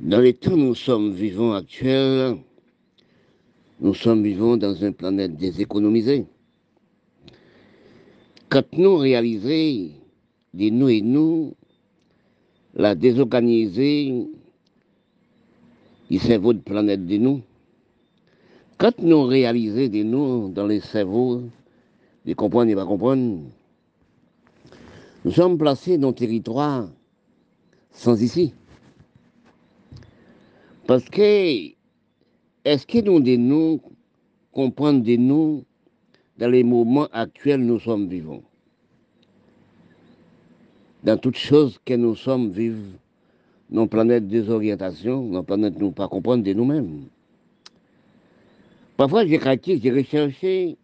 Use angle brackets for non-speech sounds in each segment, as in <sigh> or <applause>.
Dans les temps où nous sommes vivants actuels, nous sommes vivants dans une planète déséconomisée. Quand nous réalisons, de nous et nous, la désorganiser du cerveau de planète de nous, quand nous réalisons de nous dans les cerveaux, de comprendre et pas comprendre, nous sommes placés dans un territoire sans ici. Parce que, est-ce que nous de nous comprendre de nous dans les moments actuels nous sommes vivants? Dans toutes choses que nous sommes vivants, nos planètes désorientation, nos planètes nous pas comprendre de nous-mêmes. Parfois, j'ai craqué, j'ai recherché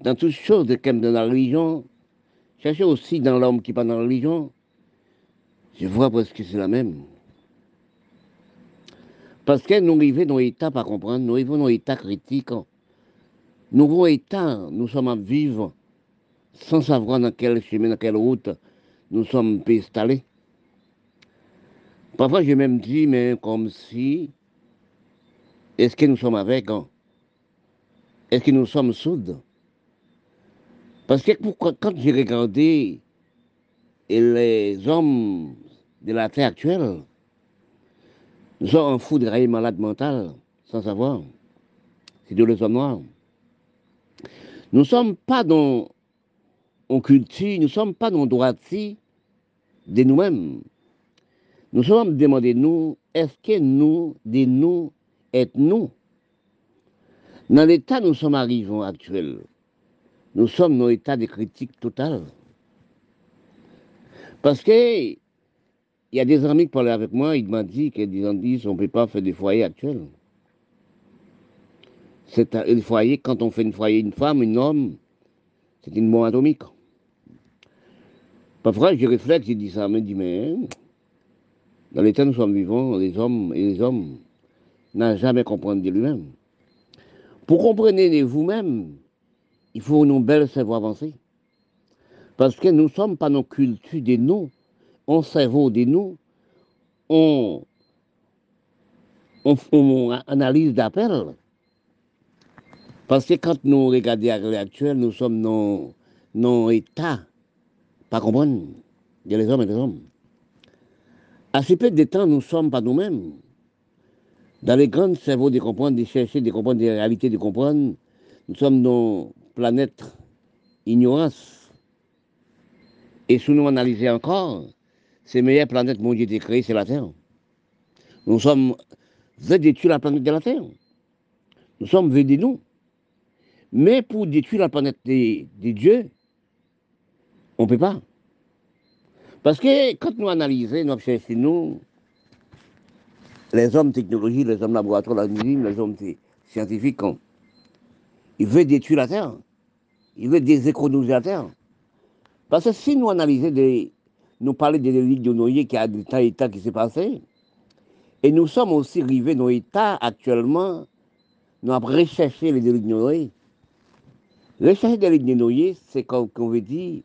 dans toutes choses de dans la religion, chercher aussi dans l'homme qui pas dans la religion, je vois presque c'est la même. Parce que nous arrivons dans l'état pas comprendre, nous arrivons dans l'état critique. Nouveau état, nous sommes à vivre sans savoir dans quel chemin, dans quelle route nous sommes installés. Parfois, j'ai même dit, mais comme si, est-ce que nous sommes avec hein? Est-ce que nous sommes soudes? Parce que quand j'ai regardé les hommes de la terre actuelle, nous sommes en fou de malade mental, sans savoir. C'est de les hommes. Nous ne sommes pas dans en culture, nous ne sommes pas dans droit de nous-mêmes. Nous sommes demandés, nous, est-ce que nous, de nous, êtes nous Dans l'état nous sommes arrivés actuel, nous sommes dans l'état de critique totale. Parce que il y a des amis qui parlaient avec moi, ils m'ont dit que des dit on ne peut pas faire des foyers actuels. C'est un foyer, quand on fait un foyer, une femme, un homme, c'est une bombe atomique. Parfois, je réfléchis, je dis ça, je me dis, mais dans l'état où nous sommes vivants, les hommes et les hommes n'ont jamais compris de lui-même. Pour comprendre vous-même, il faut une belle savoir avancer. Parce que nous ne sommes pas nos cultures de nous, on cerveau de nous, on, on, analyse d'appel. Parce que quand nous regardons l'heure actuelle, nous sommes dans, dans état, pas comprendre, il y a les hommes et les hommes. À peu de temps, nous sommes pas nous-mêmes. Dans les grands cerveaux de comprendre, de chercher, de comprendre des réalités, de comprendre, nous sommes dans planète ignorance. Et si nous analysons encore, c'est meilleure planète mon Dieu a créée, c'est la Terre. Nous sommes venus détruire la planète de la Terre. Nous sommes venus nous. Mais pour détruire la planète des, dieux, on ne peut pas. Parce que quand nous analysons, nous cherchons nous, les hommes technologiques, les hommes laboratoires, les hommes scientifiques, ils veulent détruire la Terre. Ils veulent déséconomiser la Terre. Parce que si nous analysons des, nous parler de l'élite de Noyer qui a tas état qui s'est passé. Et nous sommes aussi arrivés dans l'état actuellement, nous avons recherché les délites de Noyer. Rechercher les délites de Noyer, c'est comme on veut dire,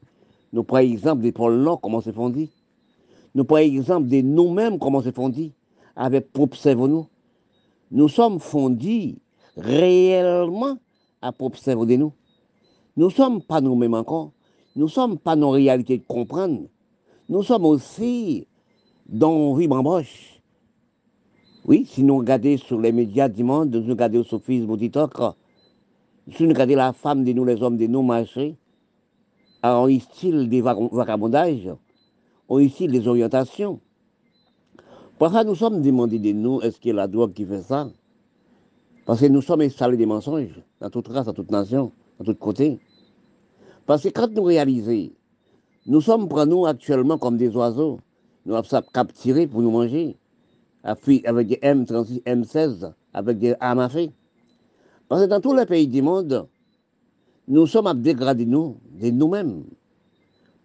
nous prenons exemple des pôles Nord, comment c'est fondé. Nous prenons exemple de nous-mêmes, comment c'est fondé, avec propre nous. Nous sommes fondés réellement à propre de nous. Nous ne sommes pas nous-mêmes encore. Nous ne sommes pas nos réalités de comprendre. Nous sommes aussi dans vie Broche. Oui, si nous regardons sur les médias du monde, nous regardons sur Facebook, TikTok, si nous regardons la femme de nous, les hommes de nous marcher, en style des vagabondages, en style des orientations. Parfois, nous sommes demandés de nous, est-ce qu'il y a la drogue qui fait ça? Parce que nous sommes installés des mensonges, dans toute race, dans toute nation, dans tout côté. Parce que quand nous réalisons nous sommes pour nous actuellement comme des oiseaux. Nous avons capturés pour nous manger. Avec des M36, M16, avec des armes à feu. Parce que dans tous les pays du monde, nous sommes à dégrader nous, de nous-mêmes.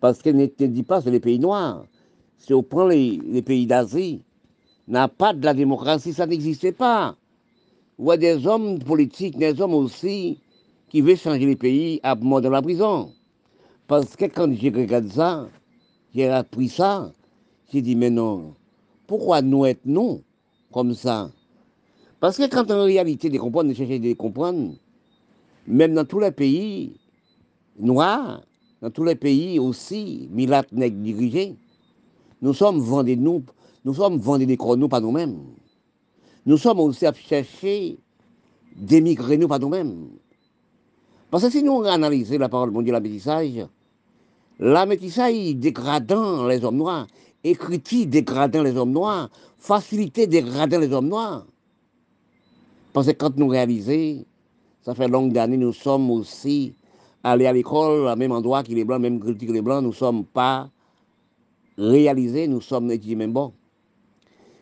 Parce que ne te dis pas, c'est les pays noirs. Si on prend les, pays d'Asie, n'a pas de la démocratie, ça n'existait pas. A des hommes politiques, des hommes aussi, qui veulent changer les pays à mort dans la prison. Parce que quand j'ai regardé ça, j'ai appris ça, j'ai dit, mais non, pourquoi nous être nous comme ça? Parce que quand en réalité, de comprendre, de chercher de comprendre, même dans tous les pays noirs, dans tous les pays aussi, Milat n'est dirigé, nous sommes vendus, nous, nous sommes vendus des nous pas nous-mêmes. Nous sommes aussi à chercher d'émigrer nous pas nous-mêmes. Parce que si nous analysons la parole mondiale, la métissage, la métissage dégradant les hommes noirs, écriture dégradant les hommes noirs, facilité dégradant les hommes noirs. Parce que quand nous réalisons, ça fait longues années, nous sommes aussi allés à l'école, au même endroit que les Blancs, même critique que les Blancs, nous ne sommes pas réalisés, nous sommes étudiés même bon.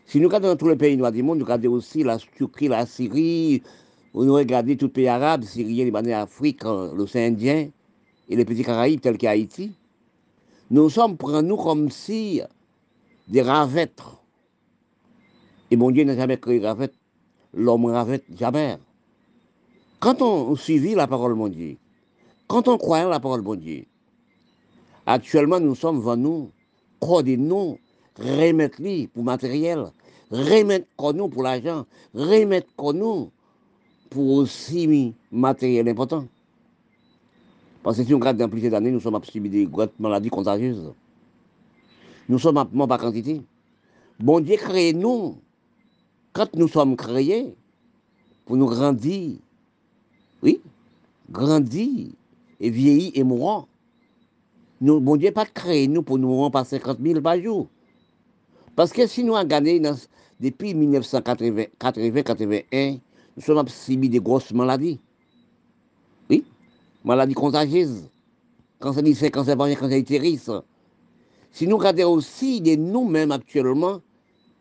Si nous regardons tous les pays noirs du monde, nous regardons aussi la Turquie, la Syrie, nous regardons tous les pays arabes, Syriens, Libanais, Afrique, l'océan Indien et les petits Caraïbes tels qu'Haïti, nous sommes pour nous comme si des ravettes. Et mon Dieu n'a jamais créé ravette, l'homme ravette jamais. Quand on suivit la parole de Dieu, quand on croyait la parole de Dieu, actuellement nous sommes venus nous, croire nous, remettre pour matériel, remettre nous pour l'argent, remettre nous pour aussi matériel important. Parce que si on regarde dans plusieurs années, nous sommes subi des maladies contagieuses. Nous sommes à par quantité. Bon Dieu crée nous, quand nous sommes créés, pour nous grandir. Oui, grandir et vieillir et mourir. Nous, bon Dieu pas créé nous pour nous mourir par 50 000 par jour. Parce que si nous avons gagné depuis 1980-81, nous sommes subi des grosses maladies. Maladies contagieuses. Cancer du sein, cancer variant, cancer utérus. Si nous regardons aussi de nous-mêmes actuellement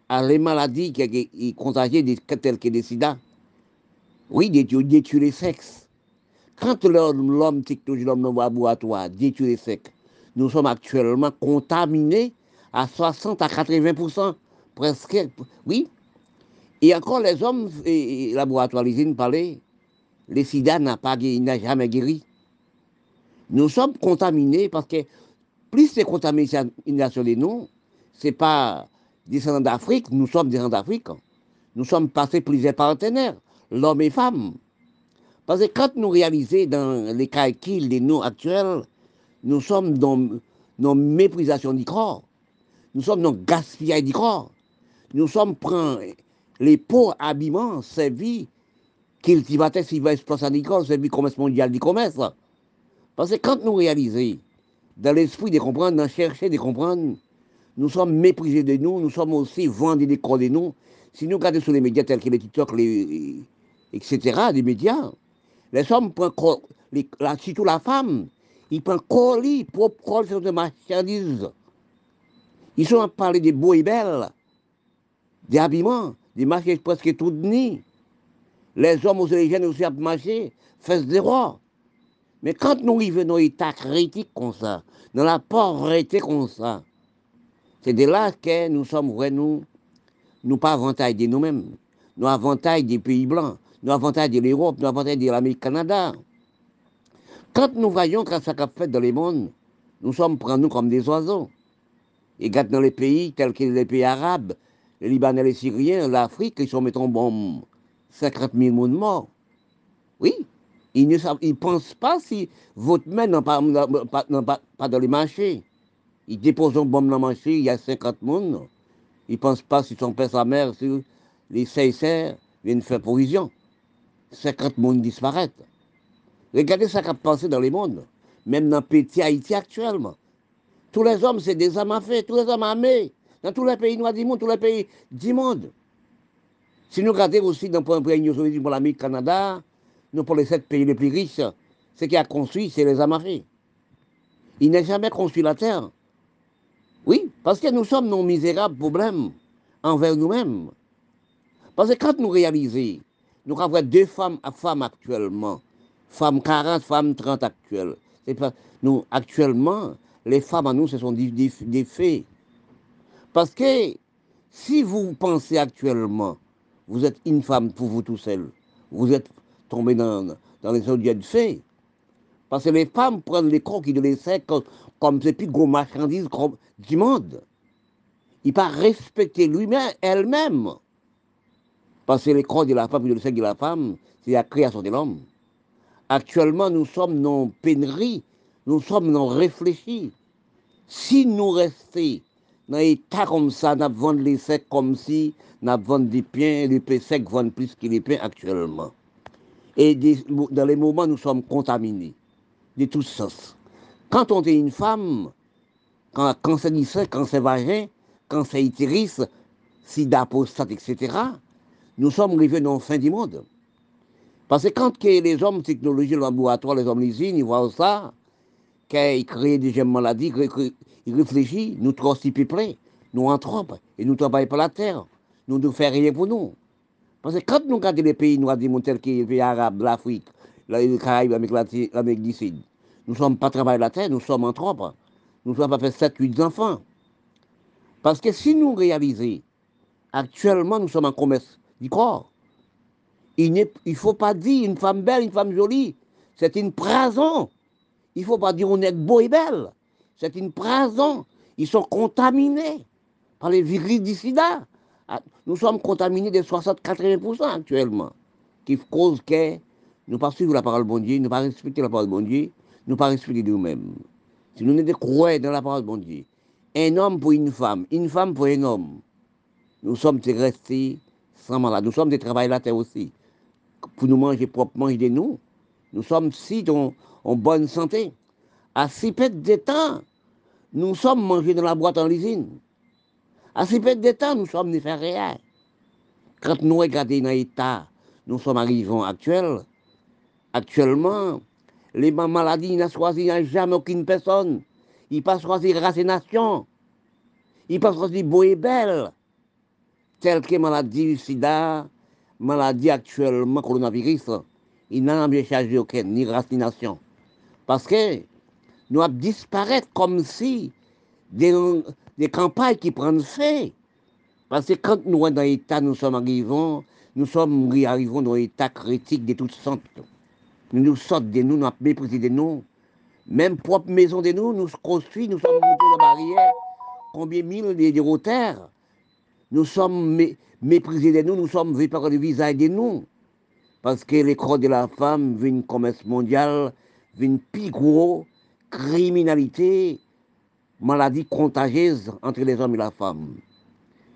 à les maladies qui sont contagieuses telles que des sida, oui, détruire les sexes. Quand l'homme technologie, l'homme laboratoire, détruire les sexes, nous sommes actuellement contaminés à 60 à 80% presque, oui. Et encore les hommes, et, laboratoires, les parlaient, le sida n'a pas n'a jamais guéri. Nous sommes contaminés parce que plus c'est contamination de nous, ce n'est pas descendants d'Afrique, nous sommes descendants d'Afrique. Nous sommes passés plusieurs partenaires, l'homme et femme. Parce que quand nous réalisons dans les calculs des noms actuels, nous sommes dans nos méprisations du corps, nous sommes dans gaspillage du corps, nous sommes prend les pots habillements cultivateurs s'ils veulent exploiter du corps, servis commerce mondial du commerce. Parce que quand nous réalisons dans l'esprit de comprendre, dans chercher de comprendre, nous sommes méprisés de nous, nous sommes aussi vendus des corps de nous. Si nous regardons sur les médias tels que les TikTok, les, etc., les médias, les hommes prennent, les, surtout la femme, ils prennent colis, propre colis sur des marchandises. Ils sont à parler des beaux et belles, des habillements, des marchés presque tout nuit. Les hommes aussi, les jeunes aussi à marcher, fesses des rois. Mais quand nous arrivons dans l'état critique comme ça, dans la pauvreté comme ça, c'est de là que nous sommes vrais, nous, nous pas avantage de nous-mêmes, nous avantage des pays blancs, nous avantage de l'Europe, nous avantage de l'Amérique Canada. Quand nous voyons que ça a fait dans le monde, nous sommes pris nous comme des oiseaux. Et quand dans les pays tels que les pays arabes, les Libanais, les Syriens, l'Afrique, ils sont, mettons, bon, 50 000 monde morts. Oui, ils ne pensent pas si votre main n'est pas, pas, dans les marchés. Ils déposent un bombe dans le marché, il y a 50 personnes. Ils ne pensent pas si son père, sa mère, les Seychelles viennent faire provision. 50 personnes disparaissent. Regardez ce qui a dans le monde, même dans petit Haïti actuellement. Tous les hommes, c'est des hommes à fait, tous les hommes armés, dans tous les pays noirs du monde, tous les pays du monde. Si nous regardons aussi dans le pays pour l'Amérique, Canada, nous, pour les sept pays les plus riches, ce qui a construit, c'est les amarrés. Il n'a jamais construit la terre. Oui, parce que nous sommes nos misérables problèmes envers nous-mêmes. Parce que quand nous réalisons, nous avons deux femmes, femmes actuellement, femmes 40, femmes 30 actuelles. Pas, nous, actuellement, les femmes à nous, ce sont des, des faits. Parce que si vous pensez actuellement, vous êtes une femme pour vous tout seul, vous êtes tomber dans, dans les de fait. Parce que les femmes prennent les qui de les comme, comme ces plus gros marchandises du monde. Il pas respecter lui-même, elle-même. Parce que le corps de la femme et le sexe de la femme, c'est la création de l'homme. Actuellement, nous sommes dans pénurie, nous sommes dans réfléchis. Si nous restons dans l'état comme ça, nous vendons les secs comme si nous vendons des pains, les pains secs vendent plus que les pains actuellement. Et dans les moments, nous sommes contaminés de tous sens. Quand on est une femme, quand, c'est du quand c'est vagin, quand c'est utérus, sida, prostate, etc., nous sommes arrivés dans la fin du monde. Parce que quand les hommes technologie, le laboratoire, les hommes l'usine, ils voient ça, qu'ils créent des maladies, ils réfléchissent, nous trop si peuplés, nous en trompent, et nous travaillons pas la terre, nous ne faisons rien pour nous. Parce que quand nous regardons les pays noirs du monde tels que les arabes, l'Afrique, les Caraïbes, l'Amérique du Sud, nous ne sommes pas travaillés la terre, nous sommes en trompe. Nous ne sommes pas fait 7, 8 enfants. Parce que si nous réalisons, actuellement nous sommes en commerce du corps, il ne faut pas dire une femme belle, une femme jolie. C'est une prison. Il ne faut pas dire on est beau et belle. C'est une prison. Ils sont contaminés par les virus du sida. Ah, nous sommes contaminés de 60-80% actuellement. Qui cause que nous ne pas suivre la parole de bon Dieu, nous ne pas respecter la parole de bon Dieu, nous ne pas respecter nous-mêmes. Si nous ne croyons dans la parole de bon Dieu, un homme pour une femme, une femme pour un homme, nous sommes restés sans malade. Nous sommes des travailleurs aussi pour nous manger proprement nous. Nous sommes si en, bonne santé. À si peu de temps, nous sommes mangés dans la boîte en l'usine. À si peu de temps, nous sommes faire rien. Quand nous regardons dans l'état, nous sommes arrivés actuels. Actuellement, les maladies n'ont choisi jamais aucune personne. Ils pas choisi race et nation. Ils pas choisi beau et belle. Telles que maladie du sida, maladie actuellement, coronavirus, il n'a bien chargé aucune, ni race, ni nation. Parce que nous avons disparaître comme si des, des campagnes qui prennent fait. Parce que quand nous dans l'état, nous sommes arrivés, nous sommes arrivés dans l'état critique de toutes sortes. Nous nous sortons de nous, nous méprisé de nous. Même propre maison de nous, nous construisons, nous sommes montés la barrière. Combien mille de, de Nous sommes méprisés de nous, nous sommes vus par le visage de nous. Parce que les de la femme viennent commerce mondial, viennent plus gros, criminalité, maladie contagieuse entre les hommes et la femme.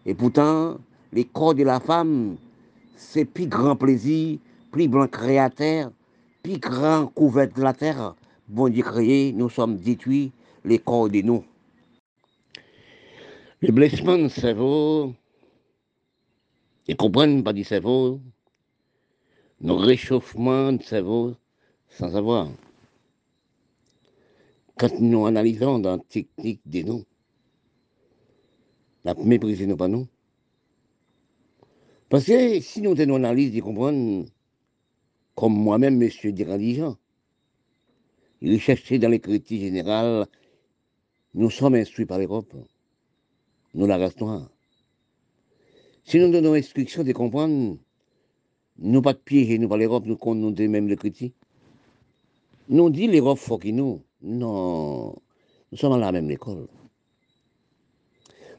Et pourtant, les corps de la femme, c'est plus grand plaisir, plus grand créateur, plus grand couvert de la terre. Bon Dieu créé, nous sommes détruits, les corps de nous. Le blessement de cerveau, ils comprennent pas du cerveau, nos réchauffements de cerveau sans savoir. Quand nous analysons dans la technique des noms, nous pas nous. Parce que si nous tenons analyse, ils comprennent, comme moi-même, monsieur dirigeant, il cherchait dans les critiques générales, nous sommes instruits par l'Europe. Nous la restons. Si nous donnons instruction de comprendre, nous pas de piéger, nous pas l'Europe, nous comptons même les critiques. Nous dit l'Europe faut que nous. Non, nous sommes à la même école.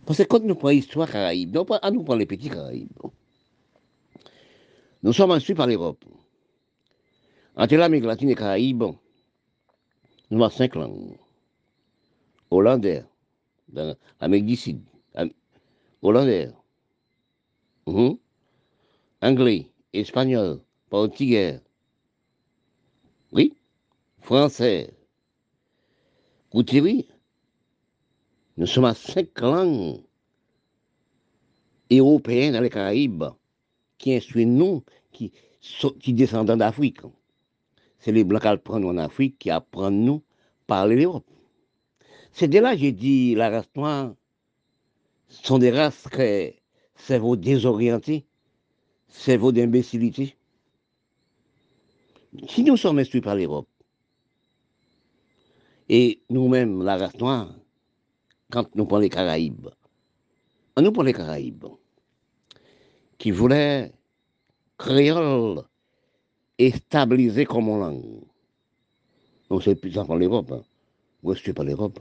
Parce que quand nous prenons l'histoire Caraïbe, nous, à nous les petits Caraïbes. Nous sommes instruits par l'Europe. Entre l'Amérique latine et Caraïbes, nous avons cinq langues. Hollandais, dans du Sud. Hollandais, Mhm. Anglais, espagnol, portugais, oui, français. Oui, nous sommes à cinq langues européennes dans les Caraïbes qui instruisent nous, qui, qui descendent d'Afrique. C'est les Blancs qui apprennent en Afrique qui apprennent nous parler l'Europe. C'est de là que j'ai dit la race noire sont des races qui cerveau désorienté, cerveau d'imbécilité. Si nous sommes instruits par l'Europe, et nous-mêmes, la race noire, quand nous prenons les Caraïbes, nous prenons les Caraïbes, qui voulaient créole et stabiliser comme langue. On sait plus ça l'Europe. Hein. Moi, je pas l'Europe.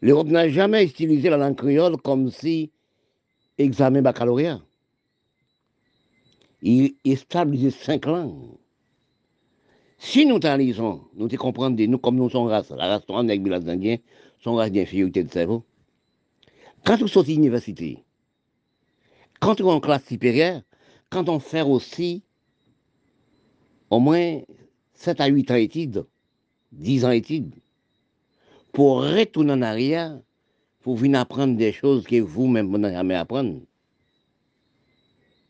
L'Europe n'a jamais utilisé la langue créole comme si examen baccalauréat. il établit cinq langues. Si nous t'analysons, nous te comprenons, nous comme nous sommes race, la race noire, avec les Indiens, sont race d'infériorité de cerveau. Quand on sort de l'université, quand on est en classe supérieure, quand on fait aussi au moins 7 à 8 ans d'études, 10 ans d'études, pour retourner en arrière, pour venir apprendre des choses que vous-même vous n'avez jamais apprendre.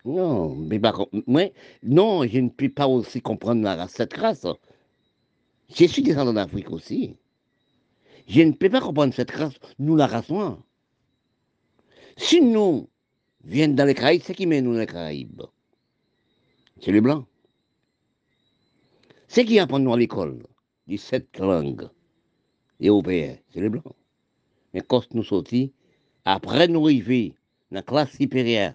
Non, mais moi, non, je ne peux pas aussi comprendre la, cette race. Je suis descendant d'Afrique aussi. Je ne peux pas comprendre cette race, nous la race noire. Si nous viennent dans les Caraïbes, c'est qui met nous dans les Caraïbes? C'est les Blancs. C'est qui apprend nous à l'école, les sept langues européennes, c'est les Blancs. Mais quand nous sortis, après nous arriver dans la classe supérieure,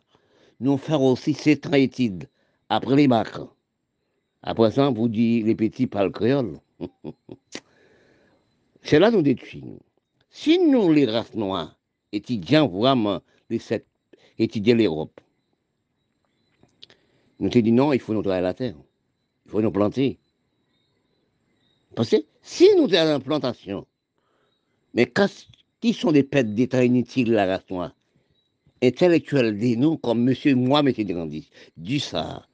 nous faire aussi ans d'études, après les bacs. Après ça, vous dites les petits parlent créole. <laughs> c'est là nous. Nous. Si nous, les races noires, étudions vraiment les étudier l'Europe, nous te dit non, il faut nous travailler la terre. Il faut nous planter. Parce que si nous sommes en plantation, mais qui sont des pètes d'État inutiles, la race noire Intellectuels des nous, comme monsieur, moi, monsieur Grandis, du ça.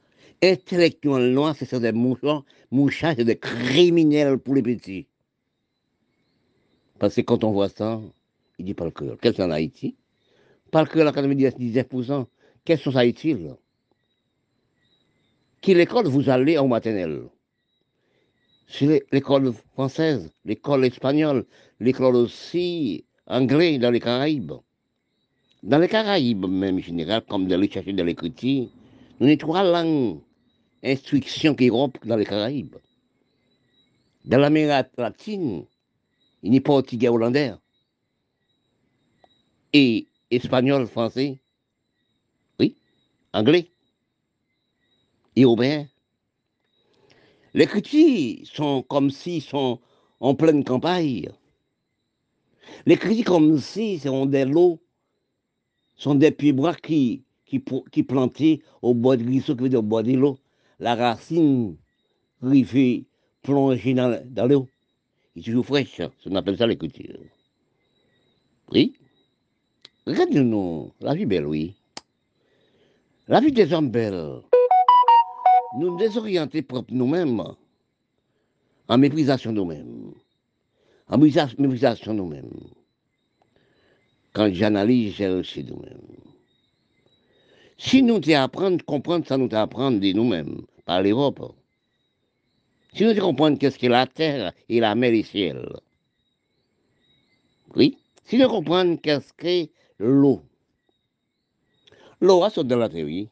Intellectuels noirs, ce sont des mouchards, mouchards, c'est des criminels pour les petits. Parce que quand on voit ça, il dit pas le cœur. Qu'est-ce en Haïti? Pas le cœur, dit 19%. Qu'est-ce que ça utile Quelle école vous allez en maternelle c'est l'école française, l'école espagnole, l'école aussi anglaise dans les Caraïbes. Dans les Caraïbes, même général, comme dans les chercher dans l'écriture, nous avons trois langues instruction qu'Europe dans les Caraïbes. Dans l'Amérique latine, il n'y a pas portugais hollandais. Et espagnol, français, oui, anglais, européen. Les critiques sont comme s'ils sont en pleine campagne. Les critiques comme si sont des lots, sont des pieds bras qui, qui, qui plantés au bord de glisseau, qui veut dire au bord de l'eau. La racine rivée plongée dans, l'eau. Il est toujours fraîche. On appelle ça l'écriture. Oui. Regardez-nous, la vie belle, oui. La vie des hommes belle nous désorienter propre nous-mêmes, en méprisation nous-mêmes, en méprisation nous-mêmes. Quand j'analyse, aussi nous-mêmes. Si nous apprendre, comprendre, ça nous apprendre de nous-mêmes, par l'Europe. Si nous comprendre qu'est-ce que la terre et la mer et le ciel. Oui. Si nous comprenons qu'est-ce que l'eau. L'eau, ça dans la théorie.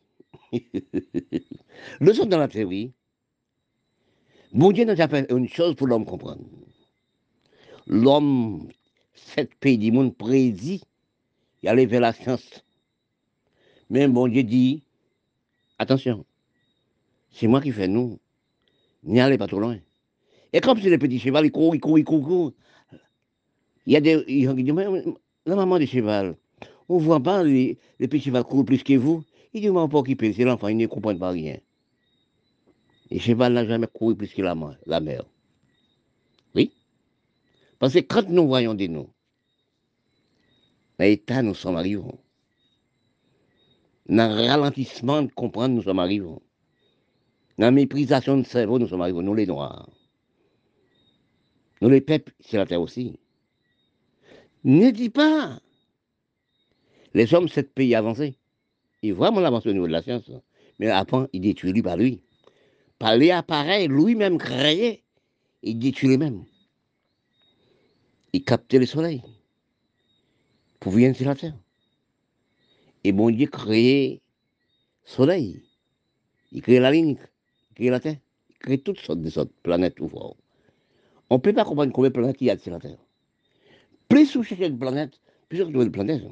<laughs> Le sens dans la théorie, mon Dieu nous a fait une chose pour l'homme comprendre. L'homme, sept pays du monde prédit, il vers la science. Mais mon Dieu dit, attention, c'est moi qui fais nous, n'y allez pas trop loin. Et comme c'est les petits chevaux, ils courent, ils courent, ils courent, Il y a des. Ils disent, la maman des chevaux, on ne voit pas les, les petits chevaux courent plus que vous. Il dit, moi, pas occupé, c'est l'enfant, il ne comprend pas rien. Et cheval n'a jamais couru plus que la, la mer. Parce que quand nous voyons des noms, dans l'état, nous sommes arrivés. Dans le ralentissement de comprendre, nous sommes arrivés. Dans la méprisation de cerveau, nous sommes arrivés, nous les noirs. Nous les peuples, c'est la terre aussi. Ne dis pas, les hommes, sept pays avancés. Il vraiment avancé au niveau de la science. Mais après, il détruit lui par lui. Par les appareils lui-même créés, il détruit lui-même. Il captait le soleil pour venir sur la terre. Et bon Dieu créé soleil. Il crée la ligne, il crée la terre, il crée toutes sortes de planètes ou. On ne peut pas comprendre combien de planètes il y a sur la terre. Plus vous cherchez une planète, plus vous trouvez de planètes.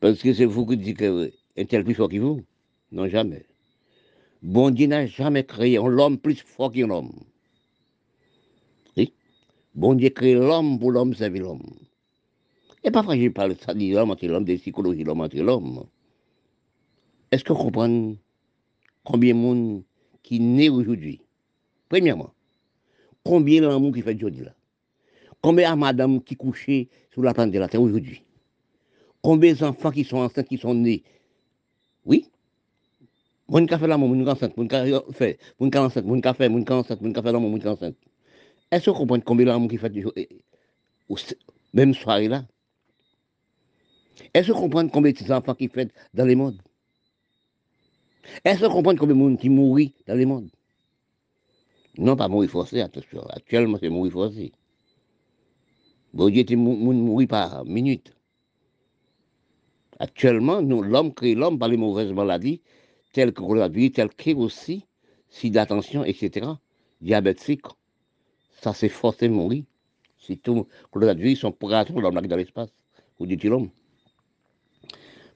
Parce que c'est vous qui dites qu'un tel plus fort que vous Non, jamais. Bon Dieu n'a jamais créé un homme plus fort qu'un homme. Bon Dieu crée l'homme pour l'homme servir l'homme. Et parfois, je parle ça de l'homme entre l'homme, de psychologie l'homme entre l'homme. Est-ce qu'on comprend combien de monde qui naît aujourd'hui? Premièrement, combien l'amour qui fait aujourd'hui là? Combien de madame qui couchait sur la planète de la Terre aujourd'hui? Combien d'enfants qui sont enceintes, qui sont nés? Oui Mon café l'amour, mon enceinte, mon café mon enceinte, mon café, mon enceinte, mon café l'amour, mon enceinte. Est-ce qu'on comprend combien l'amour qui fait même soirée là Est-ce qu'on comprend combien de enfants qui dans les mondes Est-ce comprend combien de monde qui mourit dans les mondes Non, pas mourir forcé, attention. Actuellement, c'est mourir forcé. Bon Dieu, tu mourir par minute. Actuellement, l'homme crée l'homme par les mauvaises maladies, telles que la vie, telles que aussi, si d'attention, etc. Diabétique. Ça, c'est forcé de mourir. C'est tout. la vie, sont pour l'homme dans l'espace. Où dit l'homme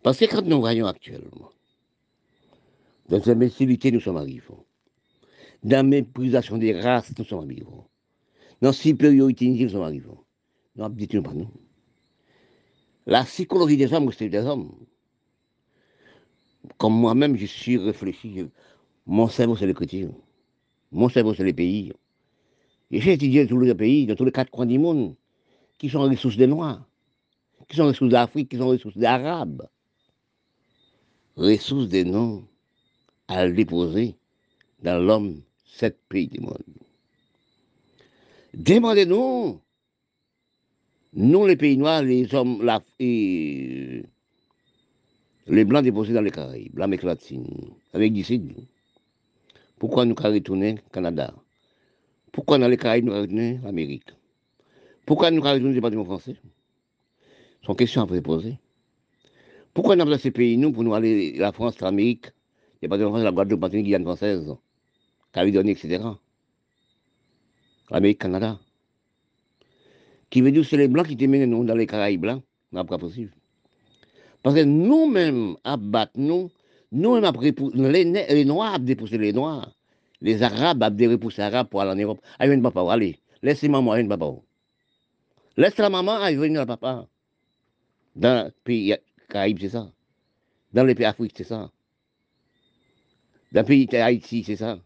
Parce que quand nous voyons actuellement, dans l'imbécilité, nous sommes arrivés. Dans la méprisation des races, nous sommes arrivés. Dans la supériorité, nous sommes arrivés. Nous ne pas nous. La psychologie des hommes, c'est des hommes. Comme moi-même, je suis réfléchi. Mon cerveau, c'est l'écriture. Mon cerveau, c'est les pays. J'ai étudié tous les pays, dans tous les quatre coins du monde, qui sont ressources des Noirs, qui sont ressources d'Afrique, qui sont ressources des Arabes. Ressources des noms à déposer dans l'homme, sept pays du monde. Demandez-nous, nous les pays noirs, les hommes, et, les blancs déposés dans les Caraïbes, l'Amérique latine, avec d'ici, pourquoi nous retourner au Canada? Pourquoi dans les Caraïbes nous retourner l'Amérique Pourquoi nous retourner le département français? Une question à poser. Pourquoi nous avons ces pays, nous, pour nous aller la France, l'Amérique, pas de France, la Guadeloupe, la Guyane française, Calédonie, etc. L'Amérique, Canada. Qui veut dire que c'est les Blancs qui te mènent nous dans les Caraïbes blancs, n'est pas possible. Parce que nous-mêmes, abattre nous, nous-mêmes, les, les Noirs, dépousser les Noirs, les Arabes, ont repousser les Arabes pour aller en Europe. Allez, ah, papa, allez, laissez maman, allez, papa. Laisse la maman, allez, venir papa. Dans les pays Caraïbes, c'est ça. Dans les pays Afrique, c'est ça. Dans le pays d'Haïti, c'est ça.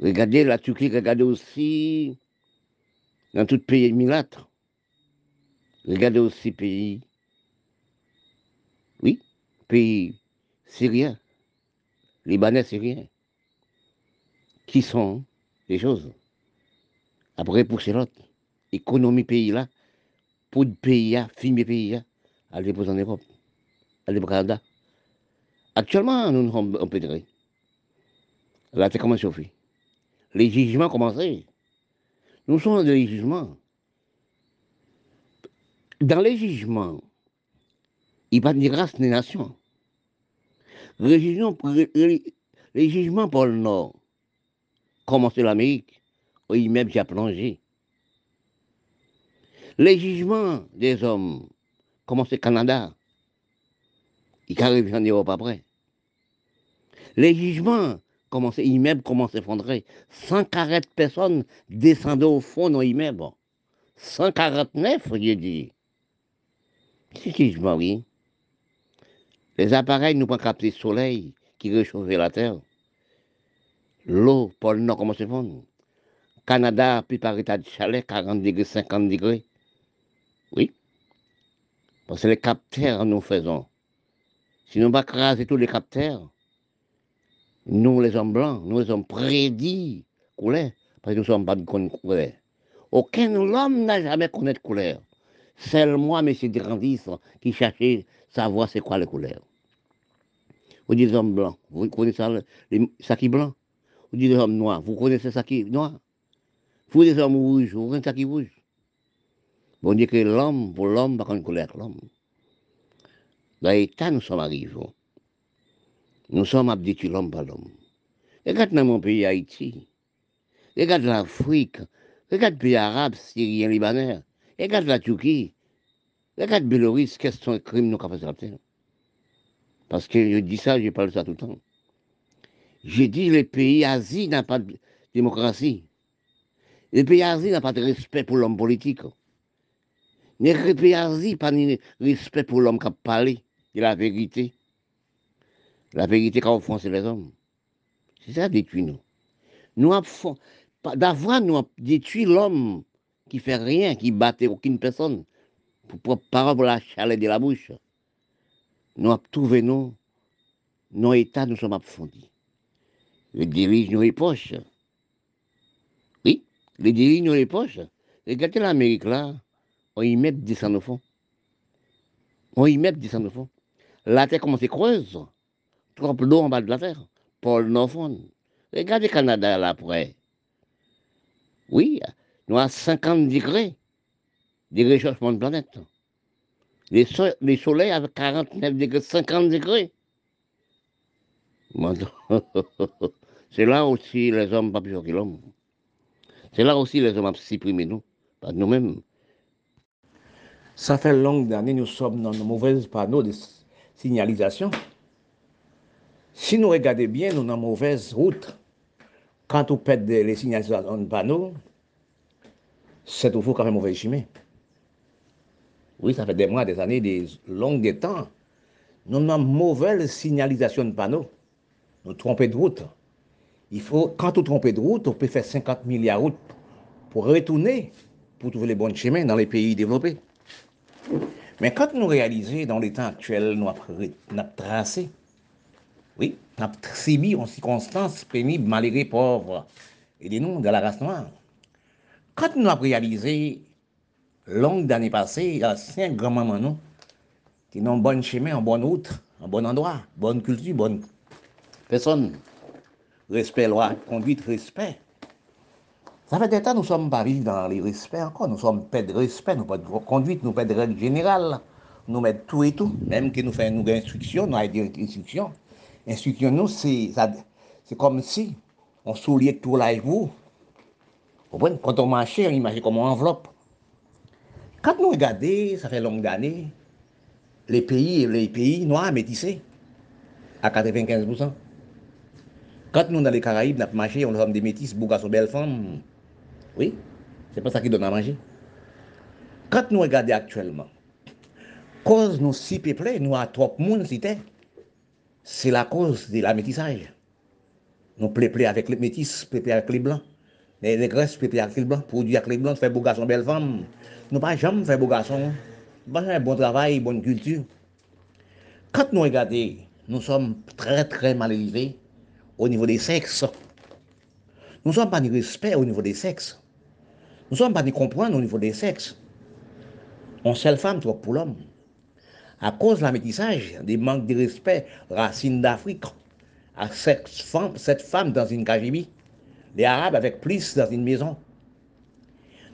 Regardez la Turquie, regardez aussi dans tout pays milâtre. Regardez aussi pays, oui, pays syriens, libanais syriens, qui sont des choses. Après, pour l'autre, économie pays là, pour le pays là, filmer pays là, à déposer en Europe, à au Canada. Actuellement, nous sommes peu de Là, c'est comment chauffer. Les jugements commencé. Nous sommes dans les jugements. Dans les jugements, il n'y a pas de race ni nation. Les les jugements pour le Nord, commencé l'Amérique, où il même a plongé. Les jugements des hommes, commencé le Canada, il arrive en Europe après. Les jugements commençaient, l'immeuble commençait à s'effondrer? 140 personnes descendaient au fond dans l'immeuble. 149, j'ai dit. C'est qui je oui. Les appareils nous pas capter le soleil qui réchauffait la terre. L'eau, pour le nord, commence à fondre. Canada, puis par état de chaleur, 40 degrés, 50 degrés. Oui. Parce que les capteurs nous faisons. Si nous pas craser tous les capteurs, nous les hommes blancs, nous les hommes prédits couleur, parce que nous sommes pas de couleur. Aucun homme n'a jamais connu de couleur. C'est moi, M. Grandis, qui cherchait savoir c'est quoi les couleurs. Vous dites hommes blancs, vous connaissez ça, les sacs blancs? Vous dites hommes noirs, vous connaissez ça qui noir? Vous dites hommes rouges, vous connaissez ça qui rouge? Vous dites que l'homme, pour l'homme, pas une couleur, l'homme. Dans l'état, nous sommes arrivés. Nous sommes habitués l'homme par l'homme. Regarde dans mon pays Haïti. Regarde l'Afrique. Regarde le pays arabe, syrien, libanais. Regarde la Turquie. Regarde Bélorusse, quels sont les crimes nous avons fait Parce que je dis ça, je parle de ça tout le temps. J'ai dit les pays Asie n'ont pas de démocratie. Les pays Asie n'ont pas de respect pour l'homme politique. Les pays Asie n'ont pas de respect pour l'homme qui a parlé de la vérité. La vérité qu'on c'est les hommes. C'est ça détruit nous. Nous d'avoir nous détruit l'homme qui fait rien, qui battait aucune personne, pour par la chaleur de la bouche. Nous avons trouvé nous, nos états nous sommes approfondis. Les dirige nos poches. Oui, les dirige nos poches. Regardez l'Amérique là, on y met 10 ans au fond. On y met 10 ans au fond. La terre commence à creuse? Trop d'eau en bas de la terre. Paul Norfond. Regardez Canada là après. Oui, nous avons 50 degrés de réchauffement de planète. Les, soleils avec 49 degrés, 50 degrés. <laughs> C'est là aussi les hommes pas plus que l'homme. C'est là aussi les hommes ont supprimé nous, par nous-mêmes. Ça fait longue d'années, nous sommes dans nos mauvaises panneaux de signalisation. Si nous regardons bien, nous sommes dans mauvaise route. Quand on perd les signalisations de panneaux, c'est toujours quand même mauvais chemin. Oui, ça fait des mois, des années, des longues des temps. Nous avons mauvaise signalisation de panneaux. Nous trompons de route. Il faut, quand on trompe de route, on peut faire 50 milliards de routes pour retourner, pour trouver les bons chemins dans les pays développés. Mais quand nous réalisons dans les temps actuels, nous avons tracé, oui, nous avons subi en circonstances pénibles, malgré pauvres, et des noms de la race noire. Quand nous avons réalisé, longue d'années passées, il y a cinq grands-mamans, nous, qui ont un bon chemin, un bon route, un bon endroit, bonne culture, bonne personne. Respect, loi, conduite, respect. Ça fait des temps nous ne sommes pas vivre dans les respects encore. Nous sommes pas de respect, nous pas de conduite, nous pas de règles générales. Nous mettons tout et tout. Même que nous faisons une instruction, nous avons des instructions. Instruction, nous, c'est comme si on souliait tout là avec vous. Quand on marchait, on imaginait comme une enveloppe. Quand nous regardons, ça fait longue années, les pays, les pays noirs métissés, à 95%. Quand nous, dans les Caraïbes, nous marché, on des métis, de belles femmes. Oui, c'est pas ça qui donne à manger. Quand nous regardons actuellement, cause nous si peuplés, nous avons trop de monde c'est la cause de la métissage. Nous peuplés avec les métis, avec les blancs. Les, les peuplés avec les blancs, produits avec les blancs, faire beau garçon, belle femme. Nous pas jamais faire beau garçon. Un bon travail, bonne culture. Quand nous regardons, nous sommes très très mal élevés au niveau des sexes. Nous ne sommes pas ni respect au niveau des sexes. Nous ne sommes pas ni comprendre au niveau des sexes. On seule femme, toi, pour l'homme. À cause de la métissage, des manques de respect, racines d'Afrique, à cette femme, cette femme dans une KGB, les Arabes avec plus dans une maison.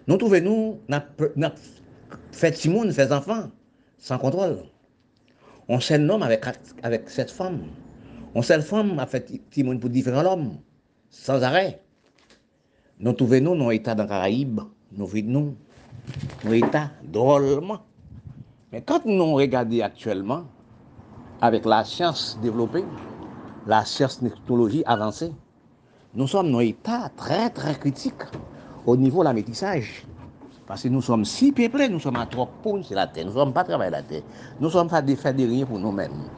Nous trouvons, nous, n'a fait Simone, ses enfants, sans contrôle. On un homme avec, avec cette femme. On sel fom a fet timoun pou diferan lom, sans arè. Nou touve nou nou etat dan Karaib, nou vid nou, nou etat drôleman. Men kant nou regade aktuelman, avek la siyans devlopè, la siyans teknoloji avansè, nou som nou etat trè trè kritik ou nivou la metisaj. Parce que nous sommes si peuplés, nous sommes à trop pour la terre. Nous ne sommes pas travailler la terre. Nous ne sommes pas défaits de rien pour nous-mêmes.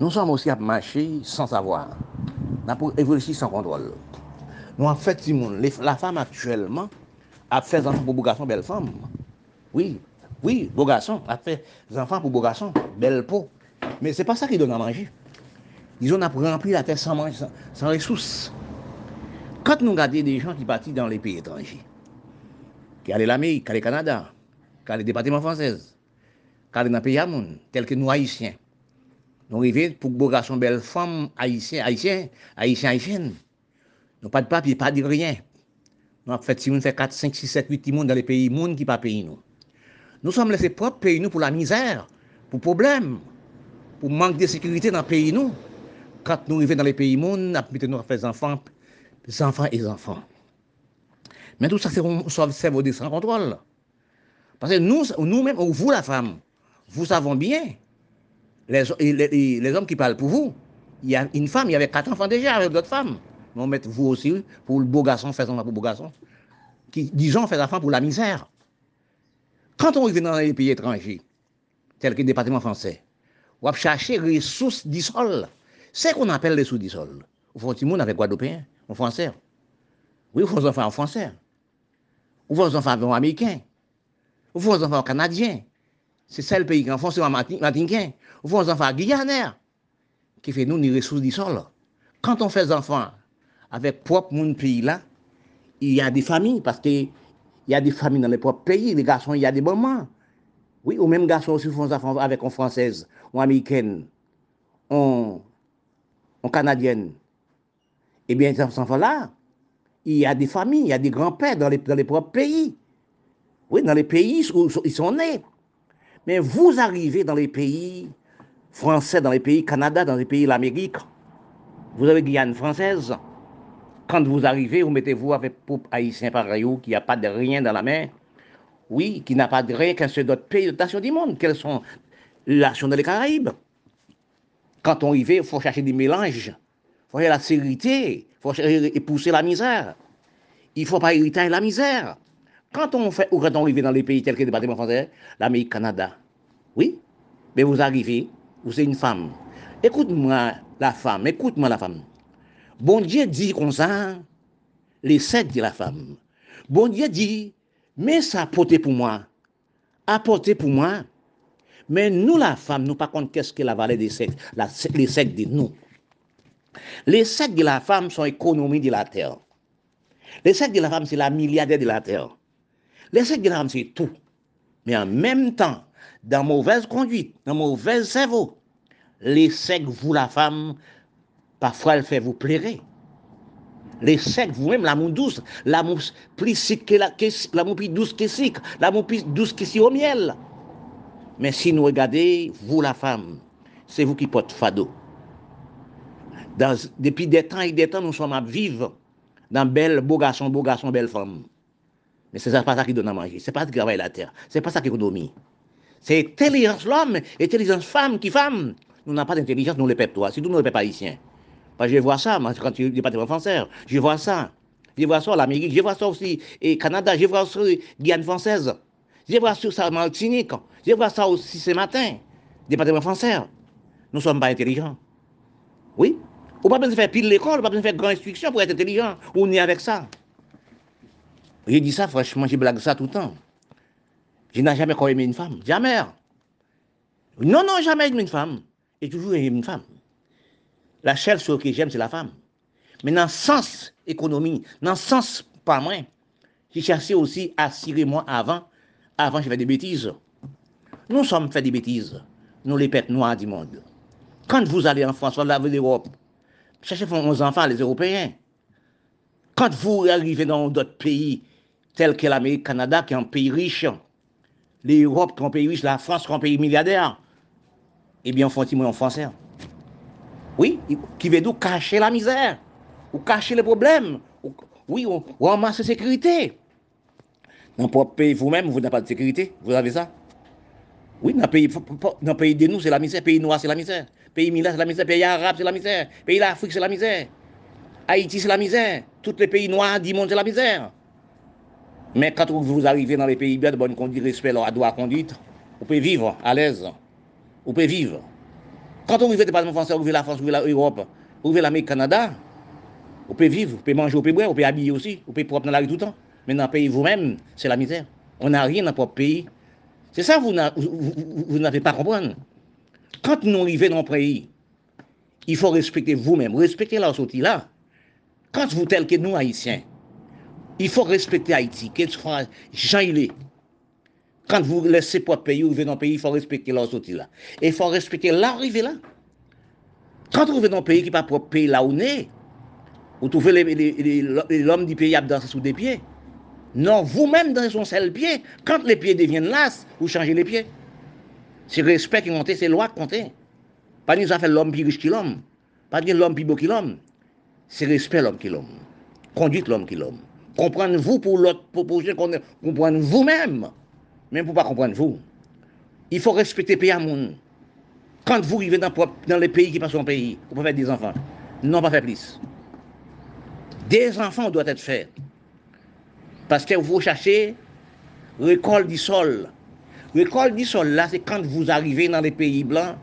Nous sommes aussi à marcher sans savoir, nous avons évoluer sans contrôle. Nous avons fait, la femme actuellement a fait des enfants pour beaux garçons, belle femme. Oui, oui, beau garçon, a fait des enfants pour beaux garçons, belle peau. Mais ce n'est pas ça qui donne à manger. Ils ont rempli la terre sans, sans, ressources. Quand nous regardons des gens qui partent dans les pays étrangers, qui allaient l'Amérique, qui allaient Canada, qui allaient les départements français, qui dans les pays tels que nous Haïtiens, nous arrivons pour beaux garçons, belles femmes, Haïtiens, Haïtiens, Haïtiens, Haïtiennes. Nous pas de papier, pas de rien. Nous avons fait, si nous fait 4, 5, 6, 7, 8 monde dans les pays monde qui pas payé nous. Nous sommes laissés propres pays nous pour la misère, pour problème, pour manque de sécurité dans le pays nous. Quand nous arrivons dans les pays monde, nous avons fait des enfants, des enfants et des enfants. Mais tout ça, c'est un cerveau sans contrôle. Parce que nous, nous-mêmes, vous la femme, vous savons bien, les, hommes qui parlent pour vous, il y a une femme, il y avait quatre enfants déjà avec d'autres femmes on met vous aussi pour le beau garçon, faisons pour le beau garçon. Qui, disons, fait femme pour la misère. Quand on vient dans les pays étrangers, tels que le département français, Ou chercher les ressources du sol. C'est qu'on appelle les ressources du sol. Ou font petit monde avec Guadeloupéen, en français. Oui, ou font enfants en français. Ou font enfants en américain. Ou font enfants en canadien. C'est ça le pays qui en c'est en martiniquin. Font enfants guyanais. Qui fait nous les ressources du sol. Quand on fait des enfants avec propre monde pays là, il y a des familles, parce qu'il y a des familles dans les propres pays, les garçons, il y a des moments. Oui, ou même garçons aussi font des enfants avec une française, ou américaine, ou, canadienne. Eh bien, ces enfants-là, il y a des familles, il y a des grands-pères dans les, dans les propres pays. Oui, dans les pays où ils sont nés. Mais vous arrivez dans les pays français, dans les pays Canada, dans les pays de l'Amérique, vous avez Guyane française. Quand vous arrivez, vous mettez-vous avec peuple haïtien pareil, qui n'a pas de rien dans la main. Oui, qui n'a pas de rien qu'un seul autre pays de nation du monde. Quelles sont les nations les Caraïbes? Quand on y va, il faut chercher des mélanges. Il faut chercher la sécurité. Il faut chercher pousser la misère. Il ne faut pas hériter la misère. Quand on fait, ou quand on arrive dans les pays tels que le département français, l'Amérique, Canada, oui, mais vous arrivez, vous êtes une femme. Écoute-moi, la femme, écoute-moi la femme. Bon Dieu dit comme ça, les sept de la femme. Bon Dieu dit, mais ça apporté pour moi, apporté pour moi. Mais nous, la femme, nous, par contre, qu'est-ce que la vallée des sectes, les sectes de nous Les sectes de la femme sont économie de la terre. Les sectes de la femme, c'est la milliardaire de la terre. Les sectes de la femme, c'est tout. Mais en même temps, dans mauvaise conduite, dans mauvaise cerveau, les sectes, vous, la femme, parfois elle fait vous plairer. Les sectes, vous-même, l'amour douce, l'amour plus que l'amour plus douce que sic, l'amour plus douce que si au miel. Mais si nous regardez, vous, la femme, c'est vous qui portez fado. depuis des temps et des temps, nous sommes à vivre dans belle, beau garçon, beau garçon, belle femme. Mais ce n'est pas ça qui donne à manger, c'est pas ça qui travaille la terre, c'est pas ça qui économie. C'est intelligence l'homme, intelligence femme qui femme. Nous n'avons pas d'intelligence, nous les peuples, toi, surtout nous les peuples haïtiens. je vois ça, moi, quand tu dis pas français, je vois ça. Je vois ça en Amérique, je vois ça aussi au Canada, je vois ça Guyane française. Je vois ça en Martinique, je vois ça aussi ce matin, département français. Nous ne sommes pas intelligents. Oui. On pas besoin de faire pile l'école, on pas besoin de faire grande instruction pour être intelligent. On est avec ça. J'ai dit ça, franchement, j'ai blague ça tout le temps. Je n'ai jamais aimé une femme. Jamais. Non, non, jamais aimé une femme. J'ai toujours aimé une femme. La seule chose que j'aime, c'est la femme. Mais dans le sens économie, dans le sens pas moins, j'ai cherché aussi à cirer moi avant. Avant, j'ai fait des bêtises. Nous sommes fait des bêtises. Nous, les pètes noirs du monde. Quand vous allez en France, vous l'Europe, cherchez vos enfants, les Européens. Quand vous arrivez dans d'autres pays, tels que l'Amérique, Canada, qui est un pays riche, l'Europe, qui est un pays riche, la France, qui est un pays milliardaire, eh bien, on fait un en français. Oui, qui veut nous cacher la misère, ou cacher les problèmes, oui, ou, en masse de sécurité. Dans le pays, vous-même, vous n'avez pas de sécurité, vous avez ça. Oui, dans le pays, de nous, c'est la misère, pays noir, c'est la misère, pays Mila, c'est la misère, pays arabe, c'est la misère, pays d'Afrique, c'est la misère, Haïti, c'est la misère, tous les pays noirs du monde, c'est la misère. Mais quand vous arrivez dans les pays bien de bonne conduite, respect, leur droit conduite, vous pouvez vivre à l'aise. Vous pouvez vivre. Quand on arrive au département français, vous la France, vous l'Europe, vous l'Amérique, Canada, vous pouvez vivre, vous pouvez manger, vous pouvez boire, vous pouvez habiller aussi, vous pouvez propre dans la rue tout le temps. Mais dans le pays vous-même, c'est la misère. On n'a rien dans notre pays. C'est ça que vous n'avez pas compris. Quand nous arrivons dans un pays, il faut respecter vous-même, respecter la sortie là. Quand vous tel que nous, Haïtiens, il faut respecter Haïti, qu'il soit Jean Quand vous laissez pas pays, vous venez dans le pays, il faut respecter sortie là. Et il faut respecter l'arrivée là. Quand vous venez dans un pays qui n'est pas propre pays là où on est, vous trouvez l'homme du pays à danser sous des pieds. Non, vous-même dans son seul pied, quand les pieds deviennent lasses, vous changez les pieds. C'est respect qui monte, c'est loi qui compte. Pas nous fait l'homme plus riche que l'homme. Pas l'homme plus beau que l'homme. C'est respect l'homme qui l'homme. Conduite l'homme qui l'homme comprendre vous pour l'autre, pour, comprendre vous-même, même pour pas comprendre vous. Il faut respecter pays à monde. Quand vous arrivez dans, les pays qui passent en pays, vous pouvez faire des enfants. Non, pas faire plus. Des enfants doivent être faits. Parce que vous cherchez récolte du sol. Récolte du sol, là, c'est quand vous arrivez dans les pays blancs,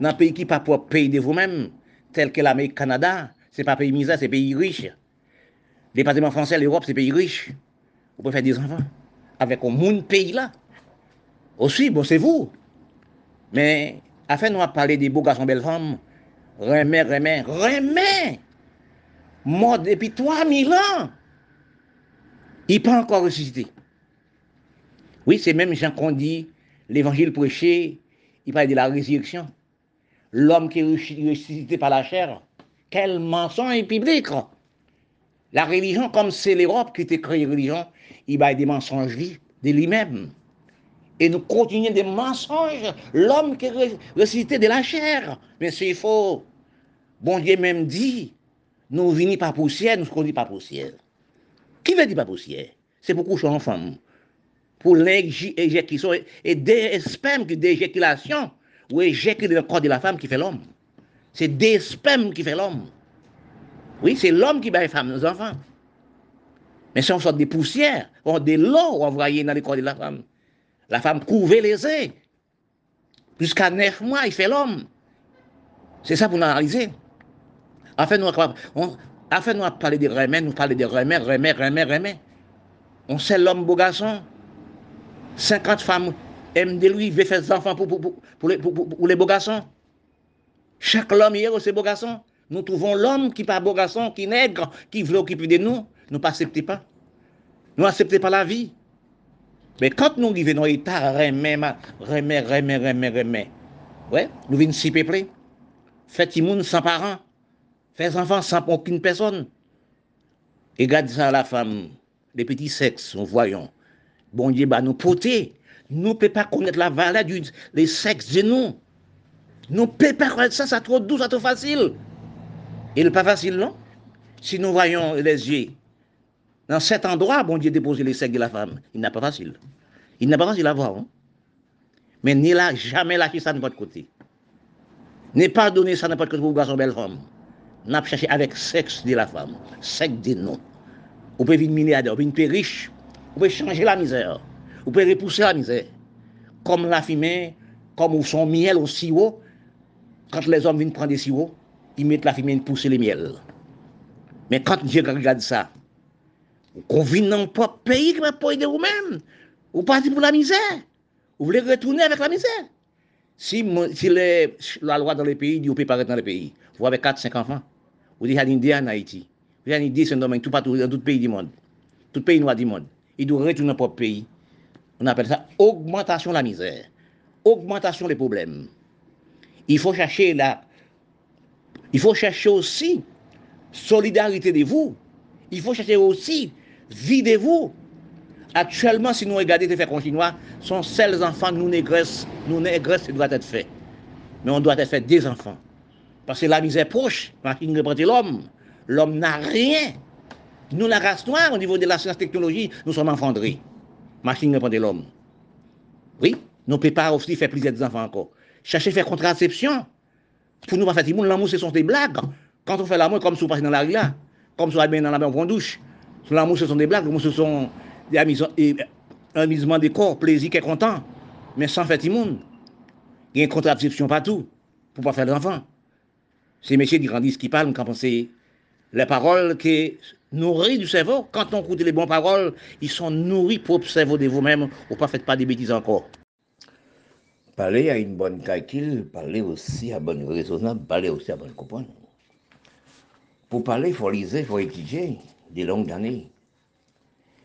dans un pays qui n'est pas pour pays de vous-même, tel que l'Amérique, Canada, ce n'est pas pays misère, c'est pays riche. Département français, l'Europe, c'est pays riche. Vous pouvez faire des enfants avec un monde pays là. Aussi, bon, c'est vous. Mais, afin nous parler des beaux garçons, belles femmes, remets, remets, remets, mort depuis 3000 ans. Il pas encore ressuscité. Oui, c'est même Jean qu'on dit, l'évangile prêché, il parle de la résurrection. L'homme qui est ressuscité par la chair, quel mensonge public. La religion, comme c'est l'Europe qui était créée religion, il va des mensonges de lui-même. Et nous continuons des mensonges. L'homme qui est ressuscité de la chair. Mais c'est faux. Bon Dieu même dit, nous venons pas poussière, nous ne pas poussière. Qui veut dire pas poussière C'est pour coucher en femme. Pour l'éjection et des spermes, des éjaculations, ou éjecter le corps de la femme qui fait l'homme. C'est des spermes qui fait l'homme. Oui, c'est l'homme qui bat les femmes, nos enfants. Mais si on sort des poussières, on des lots envoyés dans le corps de la femme. La femme les œufs. Jusqu'à neuf mois, il fait l'homme. C'est ça pour nous analyser. Afin nous, on, afin nous parler de remèdes, nous parler de remèdes, remèdes, remèdes, remèdes. On sait l'homme beau garçon. 50 femmes aiment de lui, veut faire des enfants pour, pour, pour, les, pour, les beaux garçons. Chaque homme hier, c'est beau garçon. Nous trouvons l'homme qui pas beau garçon, qui nègre, qui veut occuper de nous. Nous ne acceptons pas. Nous n'acceptons pas la vie. Mais quand nous vivons dans l'état, remè, remè, remè, remè, remè, ouais, nous venons si peuplés. Faites monde sans parents. Faites enfants sans aucune personne. Et garde ça à la femme, les petits sexes, nous voyons. Bon Dieu, bah, nous poter. Nous ne pouvons pas connaître la valeur du les sexes de nous. Nous ne pouvons pas connaître ça, c'est trop doux, c'est trop facile. Il n'est pas facile, non? Si nous voyons les yeux, dans cet endroit, bon Dieu déposer les sexes de la femme, il n'est pas facile. Il n'est pas facile à voir. Hein? Mais ni là, jamais lâcher ça de votre côté. Ne pas donner ça n'importe quel pour garçon belle femme. N'a pas cherché avec sexe de la femme, sexe de nous. Vous pouvez venir milliardaire, vous pouvez riche, vous pouvez changer la misère, vous pouvez repousser la misère. Comme la fumée, comme son miel au sirop, quand les hommes viennent prendre des sirops, ils mettent la fumée pousser les miels. Mais quand Dieu regarde ça, qu'on vit dans propre pays qui va pas aider vous-même, vous partez pour la misère, vous voulez retourner avec la misère. Si, la loi dans le pays dit vous pouvez pas dans le pays, vous avez 4-5 enfants, vous dites à l'Indien en Haïti, vous dites à l'Indien c'est un domaine tout partout, dans tout pays du monde, tout pays noir du monde, il doit retourner dans propre pays. On appelle ça augmentation de la misère, augmentation des problèmes. Il faut chercher la, il faut chercher aussi solidarité de vous. Il faut chercher aussi videz-vous. Actuellement, si nous regardons les faits chinois, sont seuls enfants nous négresses, nous négresses, ça doit être fait. Mais on doit être fait des enfants. Parce que la misère proche, machine représente l'homme. L'homme n'a rien. Nous, la race noire, au niveau de la science technologie, nous sommes enfandrés. Machine représente l'homme. Oui, nous ne pouvons pas aussi faire plusieurs enfants encore. Chercher faire contraception. Pour nous pas faire monde, l'amour, ce sont des blagues. Quand on fait l'amour, comme si on passe dans la rue comme si on bien dans la main, on prend douche. L'amour, ce sont des blagues, l'amour, ce sont des amusements des corps, plaisir qui est content. Mais sans faire monde. Il y a une contraception partout pour pas faire d'enfants. C'est messieurs qui grandissent, qui parlent, quand sait les paroles qui nourrissent du cerveau. Quand on écoute les bonnes paroles, ils sont nourris pour le cerveau de vous-même, ou pas faites pas des bêtises encore. Parler à une bonne calcul, parler aussi à bonne raisonnable, parler aussi à bonne comprendre. Pour parler, il faut lire, il faut étudier des longues années.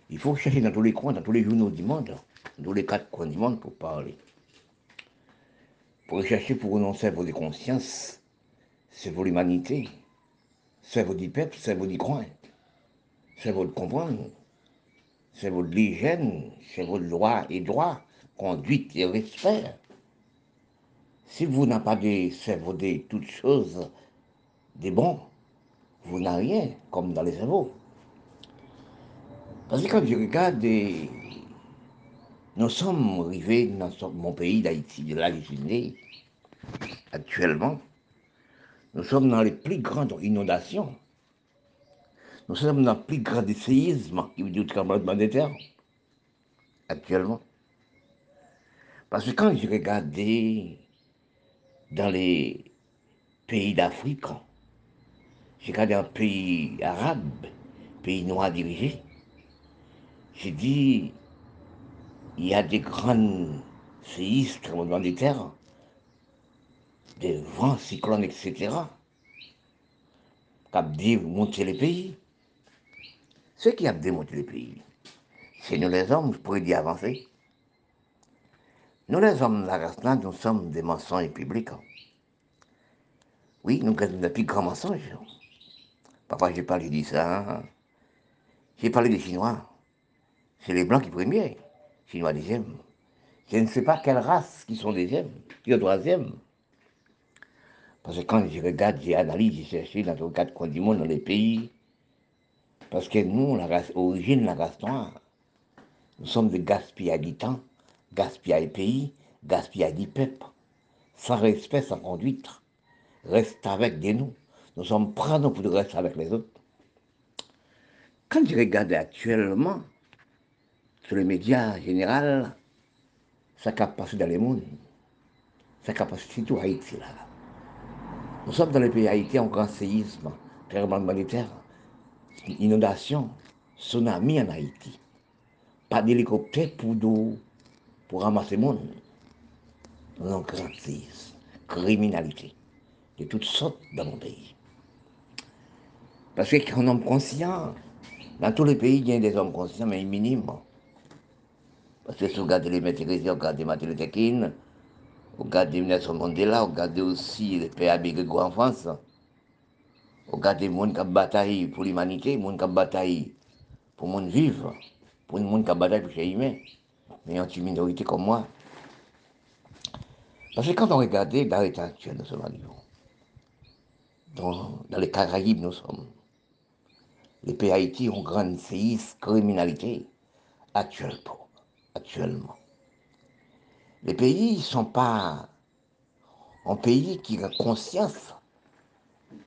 Il faut chercher dans tous les coins, dans tous les journaux du monde, dans tous les quatre coins du monde pour parler. Pour chercher pour renoncer vos conscience, c'est pour l'humanité, c'est votre peuple, c'est votre croire, c'est votre comprendre, c'est votre l'hygiène, c'est votre loi et droit, conduite et respect. Si vous n'avez pas de cerveau de toutes choses, des bons, vous n'avez rien, comme dans les cerveaux. Parce que quand je regarde, nous sommes arrivés dans mon pays d'Haïti, de là actuellement, nous sommes dans les plus grandes inondations. Nous sommes dans le plus grand séisme qui veut dire tremblement de terre, actuellement. Parce que quand je regardais dans les pays d'Afrique. J'ai regardé un pays arabe, pays noir dirigé. J'ai dit, il y a des grands séismes, tremblements de terre, des vents, cyclones, etc. Cap dit monter les pays. Ce qui a démonté les pays, c'est nous les hommes, je pourrais dire avancer. Nous les hommes de la race nous sommes des mensonges publics. Oui, nous sommes des plus grands mensonges. Parfois, j'ai parlé de ça. J'ai parlé des Chinois. C'est les Blancs qui premiers, Chinois deuxième. Je ne sais pas quelle race qui sont deuxième, qui sont troisième. Parce que quand je regarde, j'analyse, j'ai cherché dans le cadre coins du monde, dans les pays, parce que nous, la race, la race noire, nous sommes des gaspillages gaspillages pays, gaspillages du peuple, sans respect, sans conduite. Reste avec des nous. Nous sommes prêts pour rester avec les autres. Quand je regarde actuellement, sur les médias en général, ça capacité dans le monde, ça capacité tout Haïti. Nous sommes dans le pays Haïti en grand séisme, tremblement de inondation, tsunami en Haïti. Pas d'hélicoptère pour, pour ramasser le monde. Non, grand séisme, criminalité de toutes sortes dans mon pays. Parce qu'un homme conscient, dans tous les pays, il y a des hommes conscients, mais minimes. Parce que si vous regardez les maîtrises, vous regardez Martin Luther King, vous regardez Nelson Mandela, vous regardez aussi les pères Abigego en France, vous regardez les gens qui bataillent pour l'humanité, les gens qui bataillent pour le monde vivre, pour les gens qui bataillent pour les humains, mais en une minorité comme moi. Parce que quand on regarde dans l'état actuel de ce niveau, dans, les Caraïbes nous sommes, les pays Haïti ont grande séisme, criminalité actuellement. actuellement. Les pays ne sont pas un pays qui a conscience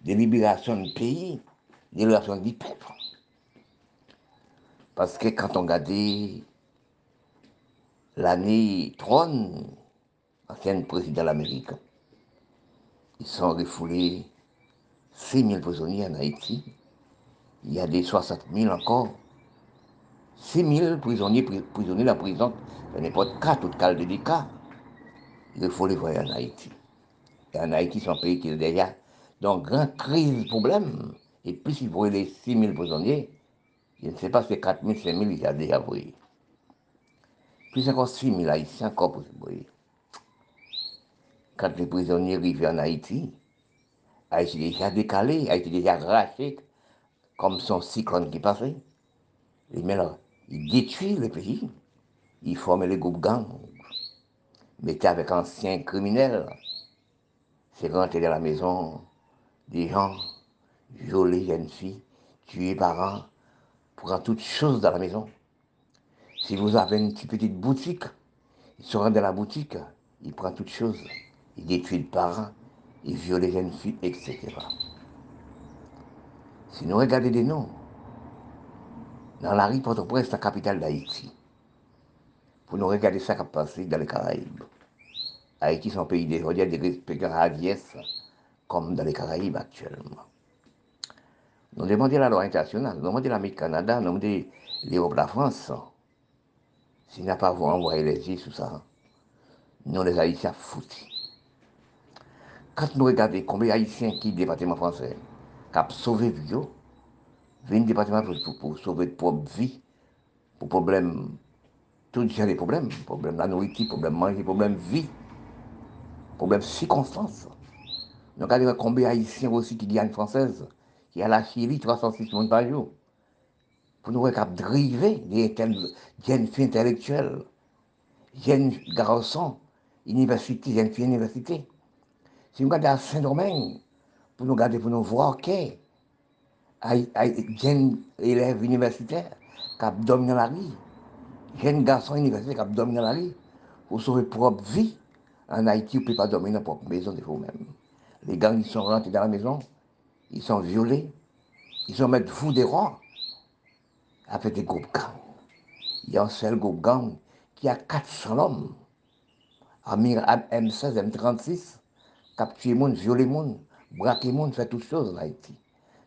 de libération du pays, de libération du peuple. Parce que quand on regarde l'année trône, ancien président de l'Amérique, ils sont refoulés 6 000 prisonniers en Haïti il y a des 60 000 encore. 6 000 prisonniers, prisonniers dans la prison, ce n'est pas de cas, tout cas de cas. Il faut les voir en Haïti. Et en Haïti, c'est un pays qui est déjà dans grande crise, problème. Et plus il voit les 6 000 prisonniers, je ne sais pas si c'est 4 000, 5 000, il y a déjà voyé. Plus encore 6 000 Haïtiens encore pour se voir. Quand les prisonniers arrivent en Haïti, Haïti déjà décalé, Haïti déjà arraché comme son cyclone qui passait. Il, il détruit le pays. Il formait les groupes gangs. Mettait avec anciens criminels. C'est rentrer dans la maison des gens, violer jeunes filles, tuer parents, prendre toutes choses dans la maison. Si vous avez une petite boutique, il se rend dans la boutique, il prend toutes choses, il détruit les parents, il viole les jeunes filles, etc. Si nous regardons des noms, dans la rue Port-au-Prince, la capitale d'Haïti, pour nous regarder ça qui passé dans les Caraïbes. Haïti, c'est un pays de, des respects radiesse, comme dans les Caraïbes actuellement. Nous demandons la loi internationale, nous demandons l'Amérique Canada, nous demandons l'Europe, la France. S'il n'a pas envoyé les yeux sur ça, nous les Haïtiens foutus. Quand nous regardons combien d'Haïtiens le département français, qui sauvé vie, viennent département pour, pour, sauver propre vie, pour problème, tout genre de problèmes, problème de la nourriture, problème manger, problème vie, problème circonstances. Nous regardons combien d'Haïtiens aussi qui gagnent française, qui a la Chili 306 monde par jour. Pour nous driver des jeunes filles intellectuelles, jeunes garçons, université, jeunes filles université. Si nous regardons à Saint-Domingue, pour nous garder, pour nous voir que jeunes élèves universitaires qui dans la rue, jeunes garçons universitaires qui dans la rue, pour sauver propre vie. En Haïti, vous ne pouvez pas dormir dans votre maison de vous-même. Les gangs, ils sont rentrés dans la maison, ils sont violés, ils sont mettre fous des rois avec des groupes gangs. Il y a un seul groupe gang qui a 400 hommes, M16, M36, capturer les gens, violer les gens, braquer les gens, faire toutes choses en Haïti.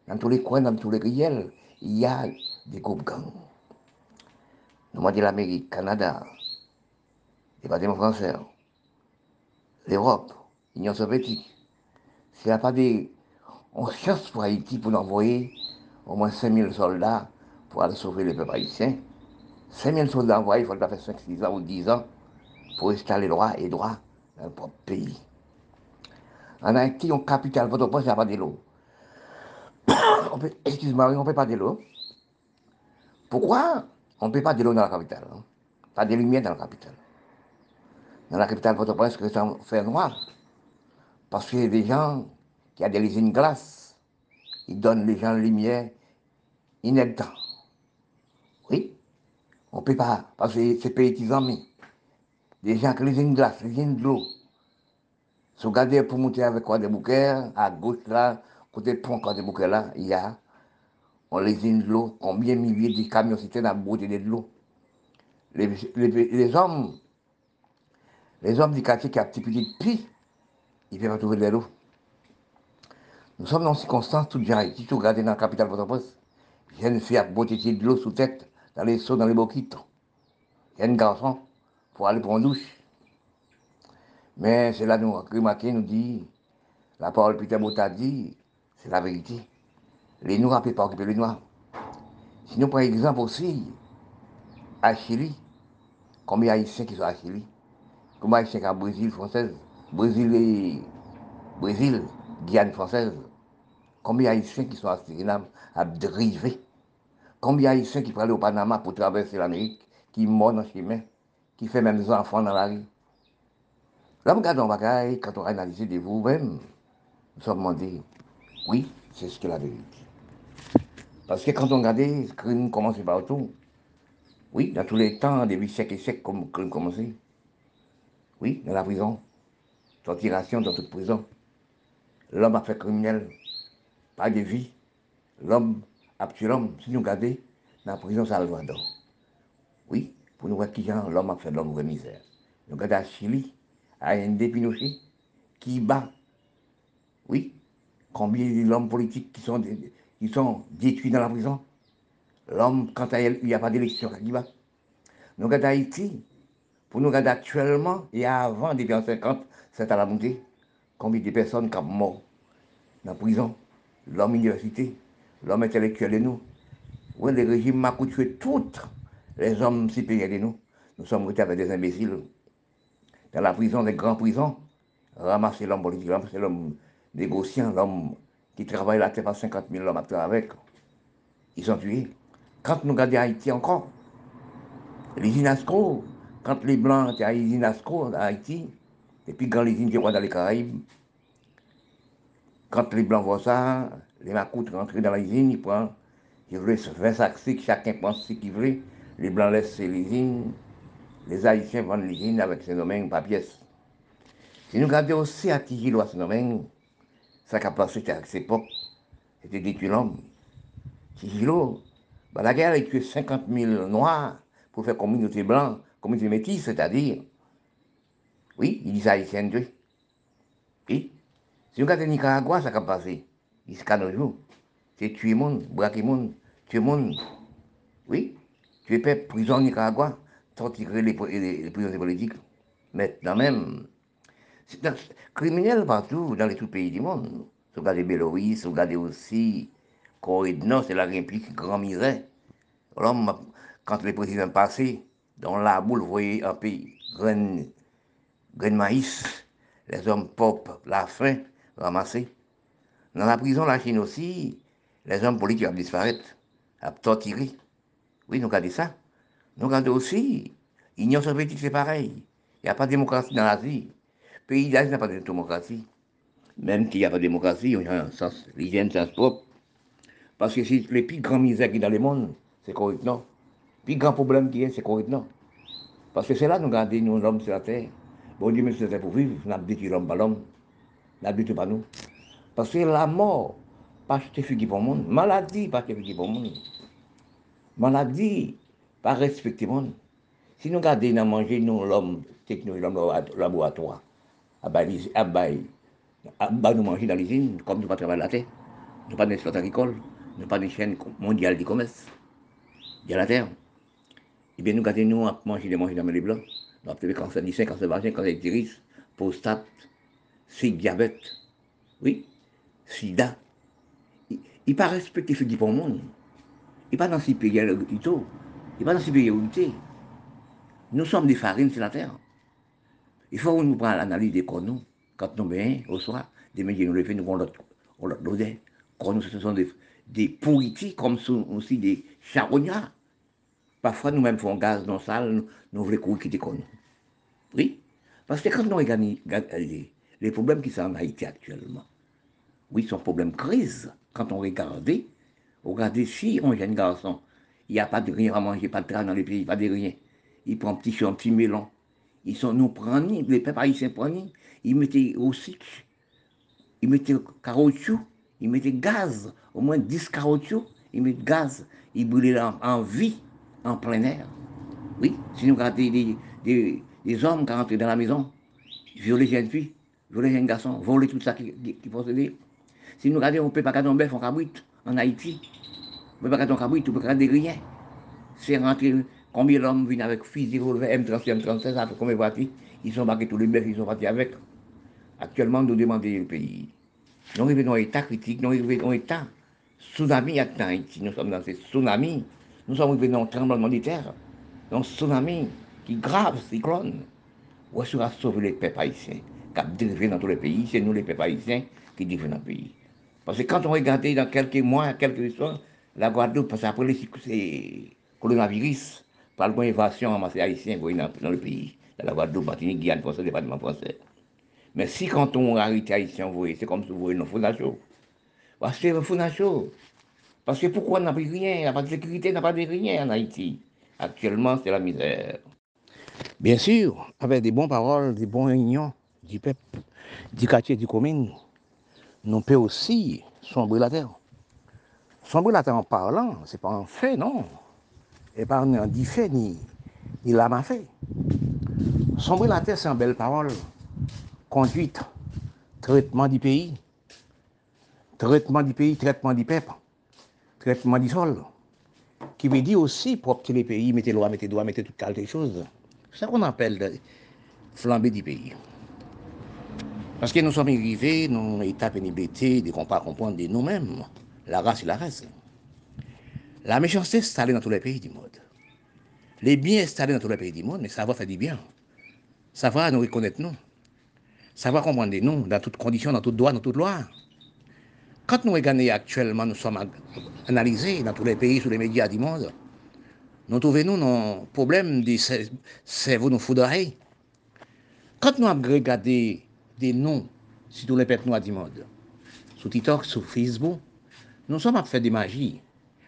Dans tous les coins, dans tous les riels, il y a des groupes gangs. Nous dit l'Amérique, le Canada, les bâtiments français, l'Europe, l'Union soviétique. S'il n'y a pas de. On cherche pour Haïti pour envoyer au moins 5000 soldats pour aller sauver les peuples haïtiens. 5000 soldats envoyés, il faut faire 5, 6 ans ou 10 ans pour installer droit et droit dans le propre pays. En Haïti, on capitale, votre poste, il n'y a pas de l'eau. <coughs> Excuse-moi, on ne peut pas de l'eau. Pourquoi on ne peut pas de l'eau dans la capitale hein? Pas de lumière dans la capitale. Dans la capitale, votre prince, que ça fait noir. Parce a des gens qui ont des usines glace. Ils donnent les gens lumière inepte. Oui, on ne peut pas, parce que c'est pays amis. Des gens qui ont usines glace, les usines de l'eau. Si vous regardez pour monter avec quoi des bouquets, à gauche là, côté pont quoi des bouquets là, il y a on les usines de l'eau, combien de milliers de camions dans la beauté de l'eau. Les, les, hommes, les hommes du quartier qui ont petit petit pis, ils peuvent trouver de l'eau. Nous sommes dans une circonstance tout Si tout regardez dans la capitale de Port-au-Prince. J'ai une fille à beauté de l'eau sous tête, dans les seaux, dans les boquites. Il y a un garçon pour aller prendre douche. Mais c'est là nous remarquons, nous dit, la parole Peter Bota dit, c'est la vérité. Les Noirs ne peuvent pas occuper les Noirs. Sinon, par exemple aussi, à Chili, combien d'Haïtiens qui sont à Chili? Combien d'Haïtiens à Brésil française? Brésil et Brésil, Guyane française Combien d'Haïtiens qui sont à Suriname à driver? Combien d'Haïtiens qui aller au Panama pour traverser l'Amérique, qui meurent dans le chemin, qui fait même des enfants dans la rue Là, regardons bagaille, quand on analyse de vous-même, nous sommes demandés, oui, c'est ce que la vérité. Parce que quand on regarde, le crime commence partout. Oui, dans tous les temps, depuis siècles et siècles, comme le crime commençait. Oui, dans la prison. Torturation dans toute prison. L'homme a fait criminel. Pas de vie. L'homme a tué l'homme. Si nous regardons, dans la prison, ça a le droit d'or. Oui, pour nous voir qui l'homme a fait l'homme de misère. Nous regardons à Chili, à N.D. Pinochet, qui bat. Oui, combien d'hommes politiques qui sont, qui sont détruits dans la prison? L'homme, quand il n'y a pas d'élection, qui bat. Nous regardons Haïti, pour nous regarder actuellement et avant, depuis en 50, c'est à la montée, combien de personnes qui sont mortes dans la prison, l'homme université, l'homme intellectuel de nous. Oui, le régime m'a tué tous les hommes supérieurs de nous. Nous sommes restés avec des imbéciles. Dans la prison, des grandes prisons, ramasser l'homme politique, ramasser l'homme négociant, l'homme qui travaille là, c'est pas 50 000 hommes à avec. Ils sont tués. Quand nous regardons Haïti encore, les INASCO, quand les Blancs étaient à Isinasco, en Haïti, et puis quand les Indiens dans les Caraïbes, quand les Blancs voient ça, les Macoutes rentrent dans l'usine, ils prennent, ils veulent 20 sacs, chacun pense ce qu'il veut, les Blancs laissent l'usine, les Haïtiens vendent l'usine avec ses domaines par pièce. Si nous regardons aussi à Tigilo, à ce domaine, ça qui a passé à cette époque, c'était détruire l'homme. Tigilo, bah, la guerre a tué 50 000 Noirs pour faire communauté blanche communauté métisse, c'est-à-dire, oui, ils haïtiens, oui. Si vous regardez Nicaragua, ça a passé. Il se canne jour. C'est tuer monde, braquer monde, tuer monde. Oui. Tu es prison au Nicaragua, torturer les, les, les prisonniers politiques. Maintenant même, c'est criminel partout, dans les tout pays du monde. Regardez vous regardez aussi Corée du Nord, c'est la réplique grand misère. L'homme, quand les présidents passaient, dans la boule, vous voyez un pays, grain, de maïs, les hommes pauvres, la faim, ramassés. Dans la prison, la Chine aussi, les hommes politiques ont disparaître, ont torturé. Oui, nous regardons ça. Nous regardons aussi, l'Union soviétique, c'est pareil. Il n'y a pas de démocratie dans l'Asie. Pays d'Asie n'a pas de démocratie. Même qu'il n'y a pas de démocratie, il y a un sens, l'hygiène, sens propre. Parce que si les plus grands misères qui dans le monde, c'est correct, non? Puis, grand problème qui est, c'est correct, non? Parce que c'est là nous gardons, nous, l'homme sur la terre. Bon Dieu, mais c'est pour vivre, nous n'habitons l'homme pas l'homme. N'habitons pas nous. Parce que la mort, pas acheter fugi pour le monde. Maladie, pas acheter fugi pour le monde. Maladie, pas respecter le monde. Si nous gardons, nous manger, nous, l'homme techno, l'homme laboratoire, à nous manger dans l'usine, comme nous pas travailler la terre. Nous pas d'espace agricole, nous pas de chaîne mondiale du commerce. Il y a la terre. Eh bien, nous gardons nous à manger des manger dans les blancs. Nous avons cancer du sein, cancer vagin, cancer d'iris, prostate, c'est diabète. Oui, sida. Il pas respecté ce qui pour le monde. Il pas dans ce pays il pas dans ce pays où Nous sommes des farines sur la terre. Il faut que nous prenions l'analyse des corps, quand nous venons au soir, des médias nous les fait, nous avons l'autre l'odeur. Quand ce sont des, des pourritis, comme aussi des charognards. Parfois, nous-mêmes faisons gaz dans la salle, nous, voulons courir quitter nous. Oui, parce que quand nous regardons les, les problèmes qui sont en Haïti actuellement, oui, sont problèmes crise. Quand on regarde, regardez si un jeune garçon, il n'y a pas de rien à manger, pas de train dans les pays, pas de rien. Il prend un petit chou, un petit melon. Ils sont, nous prenons, les peuples haïtiens prennent, ils mettaient au cycle, ils mettaient caoutchouc, ils mettaient gaz, au moins 10 caoutchouc, ils mettaient gaz, ils brûlaient en, vie, en plein air. Oui, si nous regardons des, des, hommes qui rentrent dans la maison, violer les jeunes filles, violer les jeunes garçons, voler tout ça qui, qui, qui. Si nous regardons, on ne peut pas garder un bœuf en en Haïti. On ne peut pas garder un cabrit, on ne peut garder rien. C'est rentrer, combien d'hommes viennent avec fusil, M36, M36, combien de voitures, ils sont marqués tous les bœufs, ils sont partis avec. Actuellement, nous demandons le pays. Nous arrivons dans un état critique, nous arrivons dans un état tsunami à Haïti. Nous sommes dans ce tsunami. Nous sommes arrivés dans un tremblement de terre, dans un tsunami qui grave, cyclone. Où est-ce sauver les peuples haïtiens qui dérivé dans tous les pays? C'est nous, les peuples haïtiens, qui dérivent dans le pays. Parce que quand on regarde dans quelques mois, quelques histoires, la Guadeloupe, parce qu'après le coronavirus, par l'invasion en masse haïtienne dans, le pays, la Guadeloupe, Martinique, Guyane, Français, département français. Mais si quand on arrête haïtien, vous voyez, c'est comme si vous voyez, faut chaud. Parce que faut chaud. Parce que pourquoi on n'a de rien, il pas de sécurité, il n'y a pas de rien en Haïti. Actuellement, c'est la misère. Bien sûr, avec des bonnes paroles, des bons réunions du peuple, du quartier, du commune, nous peut aussi sombrer la terre. Sombrer la terre en parlant, ce n'est pas un fait, non. Et pas un dit fait, ni, ni l'âme fait. Sombrer la terre, c'est une belle parole. Conduite, traitement du pays, traitement du pays, traitement du peuple, traitement du sol, qui veut dire aussi propter les pays, mettez loi, mettez droit, mettez toutes quelque chose. C'est ça qu'on appelle flamber du pays. Parce que nous sommes arrivés un état pénibilité, de ne pas comprendre de nous-mêmes. La race et la race. La méchanceté est installée dans tous les pays du monde. Les biens installés dans tous les pays du monde, mais ça va faire du bien. Ça va nous reconnaître nous. Ça va comprendre nous dans toutes conditions, dans toutes droits, dans toutes lois. Quand nous regardons actuellement, nous sommes analysés dans tous les pays, sur les médias du monde, nous trouvons nous nos problèmes de cerveau nous. Quand nous avons regardé des noms sur tous les peuples noirs du monde. Sur TikTok, sur Facebook, nous sommes à faire des magies.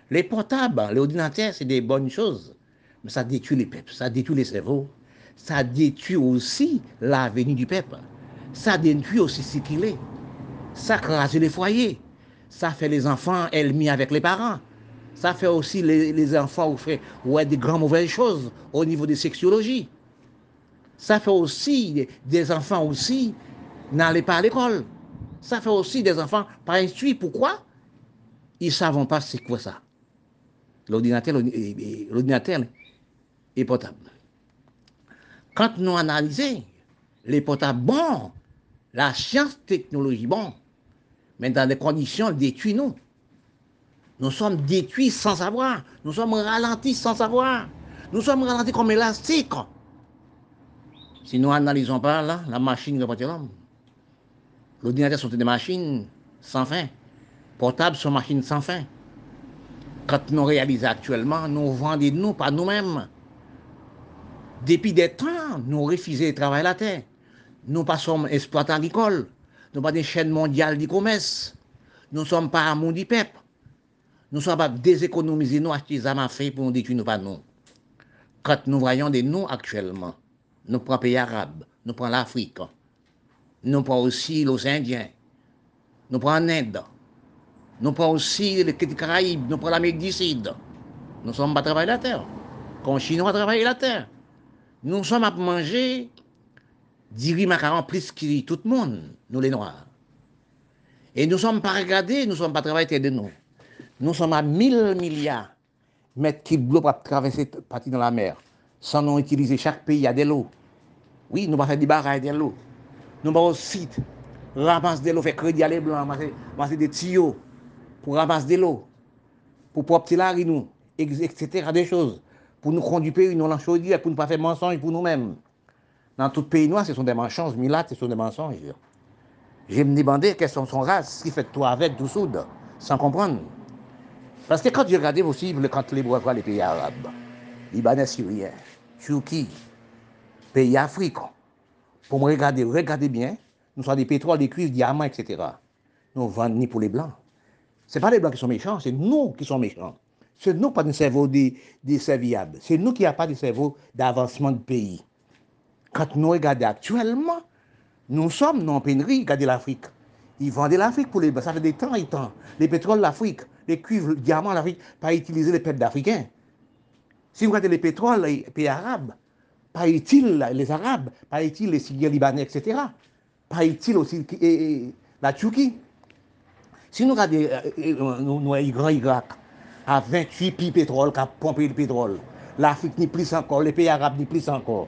Les portables, les ordinateurs, c'est des bonnes choses. Mais ça détruit les peuples, ça détruit les cerveaux. Ça détruit aussi l'avenir du peuple. Ça détruit aussi ce qu'il est. Ça crase les foyers. Ça fait les enfants ennemis avec les parents. Ça fait aussi les, enfants ou fait ouais, des grandes mauvaises choses au niveau des sexologies. Ça fait aussi des enfants aussi n'allez pas à l'école. Ça fait aussi des enfants pas instruits. Pourquoi? Ils ne savent pas c'est quoi ça. L'ordinateur, l'ordinateur est potable. Quand nous analysons les potables bons, la science, technologie bon, mais dans des conditions détruites, nous. Nous sommes détruits sans savoir. Nous sommes ralentis sans savoir. Nous sommes ralentis comme élastiques. Si nous n'analysons pas la machine ne va pas l'homme. L'ordinateur sont des machines sans fin. Portables sont machines sans fin. Quand nous réalisons actuellement, nous vendons nous pas nous-mêmes. Depuis des temps, nous refusons de travailler la terre. Nous pas sommes exploitants agricoles. Nous pas des chaînes mondiales du commerce. Nous ne sommes pas amour du peuple. Nous ne sommes pas déséconomiser nous, acheter des armes fait pour nous détruire nous pas nous. Quand nous voyons des noms actuellement, nous prenons les pays arabes, nous prenons l'Afrique, nous prenons aussi les Indiens, nous prenons l'Inde, nous prenons aussi les Caraïbes, nous prenons l'Amérique du. Nous sommes pas travailler la terre. Quand les Chinois travaillent la terre, nous sommes à manger 10 macarons plus que tout le monde, nous les Noirs. Et nous ne sommes pas regardés, nous ne sommes pas travaillés de nous. Nous sommes à 1000 milliards de mètres d'eau pour traverser partie dans la mer. Sans nous utiliser, chaque pays a de l'eau. Oui, nous ne pas faire des barrages de l'eau. Nous au site, ramasser de l'eau, faire crédit à les blancs, des tuyaux pour ramasser de l'eau, pour porter la nous, etc. Des choses. Pour nous conduire pays, nous chaudière, pour ne pas faire mensonge pour nous-mêmes. Dans tout pays noir, ce sont des mensonges, milat, ce sont des mensonges. Je me demandais quelles sont son race, ce qui fait toi avec, tout soude, sans comprendre. Parce que quand j'ai regardé aussi, quand les bois les pays arabes, Libanais, Syriens, Turquie, pays africains, pour me regarder, regardez bien, nous sommes des pétroles, des cuivres, diamants, etc. Nous vendons ni pour les blancs. Ce n'est pas les blancs qui sont méchants, c'est nous qui sommes méchants. C'est nous pas de cerveau des, des serviables. C'est nous qui n'avons pas de cerveau d'avancement de pays. Quand nous regardons actuellement, nous sommes dans pénurie, regardez l'Afrique. Ils vendent l'Afrique pour les blancs. Ça fait des temps et temps. Les pétroles l'Afrique, les cuivres, les diamants l'Afrique, pas utiliser les peuples d'Africains. Si vous regardez les pétroles, les pays arabes, paraît-il les Arabes, paraît-il les Syriens, Libanais, etc. Paraît-il aussi et, et, la Turquie. Si nous regardons euh, euh, nous, nous, grand Irak, à 28 pays pétrole qui a pompé le pétrole, l'Afrique n'y plus encore, les pays arabes n'y plus encore.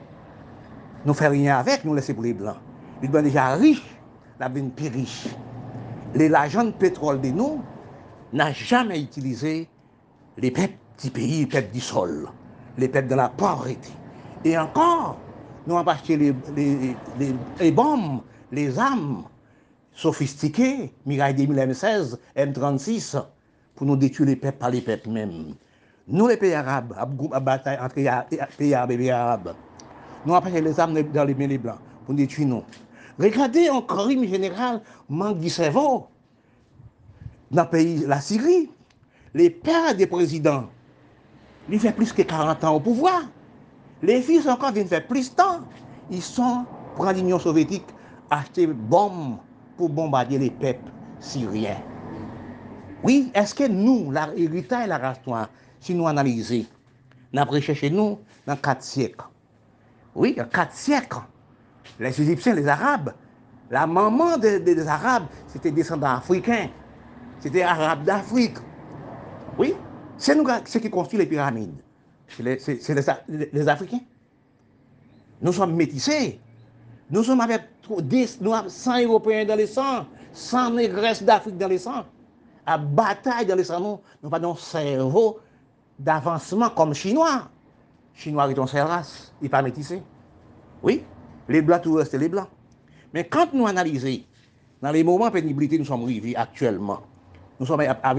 Nous ne faisons rien avec, nous laissons pour les blancs. Les blancs déjà riches, la bien plus riche. L'argent de pétrole de nous n'a jamais utilisé les peuples du pays, les peuples du sol, les peuples de la pauvreté. Et encore, nous avons acheté les, les, les, les bombes, les armes sophistiquées, Mirail 2016, M36, pour nous détruire les peuples par les peuples même. Nous, les pays arabes, à bataille entre les pays arabes et pays arabes, nous avons acheté les armes dans les mains des blancs pour nous détruire nous. Regardez en crime général, manque du cerveau dans le pays, la Syrie. Les pères des présidents, ils font plus que 40 ans au pouvoir. Les fils encore viennent faire plus de temps. Ils sont, pour l'Union soviétique, acheter bombes pour bombarder les peuples syriens. Oui, est-ce que nous, l'héritage et la race si nous analysons, nous avons recherché nous dans quatre siècles? Oui, en quatre siècles, les Égyptiens, les Arabes, la maman des, Arabes, c'était descendants africains. C'était Arabes d'Afrique. Oui, c'est nous qui construisent les pyramides c'est les, Africains. Nous sommes métissés. Nous sommes avec 10, nous avons 100 Européens dans les sangs, 100 négresses d'Afrique dans les sangs. À bataille dans les sangs, nous n'avons pas un cerveau d'avancement comme Chinois. Chinois est une seule race, il n'est pas métissé. Oui, les blancs, tout reste les blancs. Mais quand nous analysons, dans les moments de pénibilité, nous sommes arrivés actuellement, Nous sommes à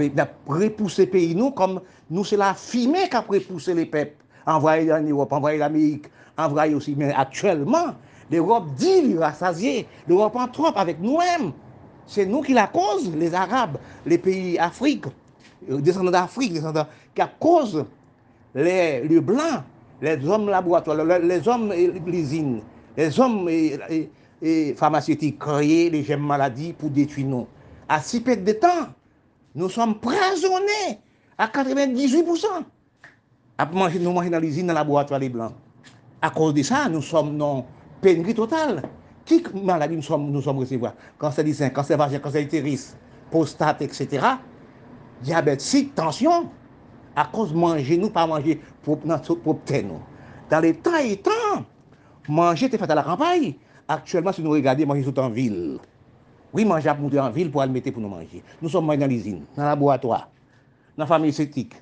repousser pays nous comme nous c'est la fumée qui a repoussé les peuples, envoyé en Europe, envoyé l'Amérique, envoyé aussi. Mais actuellement, l'Europe dit rassasiée, l'Europe en trop avec nous-mêmes. C'est nous qui la cause, les Arabes, les pays d'Afrique, euh, descendants d'Afrique, descendants qui a cause les, les blancs, les hommes laboratoires, les, les hommes l'usine, les hommes et, et, et pharmaceutiques créés les gemmes maladies pour détruire nous. À si peu de temps, nous sommes prisonniers à 98%. Après manger, nous manger dans l'usine, dans le laboratoire les blancs. À cause de ça, nous sommes dans pénurie totale. Qui maladie nous sommes, nous sommes recevoir Cancer du sein, cancer vagin, cancer utérus, prostate, etc. Diabète, si, tension. À cause de manger, nous pas manger pour pour nous. Dans les temps et temps, manger était fait à la campagne. Actuellement, si nous regardons, manger tout en ville. Oui, manger à monter en ville pour aller mettre pour nous manger. Nous sommes dans l'usine, dans le laboratoire, dans la famille esthétique.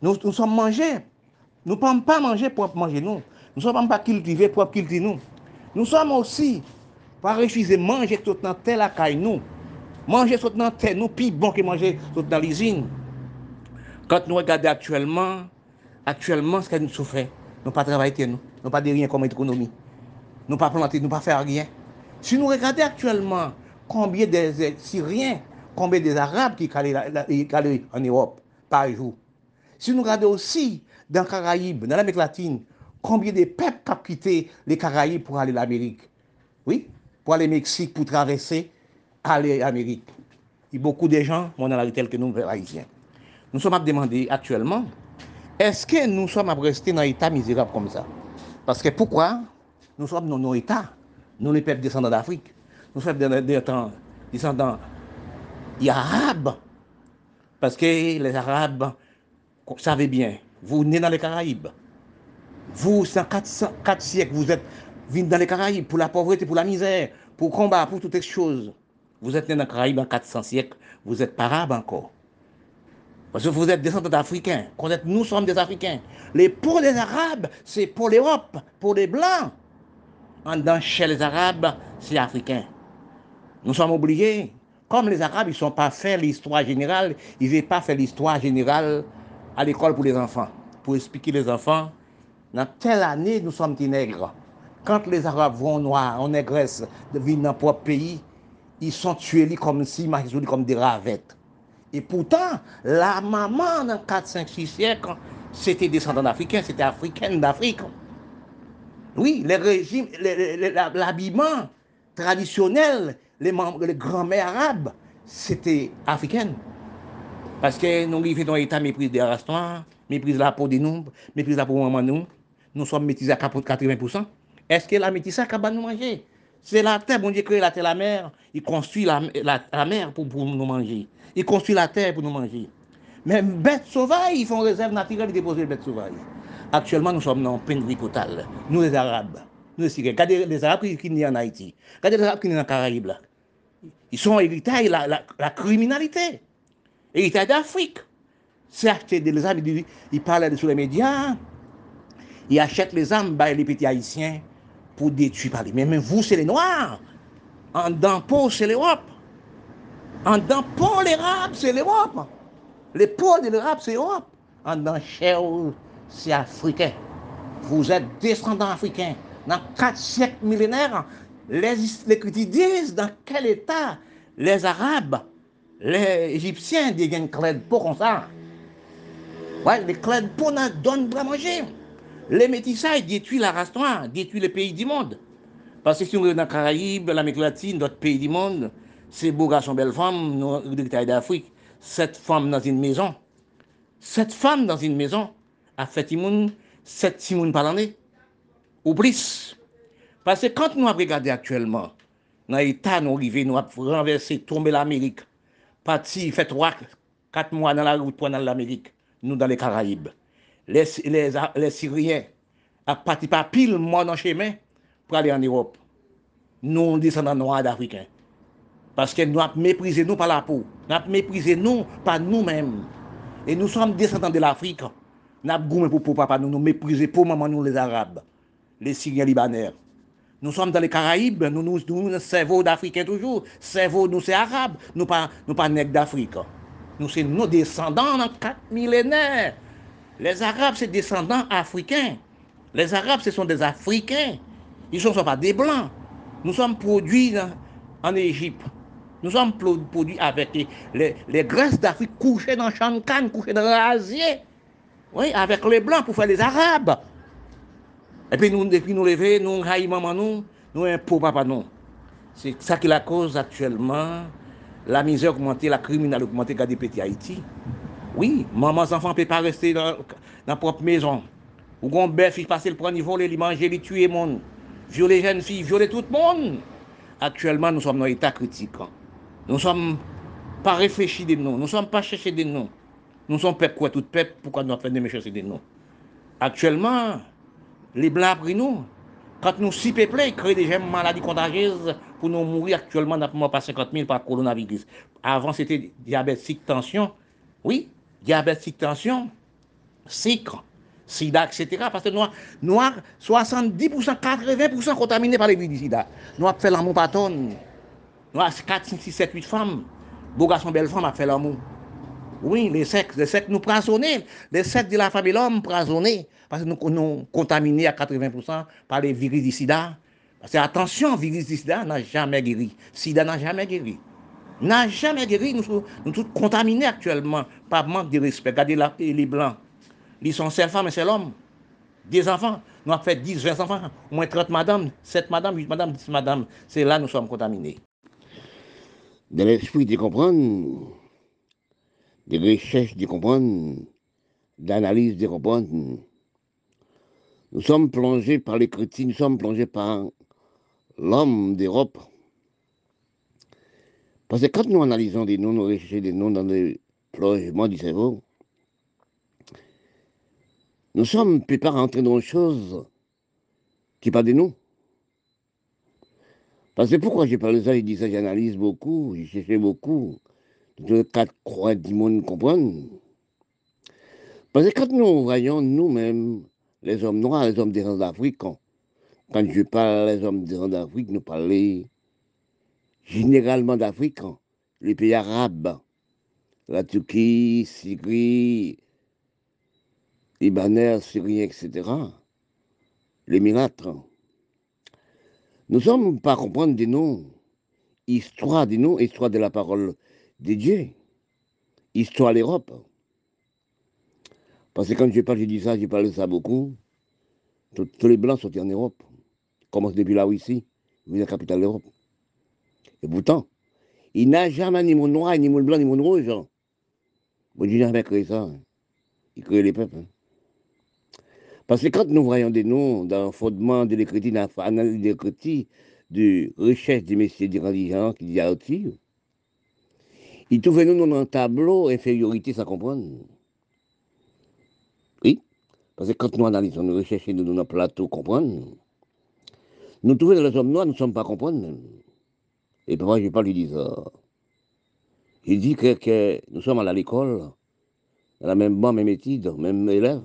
Nous, nous sommes mangés. Nous ne pouvons pas manger pour manger nous. Nous ne sommes pas cultivés pour cultiver nous. Nous sommes aussi pas refuser manger tout dans terre la caille nous. Manger tout dans terre nous plus bon que manger tout dans l'usine. Quand nous regardons actuellement, actuellement ce que nous souffrons, nous pas travailler nous, nous pas de rien comme économie. Nous pas planter, nous pas faire rien. Si nous regardons actuellement combien des Syriens, combien des Arabes qui calent, en Europe par jour, si nous regardons aussi dans les Caraïbes, dans l'Amérique latine, combien de peuples qui ont quitté les Caraïbes pour aller à l'Amérique, oui, pour aller au Mexique, pour traverser, aller à l'Amérique. Il y a beaucoup de gens, mon tel que nous, haïtiens. Nous sommes à demander actuellement, est-ce que nous sommes à rester dans un état misérable comme ça Parce que pourquoi nous sommes dans un état nous les peuples descendants d'Afrique, nous sommes des descendants arabes. Parce que les Arabes, savez bien, vous venez dans les Caraïbes. Vous, sans quatre siècles, vous êtes venus dans les Caraïbes pour la pauvreté, pour la misère, pour combat, pour toutes les choses. Vous êtes né dans les Caraïbes en 400 siècles, vous n'êtes pas arabe encore. Parce que vous êtes descendants d'Africains. Nous sommes des Africains. Les pour les Arabes, c'est pour l'Europe, pour les Blancs. En dans chez les Arabes, c'est africain. Nous sommes obligés. Comme les Arabes, ils ne sont pas fait l'histoire générale, ils veulent pas faire l'histoire générale à l'école pour les enfants. Pour expliquer les enfants, dans telle année, nous sommes des nègres. Quand les Arabes vont noirs, en négresse, viennent dans leur propre pays, ils sont tués comme si, comme des ravettes. Et pourtant, la maman dans 4, 5, 6 siècles, c'était descendant d'Africains, c'était africaine d'Afrique. Oui, les régimes, l'habillement traditionnel, les, membres, les grands-mères arabes, c'était africaine. Parce que nous vivons dans un état mépris des races noires, mépris la peau des nombres, mépris la peau de maman nous. Nous sommes métisés à 80%. Est-ce que la métissage va nous manger C'est la terre, bon Dieu crée la terre, la mer. Il construit la, la, la mer pour, pour, nous manger. Il construit la terre pour nous manger. Mais bêtes sauvages, ils font réserve naturelle, ils déposent les bêtes sauvages. Actuellement, nous sommes dans totale. Nous, les Arabes. Nous, les. Regardez les Arabes qui sont en Haïti. Regardez les Arabes qui sont en Caraïbes. Ils sont héritage la, la, la criminalité. Héritage d'Afrique. C'est ils, parlent sur les médias. Ils achètent les armes par les petits haïtiens pour détruire par les. Mais, vous, c'est les Noirs. En Dampo, c'est l'Europe. En Dampo, les Arabes, c'est l'Europe. Les pôles de l'Europe, c'est l'Europe. En Dampo, c'est africain. Vous êtes descendants africains. Dans quatre siècles millénaires, les, les disent dans quel état les Arabes, les Égyptiens deviennent clés peau comme ça. Ouais, les clés peau ne donnent à manger. Les métissages détruisent la race noire, détruisent les pays du monde. Parce que si on est dans les Caraïbes, l'Amérique latine, d'autres pays du monde, ces beaux garçons, belles femmes, nous, d'Afrique, cette femme dans une maison, cette femme dans une maison, à 7 timoun, 7 timoun par l'année, ou plus. Parce que quand nous avons regardé actuellement, dans l'état nous arrivons, nous avons renversé, tombé l'Amérique, parti, fait 3, 4 mois dans la route pour aller l'Amérique, nous dans les Caraïbes. Les, les, les Syriens ont parti par pile mort dans le chemin pour aller en Europe. Nous descendons noirs d'Africains. Parce que nous avons méprisé nous par la peau, nous avons méprisé nous par nous-mêmes. Et nous sommes descendants de l'Afrique. Nous avons pour, pour papa, nous nous pour maman, nous les Arabes, les Syriens libanais. Nous sommes dans les Caraïbes, nous nous, nous cerveau d'Africains toujours. Cerveau, nous c'est Arabes, nous pas, nous pas d'Afrique. Nous c'est nos descendants dans quatre millénaires. Les Arabes, c'est descendants africains. Les Arabes, ce sont des Africains. Ils ne sont pas des Blancs. Nous sommes produits en Égypte. Nous sommes produits avec les, les, graisses d'Afrique couchées dans canne, couchées dans l'Asie. Oui, avec les blancs pour faire les arabes. Et puis nous, depuis nous lever, nous haïs maman nous, nous un pauvre papa nous. C'est ça qui la cause actuellement. La misère augmentée, la criminalité augmentée, regardez petit Haïti. Oui, maman, enfants ne peuvent pas rester dans, la propre maison. Ou gon bœuf, il passe le premier niveau, il manger, il tuer monde. Violer les jeunes filles, violer tout le monde. Actuellement, nous sommes dans l'état critique. Nous ne sommes pas réfléchis de nous, nous ne sommes pas cherchés de nous. Nous sommes peuple quoi tout peuple, pourquoi nous faire des méchants de nous Actuellement, les blancs après nous, quand nous si peuplés, ils créent des gens maladies contagieuses pour nous mourir actuellement, nous mort par 50 000 par coronavirus. Avant, c'était diabétique, tension. Oui, diabétique, tension, sucre, sida, etc. Parce que nous, nous 70%, 80% contaminés par les virus sida. Nous avons fait l'amour par tonne. Nous avons 4, 5, 6, 7, 8 femmes. Beau garçon, belle femme a fait l'amour. Oui, les sectes, les sectes nous prasonnés, les sectes de la famille l'homme prasonnés, parce que nous sommes contaminés à 80% par les virus du sida. Parce que attention, virus du sida n'a jamais guéri. Sida n'a jamais guéri. N'a jamais guéri. Nous sommes tous contaminés actuellement par manque de respect. Regardez les blancs. Ils sont sept femmes et c'est l'homme. Des enfants. Nous avons fait 10, 20 enfants. Au moins 30 madames, 7 madames, 8 madames, 10 madames. C'est là que nous sommes contaminés. Dans l'esprit de comprendre, de recherche de comprendre, d'analyse de comprendre. Nous sommes plongés par les chrétiens, nous sommes plongés par l'homme d'Europe, Parce que quand nous analysons des noms, nous recherchons des noms dans les logements du cerveau, nous sommes ne pas rentrer dans une chose qui pas de nous. Parce que pourquoi j'ai parlé de ça, j'ai dit ça, j'analyse beaucoup, j'ai cherché beaucoup. De quatre croix du monde comprendre. Parce que quand nous voyons nous-mêmes, les hommes noirs, les hommes des rangs d'Afrique, quand, je parle des hommes des rangs d'Afrique, nous parlons généralement d'Afrique, les pays arabes, la Turquie, Syrie, Libanais, Syriens, etc., les miracles. Nous sommes pas comprendre des noms, histoire des noms, histoire de la parole de Dieu, histoire l'Europe. Parce que quand je parle, je dis ça, je parle de ça beaucoup. Tous, les Blancs sont en Europe. Commence depuis là ici, la capitale de l'Europe. Et pourtant, il n'a jamais ni mon noir, ni mon blanc, ni mon rouge. Bon Dieu n'a jamais créé ça. Il crée les peuples. Hein. Parce que quand nous voyons des noms dans le fondement de l'écriture, dans l'analyse de l'écriture, de recherche des messieurs dirigeants qui disent aussi, ils trouvent nous dans un tableau infériorité sans comprendre. Oui, parce que quand nous analysons, nous recherchons nous dans un plateau comprendre, nous trouvons dans les hommes noirs, nous ne sommes pas comprendre Et je ne vais pas lui dire ça. Il dit que, nous sommes à l'école, à la même banque, même étude, même élève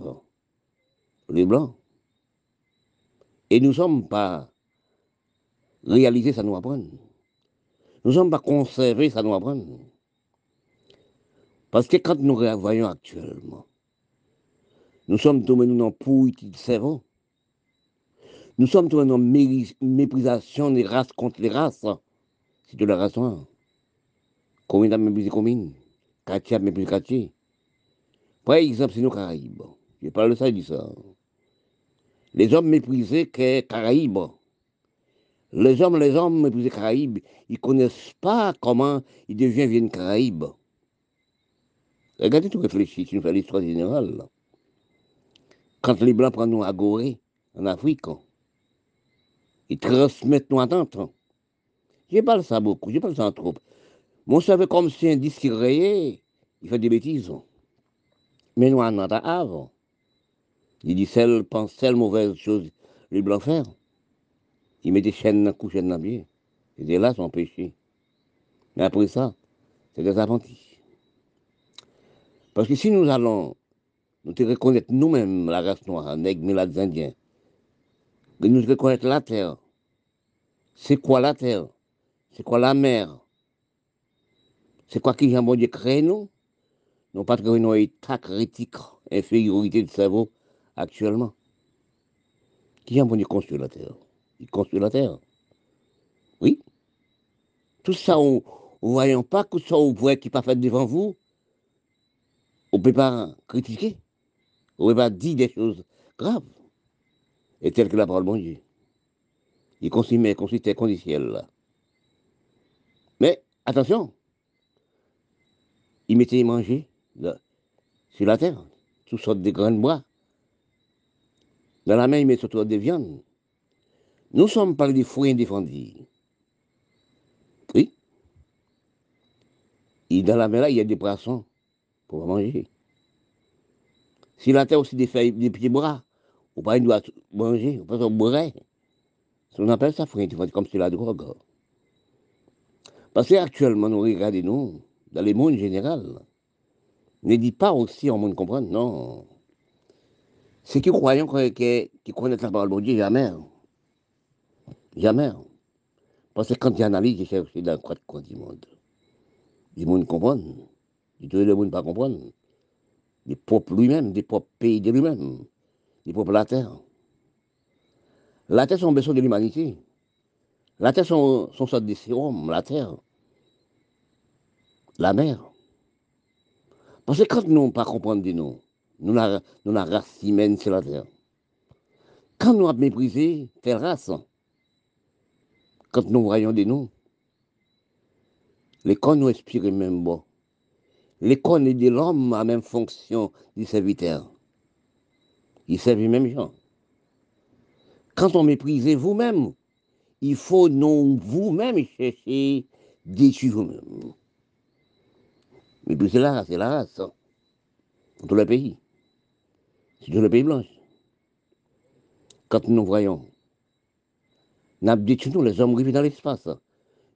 les Blancs. Et nous ne sommes pas réalisés, ça nous apprend. Nous ne sommes pas conservés, ça nous apprend. Parce que quand nous voyons actuellement, nous sommes tombés dans pourri cerveau. Nous sommes tombés dans méprisation des races contre les races. C'est de la race noire. Combien a méprisé combien? Quartier a méprisé quartier. Par exemple, c'est nos Caraïbes. Je parle de ça, je dis ça les hommes méprisés que Caraïbes. Les hommes, les hommes méprisés Caraïbes, ils ne connaissent pas comment ils deviennent Caraïbes. Regardez tout réfléchir, si nous faisons l'histoire générale. Quand les Blancs prennent nous à en Afrique, ils transmettent nos attentes. Je parle ça beaucoup, je parle ça trop. Mon cerveau comme si un disque rayé, il fait des bêtises. Mais nous en avant. Il dit, celle, pense, celle mauvaise chose, les blancs faire. Il met des chaînes dans le chaînes dans bien. C'est là son péché. Mais après ça, c'est des apprentis. Parce que si nous allons nous reconnaître nous-mêmes, la race noire, nègres, les indiens, nous reconnaître la terre, c'est quoi la terre? C'est quoi la mer? C'est quoi qui bon Dieu crée nous? Non pas que nous état critique, infériorité du cerveau, actuellement. Qui a venu construire la terre? Il construit la terre. Oui. Tout ça, on ne voyant pas que ça, on voit qui n'est pas fait devant vous, on ne peut pas critiquer. On ne peut pas dire des choses graves. Et telles que la parole de Dieu. Il construit tel conditionnel Mais, attention, il mettait manger sur la terre, toutes sortes de grains de bois. Dans la main, il met surtout des viandes. Nous sommes par des fruits indéfendus. Oui. Et dans la main, là, il y a des poissons pour manger. Si la terre aussi des feuilles, des petits bras, ou pas, il doit manger, ou pas, on bourrait. On appelle ça indéfendu, comme c'est la drogue. Parce qu'actuellement, nous regardons, nous, dans le monde général, ne dit pas aussi en monde comprendre, non. Ceux qui croient qui connaissent la parole de Dieu, jamais. Jamais. Parce que quand tu analyses, tu cherches dans quoi du monde. Du monde comprend. Du le monde pas comprendre. Des peuples lui-même, des peuples pays de lui-même, des de la terre. La terre, sont besoin de l'humanité. La terre, sont, sont sorte de sérum, la terre. La mer. Parce que quand nous ne pas comprendre de nous, nous la, nous la race humaine sur la terre. Quand nous avons méprisé telle race, quand nous voyons des noms, les corps nous inspirent même bon. Les corps de l'homme a même fonction du serviteur. Il servent même gens. Quand on méprise vous-même, il faut non vous-même chercher détruire vous-même. Mais c'est là, c'est la race, hein. dans tout le pays. C'est tout le pays blanc. Quand nous voyons, nous avons détruit les hommes arrivés dans l'espace.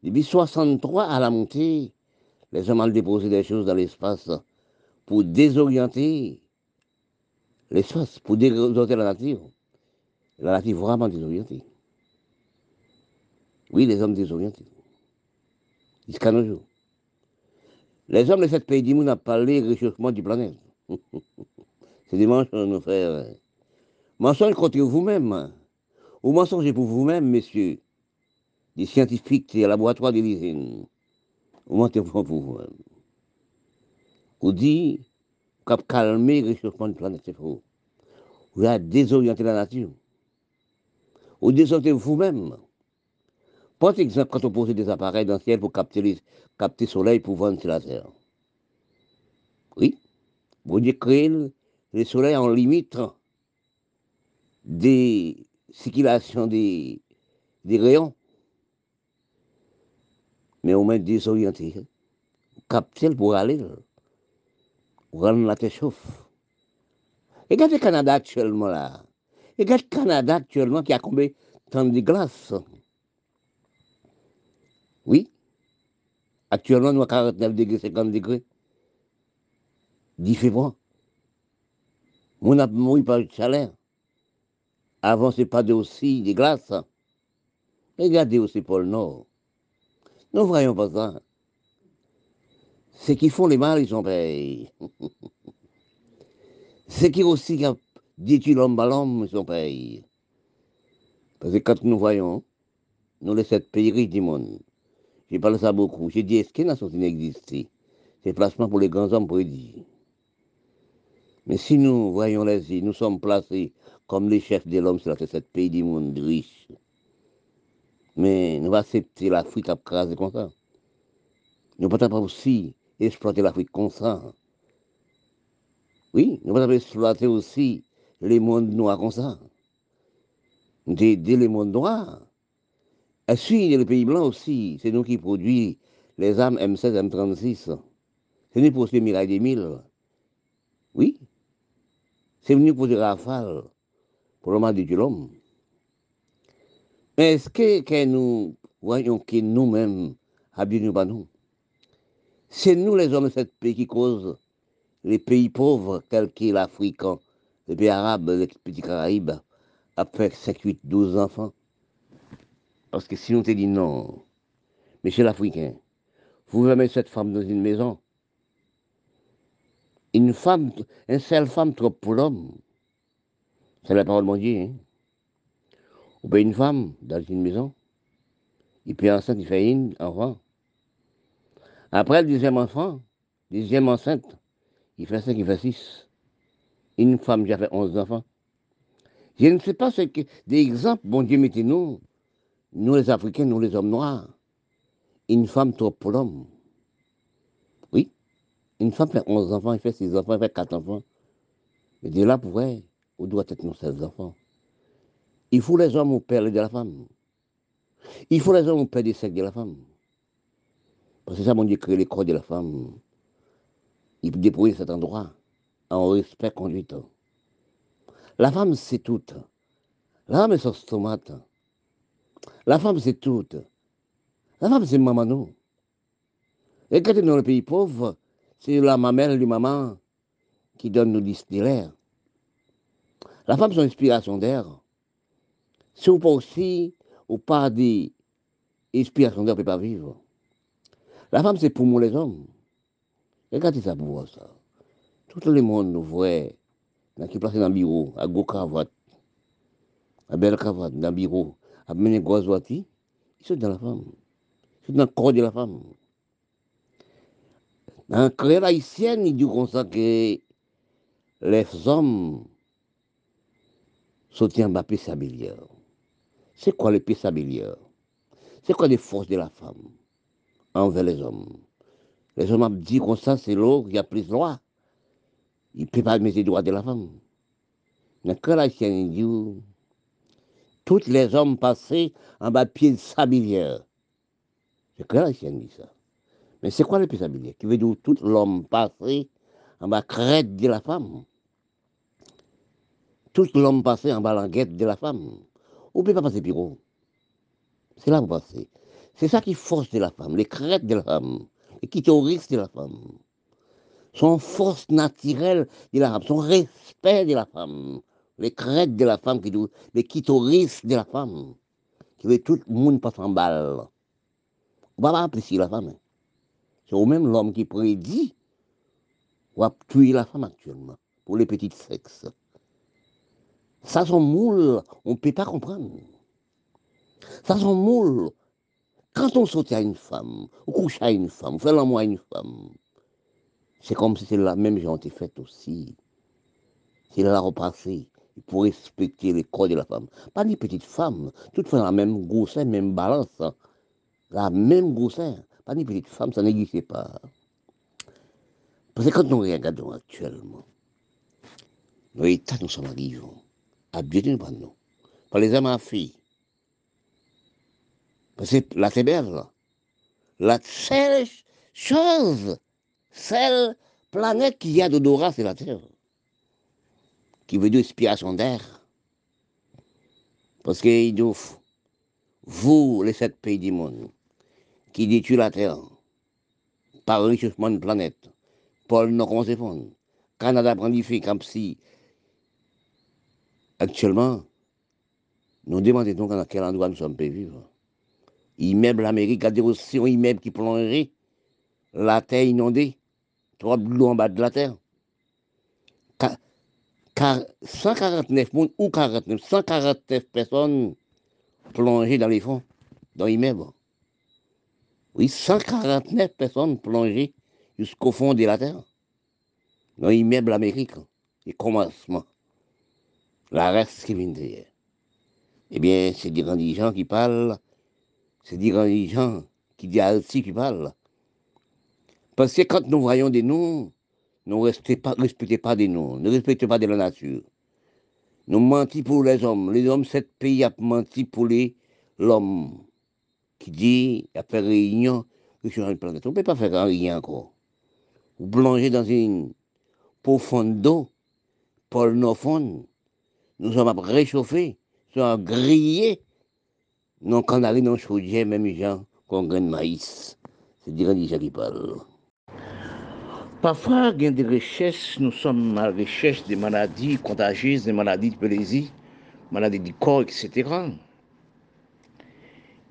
Depuis 63 à la montée, les hommes ont déposé des choses dans l'espace pour désorienter l'espace, pour désorienter la nature. La nature vraiment désorientée. Oui, les hommes désorientés. Jusqu'à nos jours. Les hommes de cette pays du monde ont parlé réchauffement du planète. <laughs> C'est des mensonges, nos frères. Mensonges contre vous-même. Ou mensonges pour vous-même, messieurs. Des scientifiques des laboratoires de mentez pour vous-même. Ou dit, cap calmer le réchauffement du planète, c'est faux. Vous avez désorienté la nature. Ou désorientez vous-même. Par exemple, quand on pose des appareils dans le ciel pour capter, le soleil pour vendre sur la terre. Oui, vous dites créer le soleil en limite des circulations des, des rayons? Mais au moins désorienté. Capter pour aller. Rendre la tête chauffe. Regardez le Canada actuellement là. Regardez le Canada actuellement qui a combien tant de glace. Oui. Actuellement, nous avons 49 degrés, 50 degrés. 10 février. On a mouru par le chaleur. Avant, ce pas de aussi des glaces. Regardez aussi pour le Nord. Nous ne voyons pas ça. Ce qui font les mal, ils sont payés. Ce qui aussi détruit l'homme à l'homme, ils sont payés. Parce que quand nous voyons, nous les sept pays riches du monde, j'ai parlé ça beaucoup. J'ai dit, est-ce que nation n'existe C'est placement pour les grands hommes prédits. Mais si nous voyons les îles, nous sommes placés comme les chefs de l'homme sur ce pays du monde riche. Mais nous allons accepter l'Afrique à craser comme ça. Nous ne pouvons pas aussi exploiter l'Afrique comme ça. Oui, nous ne pouvons pas exploiter aussi les mondes noirs comme ça. D'aider les mondes noirs et puis, le pays blanc aussi, c'est nous qui produisons les armes M16, M36. C'est nous qui produisons les Mirail 2000. Oui. C'est nous qui produisons Rafale pour le mal de l'homme. Mais est-ce que, nous voyons que nous-mêmes, nous? C'est nous les hommes de ce pays qui causent les pays pauvres tels que l'Afrique, les pays arabes, les petits Caraïbes, avec 5, 8, 12 enfants. Parce que si on te dit non, monsieur l'Africain, vous mettez cette femme dans une maison. Une femme, une seule femme trop pour l'homme. C'est la parole de mon Dieu. Hein? Ou bien une femme dans une maison. Et puis enceinte, il fait une enfant. Après le deuxième enfant, deuxième enceinte, il fait cinq, il fait six. Une femme, j'ai fait onze enfants. Je ne sais pas ce que, des exemples, bon Dieu, mettez-nous nous les Africains, nous les hommes noirs, une femme trop pour l'homme. Oui, une femme fait 11 enfants, elle fait 6 enfants, elle fait 4 enfants. Mais de là, pour elle, on doit être nos 16 enfants? Il faut les hommes au père de la femme. Il faut les hommes au père des sexe de la femme. Parce que ça, mon Dieu, crée les corps de la femme. Il déployer cet endroit en respect conduite. La femme, c'est toute. La femme est son stomate. La femme, c'est toute. La femme, c'est maman. Et quand tu es dans le pays pauvre, c'est la mamelle du maman qui donne de l'air. La femme, c'est une inspiration d'air. Si on pas aussi, ou pas des inspirations d'air, ne peut pas vivre. La femme, c'est pour nous les hommes. Regardez ça pour voir ça. Tout le monde nous voit, qui place dans le bureau, à gros à belle cravate, dans le bureau, à mener Gozwati, ils sont dans la femme. Ils sont dans le corps de la femme. Dans la créole haïtienne, il dit comme ça que les hommes sont en bas C'est quoi les pissabilières C'est quoi les forces de la femme envers les hommes? Les hommes ont dit comme ça, c'est l'eau qui a pris loi. Il ne peut pas mettre les droits de la femme. Dans la créole haïtienne, il dit tous les hommes passés en bas de pied de sablière. C'est clair, haïtien dit ça? Mais c'est quoi l'épisabilité Qui veut dire tout l'homme passé en bas crête de la femme? Tout l'homme passé en bas languette de la femme? On ne pas passer haut. C'est là vous passez. C'est ça qui force de la femme, les crêtes de la femme, les clitoris de la femme. Son force naturelle de la femme, son respect de la femme, les crêtes de la femme, qui, les clitoris de la femme, qui veut tout le monde passer en balle. On va pas apprécier la femme. hein. C'est au même l'homme qui prédit va tuer la femme actuellement pour les petits sexes. Ça, son moule, on ne peut pas comprendre. Ça, son moule, quand on saute à une femme, on couche à une femme, on fait l'amour à une femme, c'est comme si c'était la même été faite aussi. C'est la repassée pour respecter les corps de la femme. Pas ni petite femme, toutes la même grosseur, même balance. hein. La même grosseur. Pas ni petite femme, ça n'existait pas. Parce que quand nous regardons actuellement, nos états nous sommes arrivés à bien nous par nous, par les filles. Parce que la là. La seule chose, seule planète qu'il y a d'odorat, c'est la Terre. Qui veut dire inspiration d'air. Parce que vous, les sept pays du monde, qui détruisent la Terre par le réchauffement de la planète, Paul font, Canada prend du fait? Comme si, actuellement, nous demandons donc à quel endroit nous sommes peut vivre. Immeuble l'Amérique, regardez aussi un immeuble qui plongerait, la terre inondée, trop de l'eau en bas de la terre. Car, car 149 monde, ou 49, 149 personnes plongées dans les fonds, dans l'immeuble. Oui, 149 personnes plongées jusqu'au fond de la terre, dans l'immeuble l'Amérique, et commencement. La reste qui vient derrière. Eh bien, c'est des dirigeants qui parlent, c'est des dirigeants qui disent qui parlent. Parce que quand nous voyons des noms, ne respectez pas, respectez pas des noms, ne respectez pas de la nature. Nous mentons pour les hommes. Les hommes, cet pays a menti pour l'homme qui dit, il a fait réunion, que sur une planète. On ne peut pas faire rien encore. Vous plongez dans une profonde d'eau, Paul nous sommes réchauffés, nous sommes grillés. Nos canaris, nos chaudières, même gens qu'on gagne maïs. C'est les gens qui parlent. Parfois, des nous sommes à la recherche des maladies contagieuses, des maladies de plaisir, maladies du corps, etc.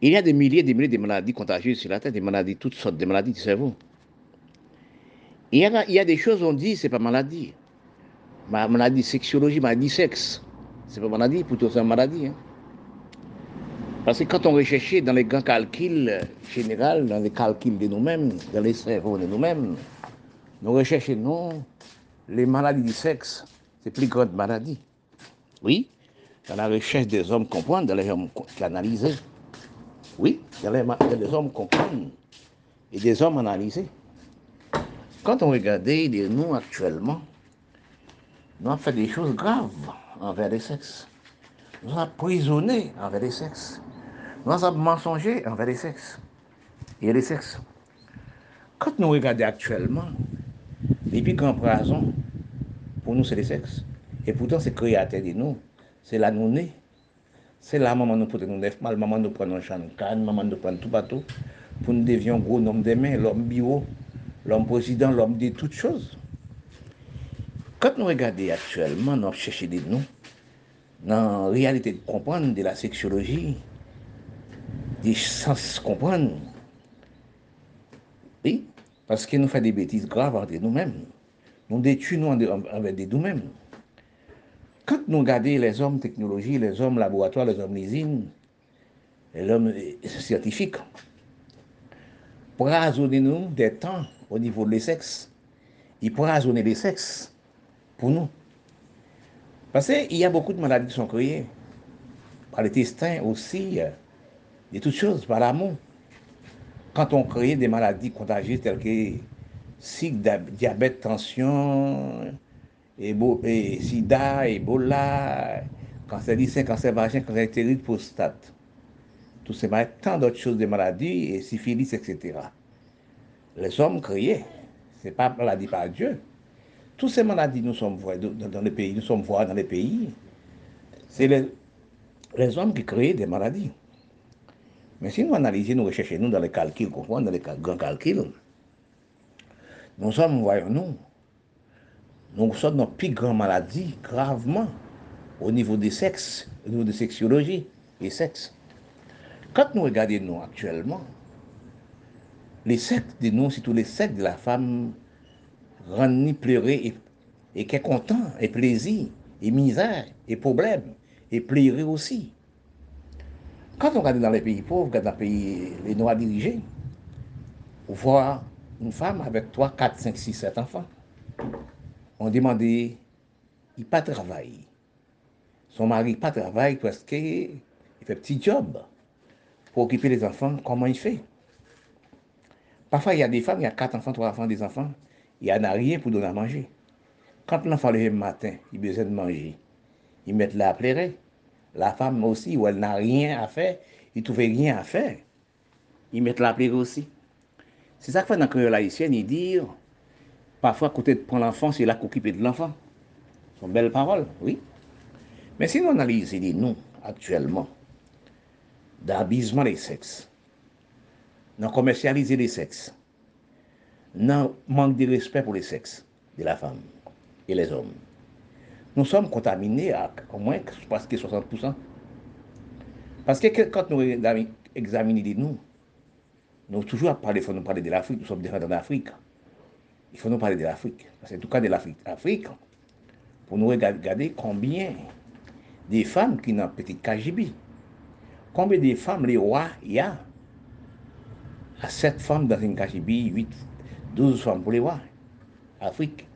Il y a des milliers et des milliers de maladies contagieuses sur la Terre, des maladies, toutes sortes de maladies du cerveau. Il y a, il y a des choses, on dit, c'est pas maladie. Ma maladie sexologie, maladie sexe. C'est pas maladie, plutôt c'est une maladie. hein. Parce que quand on recherchait dans les grands calculs euh, généraux, dans les calculs de nous-mêmes, dans les cerveaux de nous-mêmes, nous recherchons non, les maladies du sexe, c'est plus grande maladie. Oui, dans la recherche des hommes comprendre, dans les hommes analysent. Oui, dans les, hommes comprendre et des hommes analysés. Quand on regardait nous actuellement, nous avons fait des choses graves envers les sexes. Nous avons prisonné envers les sexes. Nous avons mensongé envers les sexes. Et les sexes. Quand nous regardons actuellement, les plus grands poisons, pour nous, c'est les sexes. Et pourtant, c'est créateur de nous. C'est là nous nés. C'est là, maman nous prenons neuf mal, maman nous champ de canne, maman nous prenons tout bateau. Pour nous devions gros homme des mains, l'homme bio, l'homme président, l'homme de toutes choses. Kat nou regade aktuelman, nou ap chèche de nou, nan realite de kompran de la seksoloji, de sens kompran, e, paske nou fè de betis grav antre nou mèm, nou detu nou anve de nou mèm. Kat nou gade les om teknoloji, les om laboratoire, les om nizine, les om euh, scientifique, pou razone nou de tan au nivou de les sexes, y pou razone les sexes, pour nous. Parce qu'il y a beaucoup de maladies qui sont créées par les testins aussi, euh, de toutes choses, par l'amour. Quand on crée des maladies contagieuses telles que sida, diabète, tension, sida, Ebola, cancer du sein, cancer vagin, cancer utérus, prostate. tout ces maladies, tant d'autres choses, des maladies, et syphilis, etc. Les hommes créés, ce n'est pas maladie par Dieu. Toutes ces maladies, nous sommes dans les pays, nous sommes dans les pays, c'est les, les hommes qui créent des maladies. Mais si nous analysons, nous recherchons nous dans les calculs, dans les grands calculs, nous sommes, voyons-nous, nous sommes dans plus grande maladie, gravement, au niveau des sexes, au niveau de sexologie et sexe. Quand nous regardons nous actuellement, les sexes de nous, tous les sexes de la femme, ni pleurer et, et qu'est content, et plaisir, et misère, et problème, et pleurer aussi. Quand on regarde dans les pays pauvres, dans les pays les noirs dirigés, on voit une femme avec 3, 4, 5, 6, 7 enfants. On demandait, il pas travailler. Son mari pas travaille parce qu'il fait petit job pour occuper les enfants. Comment il fait? Parfois, il y a des femmes, il y a 4 enfants, 3 enfants, des enfants. Il n'y a rien pour donner à manger. Quand l'enfant le matin, il a besoin de manger. Ils mettent là à pleurer. La femme aussi, où elle n'a rien à faire, il ne trouve rien à faire. Ils mettent là à pleurer aussi. C'est ça que fait dans le haïtienne, ils disent, parfois, côté de prendre l'enfant, c'est là qu'occuper de l'enfant. Sont belles paroles, oui. Mais si nous analysons les noms actuellement, d'abusement des sexes, dans commercialiser les sexes, dans manque de respect pour les sexes de la femme et les hommes, nous sommes contaminés à au moins presque 60%. Parce que quand nous examinons les noms, nous toujours parler, faut nous parler de l'Afrique, nous sommes déjà dans l'Afrique. Il faut nous parler de l'Afrique. C'est en tout cas de l'Afrique. Pour nous regarder combien des femmes qui n'ont petite KGB. Combien de femmes, les rois, y a à 7 femmes dans une KGB, 8, 12 femmes pour les rois, Afrique.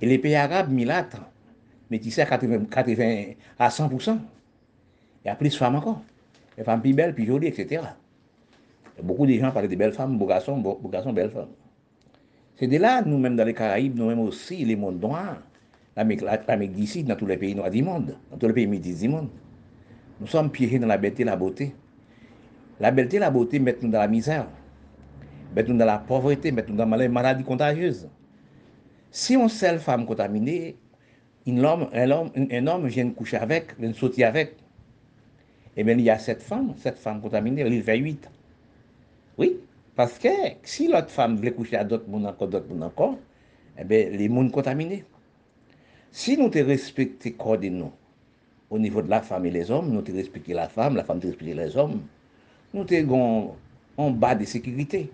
Et les pays arabes, milâtres, métissés à 80, 80 à 100%. Il y a plus de femmes encore. Les femmes plus belles, plus jolies, etc. beaucoup de gens parlent de belles femmes, beaux garçons, beaux, garçons, belles femmes. C'est de là, nous-mêmes dans les Caraïbes, nous-mêmes aussi, les mondes noirs, l'Amérique d'ici, dans tous les pays noirs du monde, dans tous les pays métis du monde. Nous sommes piégés dans la belleté et la beauté. La belleté et la beauté mettent nous dans la misère, mettre nous dans la pauvreté, mettre nous dans la maladie contagieuse. Si une seule femme contaminée, un homme, un homme, un homme vient coucher avec, vient sauter avec, et bien il y a cette femme, cette femme contaminée, elle fait 8. Oui, parce que si l'autre femme veut coucher à d'autres monde encore, d'autres monde encore, eh bien les mondes contaminés. Si nous te respectons corps de nous, au niveau de la femme et les hommes, nous te respectons la femme, la femme te respecte les hommes, nous te en bas de sécurité.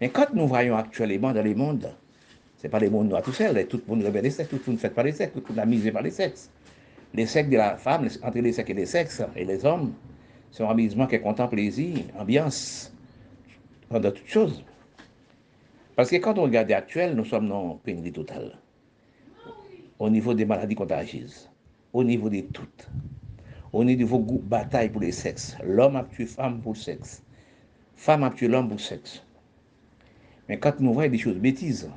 Mais quand nous voyons actuellement dans le monde, ce n'est pas les mondes noirs tout seul, tout le monde revient des sexes, tout le monde fait par les sexes, tout le monde amusé par les sexes. Les sexes de la femme, entre les sexes et les sexes, et les hommes, c'est un amusement qui est content, plaisir, ambiance, dans toutes choses. Parce que quand on regarde actuel, nous sommes dans pénurie totale au niveau des maladies contagieuses, au niveau de toutes, au niveau de bataille pour les sexes. L'homme a tué femme pour le sexe, femme a tué l'homme pour le sexe. Mais quand nous voyons des choses bêtises,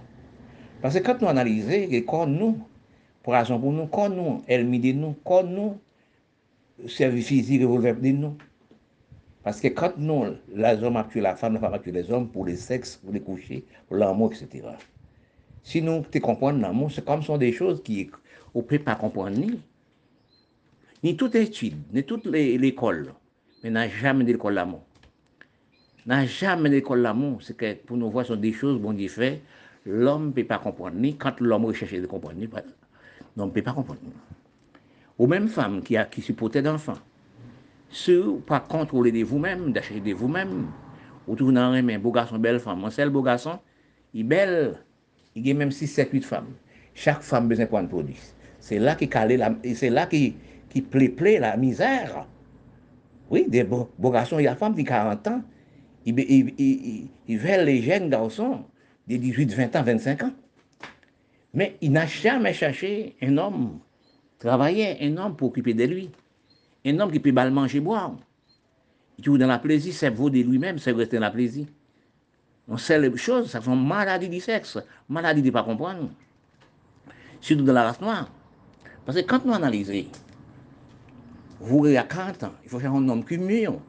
parce que quand nous analysons, les corps nous, pour raison pour nous, quand nous, elle de nous, quand nous, service physique, revolver de nous. Parce que quand nous, les hommes tué la femme, la femme tué les hommes pour les sexes, pour les coucher, pour l'amour, etc. Si nous te comprenons l'amour, c'est comme sont des choses qui on ne peut pas comprendre ni. Ni toute étude, ni toute l'école, mais n'a jamais d'école l'amour. Nan jamais l'école l'amour, c'est que pour nous voir, ce sont des choses bon Dieu fait, l'homme ne peut pas comprendre ni quand l'homme recherche de comprendre ni l'homme ne non, peut pas comprendre. Ou même femme qui a qui supportait d'enfants. Si vous pas contrôler de vous-même, d'acheter de vous-même, ou tout dans un beau garçon, belle femme, mon seul beau garçon, il est belle, il y a même 6, 7, 8 femmes. Chaque femme besoin de produit. C'est là qui calé la, c'est là qui, qui plaît, plaît la misère. Oui, des beaux, beaux garçons, il y a femme qui 40 ans, ils, ils, ils, veulent les jeunes garçons de 18, 20 ans, 25 ans. Mais il n'a jamais cherché un homme, travailler, un homme pour occuper de lui. Un homme qui peut mal manger, boire. Il trouve dans la plaisir, c'est vaut de lui-même, c'est rester dans la plaisir. On sait les choses, ça sont maladies du sexe, maladie de ne pas comprendre. Surtout dans la race noire. Parce que quand nous analysons, vous, a 40 ans, il faut faire un homme qui mûr.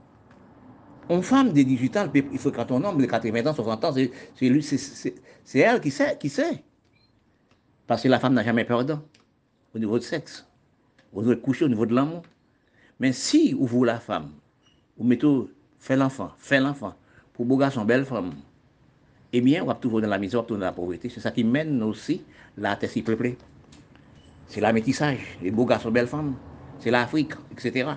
Une femme de 18 ans, il faut quand on homme de 80 ans, 60 ans, c'est elle qui sait, qui sait. Parce que la femme n'a jamais peur d'eux, au niveau de sexe, au niveau de coucher, au niveau de l'amour. Mais si vous voulez la femme, vous mettez, fait l'enfant, fait l'enfant, pour beau garçon, belle femme, eh bien, on va toujours dans la misère, on dans la pauvreté. C'est ça qui mène aussi la terre peuplée. C'est la métissage, les beaux garçons, belles femmes, c'est l'Afrique, etc.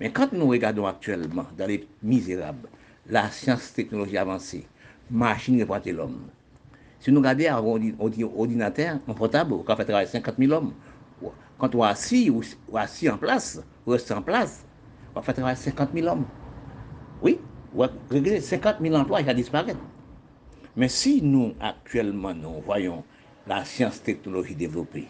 Mais quand nous regardons actuellement dans les misérables, la science, technologie avancée, machine représenter l'homme. Si nous regardons un ordinateur, un portable, on fait travailler 50 000 hommes. Quand on est assis ou, assis en place, ou reste en place, on fait travailler 50 000 hommes. Oui, 50 000 emplois, qui disparaître. Mais si nous, actuellement, nous voyons la science, technologie développée,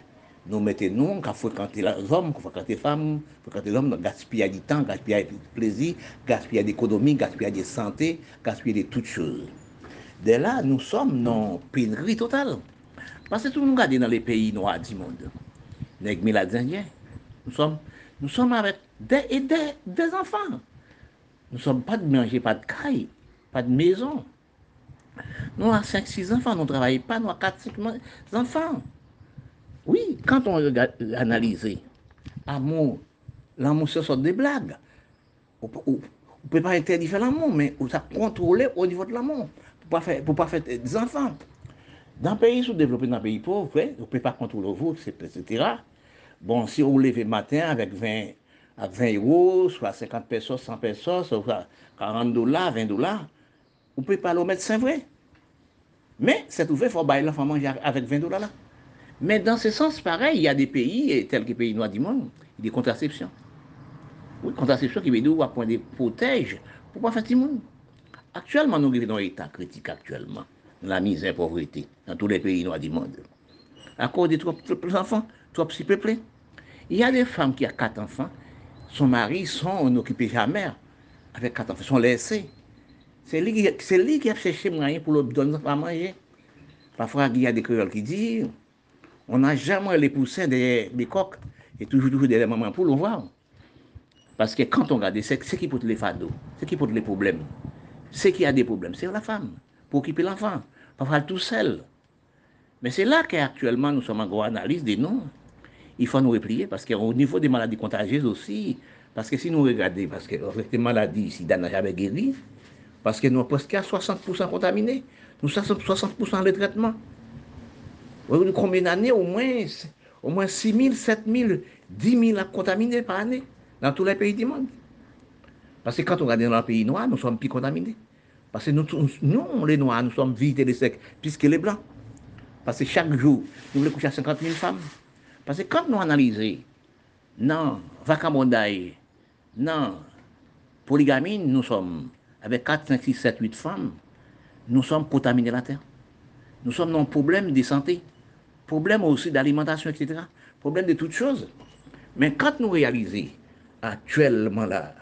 nou mette nou, ka frekante l'om, ka frekante fam, frekante l'om, gaspia di tan, gaspia di plezi, gaspia di ekonomi, gaspia di sante, gaspia di tout chose. De la, nou som nan penri total. Pase tout nou gade nan le peyi nou a di monde. Nèk mi la djenye, nou som, nou som avèk de et de, de zanfan. Nou som pa de manje, pa de kay, pa de mezon. Nou a 5-6 zanfan, nou travaye pa, nou a 4-5 zanfan. Oui, quand on analyse l'amour, l'amour, ce sont des blagues. On ne peut pas interdire l'amour, mais on doit contrôler au niveau de l'amour pour ne pas, pas faire des enfants. Dans un pays sous-développé, dans un pays pauvre, on ne peut pas contrôler vous, etc. Bon, si on lève le matin avec 20, avec 20 euros, soit 50 pesos, 100 pesos, soit 40 dollars, 20 dollars, on ne peut pas le mettre, c'est vrai. Mais c'est ouvert, il faut bailler l'enfant manger avec 20 dollars là. Mais dans ce sens, pareil, il y a des pays, tels que les pays noirs du monde, des contraceptions. Oui, contraception qui veut dire qu'on des protège pour pas faire du monde. Actuellement, nous vivons dans un état critique actuellement, la misère, la pauvreté, dans tous les pays noirs du monde. À cause des trop petits enfants, trop petits peuplés. Il y a des femmes qui ont quatre enfants, son mari sont occupés jamais avec quatre enfants, sont laissés. C'est lui, qui a cherché moyen pour leur donner à manger. Parfois, il y a des créoles qui disent on n'a jamais les poussins des, des coques et toujours, toujours des mamans pour le voir. Parce que quand on regarde, c'est ce qui pose les fados, ce qui pose les problèmes. Ce qui a des problèmes, c'est la femme, pour occuper l'enfant, parfois tout seul. Mais c'est là qu'actuellement nous sommes en gros analyse des noms. Il faut nous replier parce qu'au niveau des maladies contagieuses aussi, parce que si nous regardons, parce que les maladies ici n'a jamais guéri, parce que nous sommes presque à 60% contaminés, nous sommes 60% de traitement. Combien d'années Au moins, au moins 6 000, 7 000, 10 000 contaminés par année dans tous les pays du monde. Parce que quand on regarde dans les pays noirs, nous sommes plus contaminés. Parce que nous, nous les noirs, nous sommes vides et les secs, puisque les blancs. Parce que chaque jour, nous voulons coucher à 50 000 femmes. Parce que quand nous analysons, non, vacamondaï, non, polygamie, nous sommes avec 4, 5, 6, 7, 8 femmes, nous sommes contaminés la terre. Nous sommes dans un problème de santé problème aussi d'alimentation, etc. Problème de toutes choses. Mais quand nous réalisons actuellement là,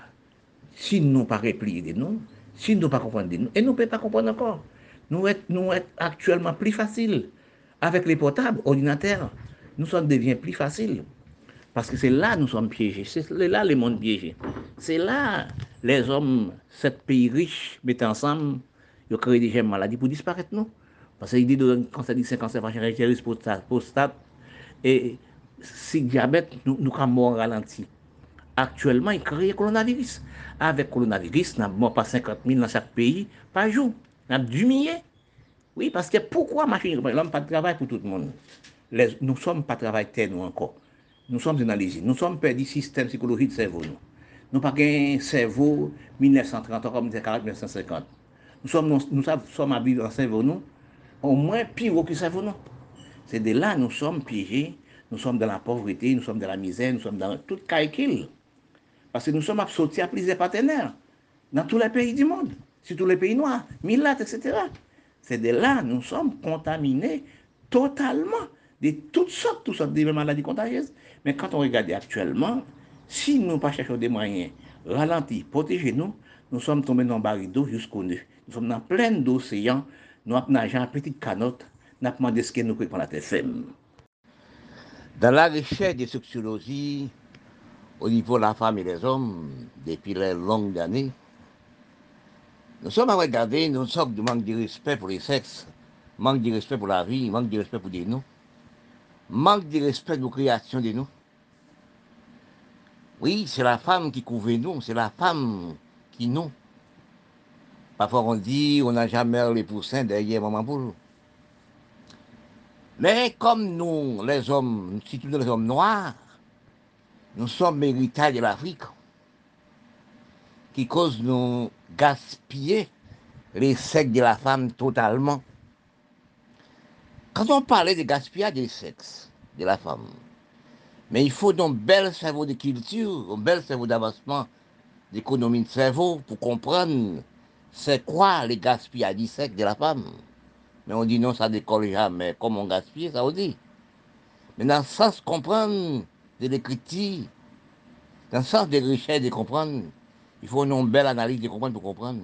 si nous pas replier de nous, si nous pas comprendre de nous, et nous ne pouvons pas comprendre encore, nous sommes nous actuellement plus facile avec les portables, ordinateurs, nous sommes devient plus facile. Parce que c'est là nous sommes piégés, c'est là le monde piégé. C'est là les hommes, sept pays riches, mettent ensemble, ils créent des maladies pour disparaître nous. Parce qu'il dit quand ça dit 5 cancers vaginaires, prostate, et si diabète, nous, nous sommes morts ralenti. Actuellement, il crée le coronavirus. Avec le coronavirus, nous n'avons pas 50 000 dans chaque pays par jour. Nous avons du millier. Oui, parce que pourquoi machine L'homme pas de travail pour tout le monde? nous ne sommes pas travail terre, nous encore. Nous sommes dans les Nous sommes perdus système psychologique de cerveau. Nous n'avons pas un cerveau 1930 comme 1950. Nous sommes, nous, nous sommes habillés au moins pire que ça. C'est de là nous sommes piégés, nous sommes dans la pauvreté, nous sommes dans la misère, nous sommes dans tout calcul. Parce que nous sommes sortis à plusieurs partenaires dans tous les pays du monde, surtout les pays noirs, Milat, etc. C'est de là nous sommes contaminés totalement de toutes sortes, toutes sortes de maladies contagieuses. Mais quand on regarde actuellement, si nous ne pas cherchons des moyens ralentis, protéger nous, sommes tombés dans le baril d'eau jusqu'au nez. Nous sommes dans plein d'océans nous avons nagé en petite canotte, nous avons demandé ce que nous pouvons la TFM. Dans la recherche de sociologie, au niveau de la femme et des hommes, depuis les longues années, Nous sommes à regarder une sorte de manque de respect pour les sexes, manque de respect pour la vie, manque de respect pour des nous, manque de respect de nos créations de nous. Oui, c'est la femme qui couvre nous, c'est la femme qui nous. Parfois on dit on n'a jamais les poussins derrière maman poule. Mais comme nous, les hommes, surtout les hommes noirs, nous sommes héritage de l'Afrique, qui cause nous gaspiller les sexes de la femme totalement. Quand on parlait de gaspillage des sexes de la femme, mais il faut donc bel cerveau de culture, un bel cerveau d'avancement d'économie de cerveau pour comprendre c'est quoi les gaspillages du sexe de la femme. Mais on dit non, ça décolle jamais. Comment gaspiller, ça on dit. Mais dans le sens comprendre de l'écriture, dans le sens des richesses de comprendre, il faut une belle analyse de comprendre pour comprendre.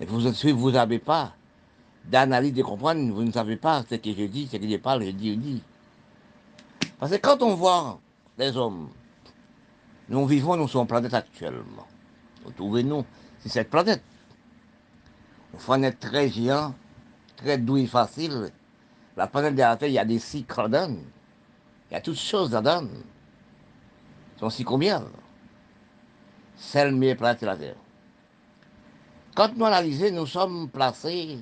Et vous, si vous n'avez pas d'analyse de comprendre, vous ne savez pas ce que je dis, ce que je parle, je dis, je dis. Parce que quand on voit les hommes, nous vivons sur une planète actuellement. Trouvez-nous sur cette planète. On est très géant, très doux et facile. La planète de la Terre, il y a des cycles dedans. Il y a toutes choses dedans. Sont si combien Celle meilleure planète de la Terre. Quand nous analysons, nous sommes placés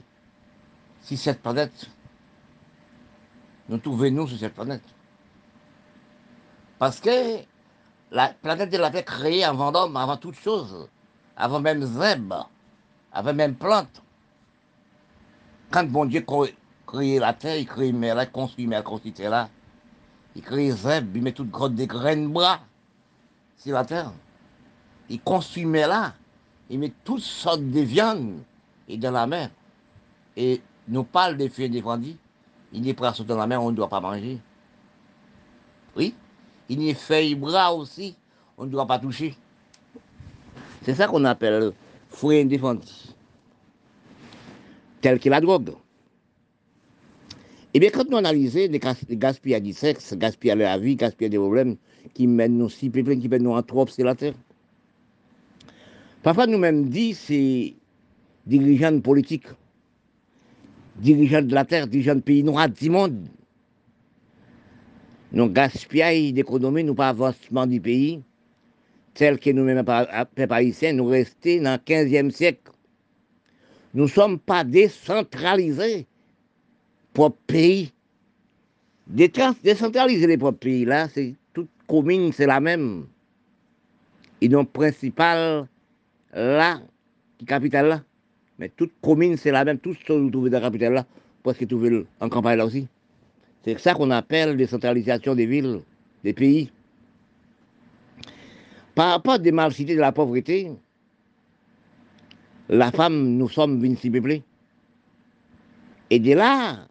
sur cette planète. Nous trouvons-nous sur cette planète. Parce que la planète de la Terre créée avant l'homme, avant toute chose, avant même zèbre, avant même plante. Quand bon Dieu crée la terre, il crée mer, il construit mer, construit là. Il crée zèbre, il met toutes grottes des graines bras sur la terre. Il construit là, il met toutes sortes de viandes et dans la mer. Et nous parle des feux défendus. Il est prêt dans la mer, on ne doit pas manger. Oui, il y a feuilles bras aussi, on ne doit pas toucher. C'est ça qu'on appelle fouet indéfendu, tel que la drogue. Eh bien, quand nous analysons les gaspillages du sexe, gaspillages de la vie, gaspillages des problèmes qui mènent nous si peu, qui mènent nous en la terre, parfois nous-mêmes dit c'est dirigeants politiques, dirigeants de la terre, dirigeants de pays noirs du monde. Nous gaspillons d'économie, nous pas avancement du pays, tel que nous-mêmes, peuple haïtien, nous restons dans le 15e siècle. Nous ne sommes pas décentralisés pour pays. Décentraliser les propres pays, là, c'est toute commune, c'est la même. Et non principal, là, qui capitale là. Mais toute commune, c'est la même. Tout ce que vous trouvez dans la capitale là, parce que vous trouvez en campagne là aussi. C'est ça qu'on appelle décentralisation des villes, des pays. Par rapport à des malcités de la pauvreté, la femme, nous sommes venus s'y peuplés. Et de là,